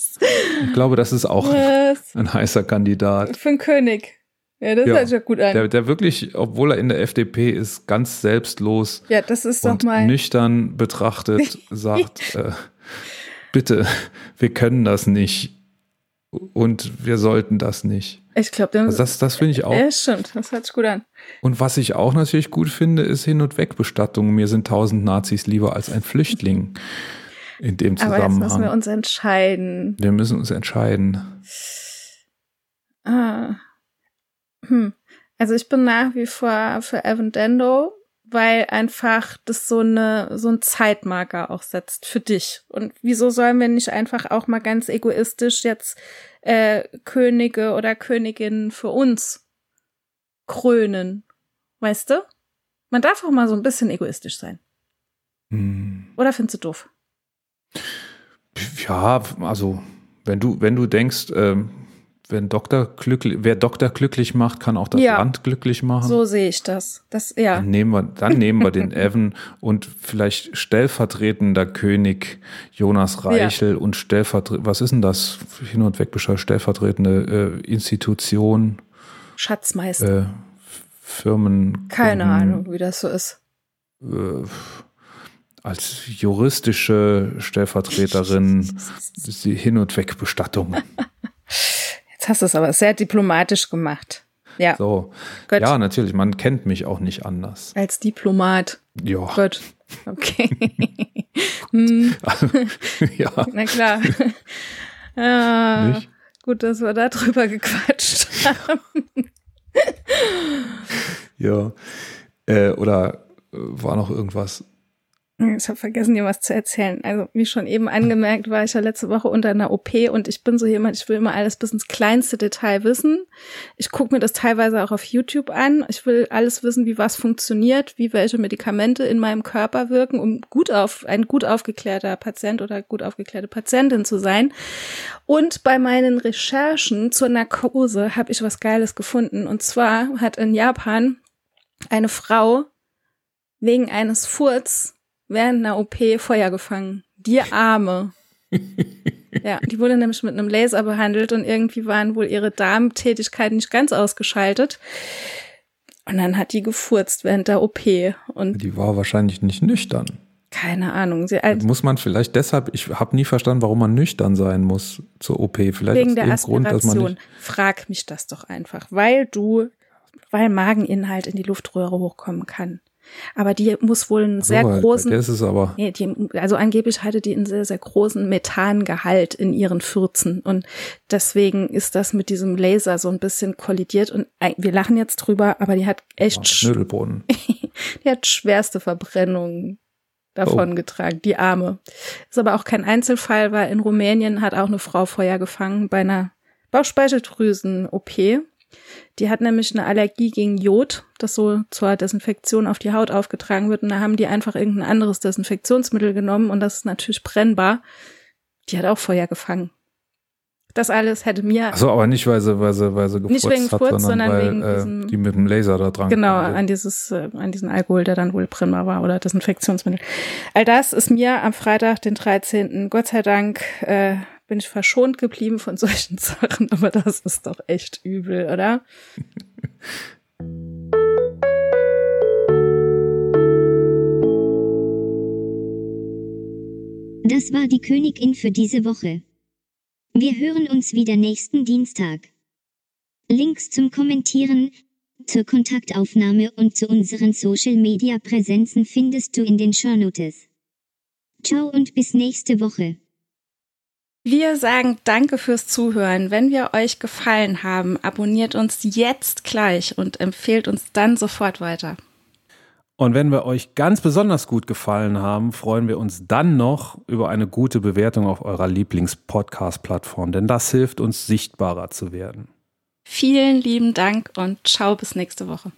Ich glaube, das ist auch Was? ein heißer Kandidat. für einen König ja das Ja. hört sich ja gut an Der, der wirklich, obwohl er in der FDP ist, ganz selbstlos ja das ist doch und mal nüchtern betrachtet sagt, äh, bitte, wir können das nicht und wir sollten das nicht. ich glaube Also das das finde ich auch. ja stimmt das hört sich gut an Und was ich auch natürlich gut finde, ist Hin- und Wegbestattungen. Mir sind tausend Nazis lieber als ein Flüchtling in dem aber jetzt müssen wir Zusammenhang. uns entscheiden Wir müssen uns entscheiden. ah. hm. also ich bin nach wie vor für Evan Dendo weil einfach das so eine so ein Zeitmarker auch setzt für dich. Und wieso sollen wir nicht einfach auch mal ganz egoistisch jetzt äh, Könige oder Königinnen für uns krönen? Weißt du? Man darf auch mal so ein bisschen egoistisch sein. Hm. oder findest du doof? Ja, also wenn du, wenn du denkst, ähm, wenn Doktor glücklich, wer Doktor glücklich macht, kann auch das Ja. Land glücklich machen. So sehe ich das. Das, ja. Dann nehmen wir, dann nehmen wir den Evan und vielleicht stellvertretender König Jonas Reichel und stellvertretend, was ist denn das? Hin und weg Bescheid, stellvertretende äh, Institution, Schatzmeister. äh, Firmen. Keine Ahnung, wie das so ist. Äh, als juristische Stellvertreterin die Hin- und Wegbestattung. Jetzt hast du es aber sehr diplomatisch gemacht. Ja, So. Gut. Ja, natürlich, man kennt mich auch nicht anders. als Diplomat. Ja. Gut. Okay. hm, ja. na klar. Ja, Nicht? gut, dass wir da drüber gequatscht haben. Ja. Äh, oder war noch irgendwas? Ich habe vergessen, dir was zu erzählen. Also, wie schon eben angemerkt, war ich ja letzte Woche unter einer OP und ich bin so jemand, ich will immer alles bis ins kleinste Detail wissen. Ich gucke mir das teilweise auch auf YouTube an. Ich will alles wissen, wie was funktioniert, wie welche Medikamente in meinem Körper wirken, um gut auf, ein gut aufgeklärter Patient oder gut aufgeklärte Patientin zu sein. Und bei meinen Recherchen zur Narkose habe ich was Geiles gefunden. Und zwar hat in Japan eine Frau wegen eines Furz während einer OP Feuer gefangen. Die Arme. ja, die wurde nämlich mit einem Laser behandelt und irgendwie waren wohl ihre Darmtätigkeiten nicht ganz ausgeschaltet. Und dann hat die gefurzt während der OP. Und Die war wahrscheinlich nicht nüchtern. keine Ahnung, sie, also Muss man vielleicht deshalb, ich habe nie verstanden, warum man nüchtern sein muss zur OP. Vielleicht wegen der dem Grund, dass man Aspiration. nicht. Frag mich das doch einfach, weil du, weil Mageninhalt in die Luftröhre hochkommen kann. Aber die muss wohl einen sehr bei- großen der ist aber. Nee, die, also angeblich hatte die einen sehr, sehr großen Methangehalt in ihren Fürzen. Und deswegen ist das mit diesem Laser so ein bisschen kollidiert. Und wir lachen jetzt drüber, aber die hat echt, sch- Schnödelboden. die hat schwerste Verbrennungen davon Oh. getragen, die Arme. Ist aber auch kein Einzelfall, weil in Rumänien hat auch eine Frau Feuer gefangen bei einer Bauchspeicheldrüsen-OP. Die hat nämlich eine Allergie gegen Jod, das so zur Desinfektion auf die Haut aufgetragen wird. Und da haben die einfach irgendein anderes Desinfektionsmittel genommen und das ist natürlich brennbar. Die hat auch Feuer gefangen. Das alles hätte mir Achso, aber nicht, weil sie, weil sie, weil sie gefurzt Nicht wegen hat, Furz, sondern, sondern weil wegen äh, diesem- die mit dem Laser da dran Genau, an dieses, äh, an diesen Alkohol, der dann wohl brennbar war oder Desinfektionsmittel. All das ist mir am Freitag, den 13. Gott sei Dank, äh, bin ich verschont geblieben von solchen Sachen, aber das ist doch echt übel, oder? Das war die Königin für diese Woche. Wir hören uns wieder nächsten Dienstag. Links zum Kommentieren, zur Kontaktaufnahme und zu unseren Social Media Präsenzen findest du in den Shownotes. Ciao und bis nächste Woche. Wir sagen Danke fürs Zuhören. Wenn wir euch gefallen haben, abonniert uns jetzt gleich und empfehlt uns dann sofort weiter. Und wenn wir euch ganz besonders gut gefallen haben, freuen wir uns dann noch über eine gute Bewertung auf eurer Lieblings-Podcast-Plattform, denn das hilft uns, sichtbarer zu werden. Vielen lieben Dank und ciao bis nächste Woche.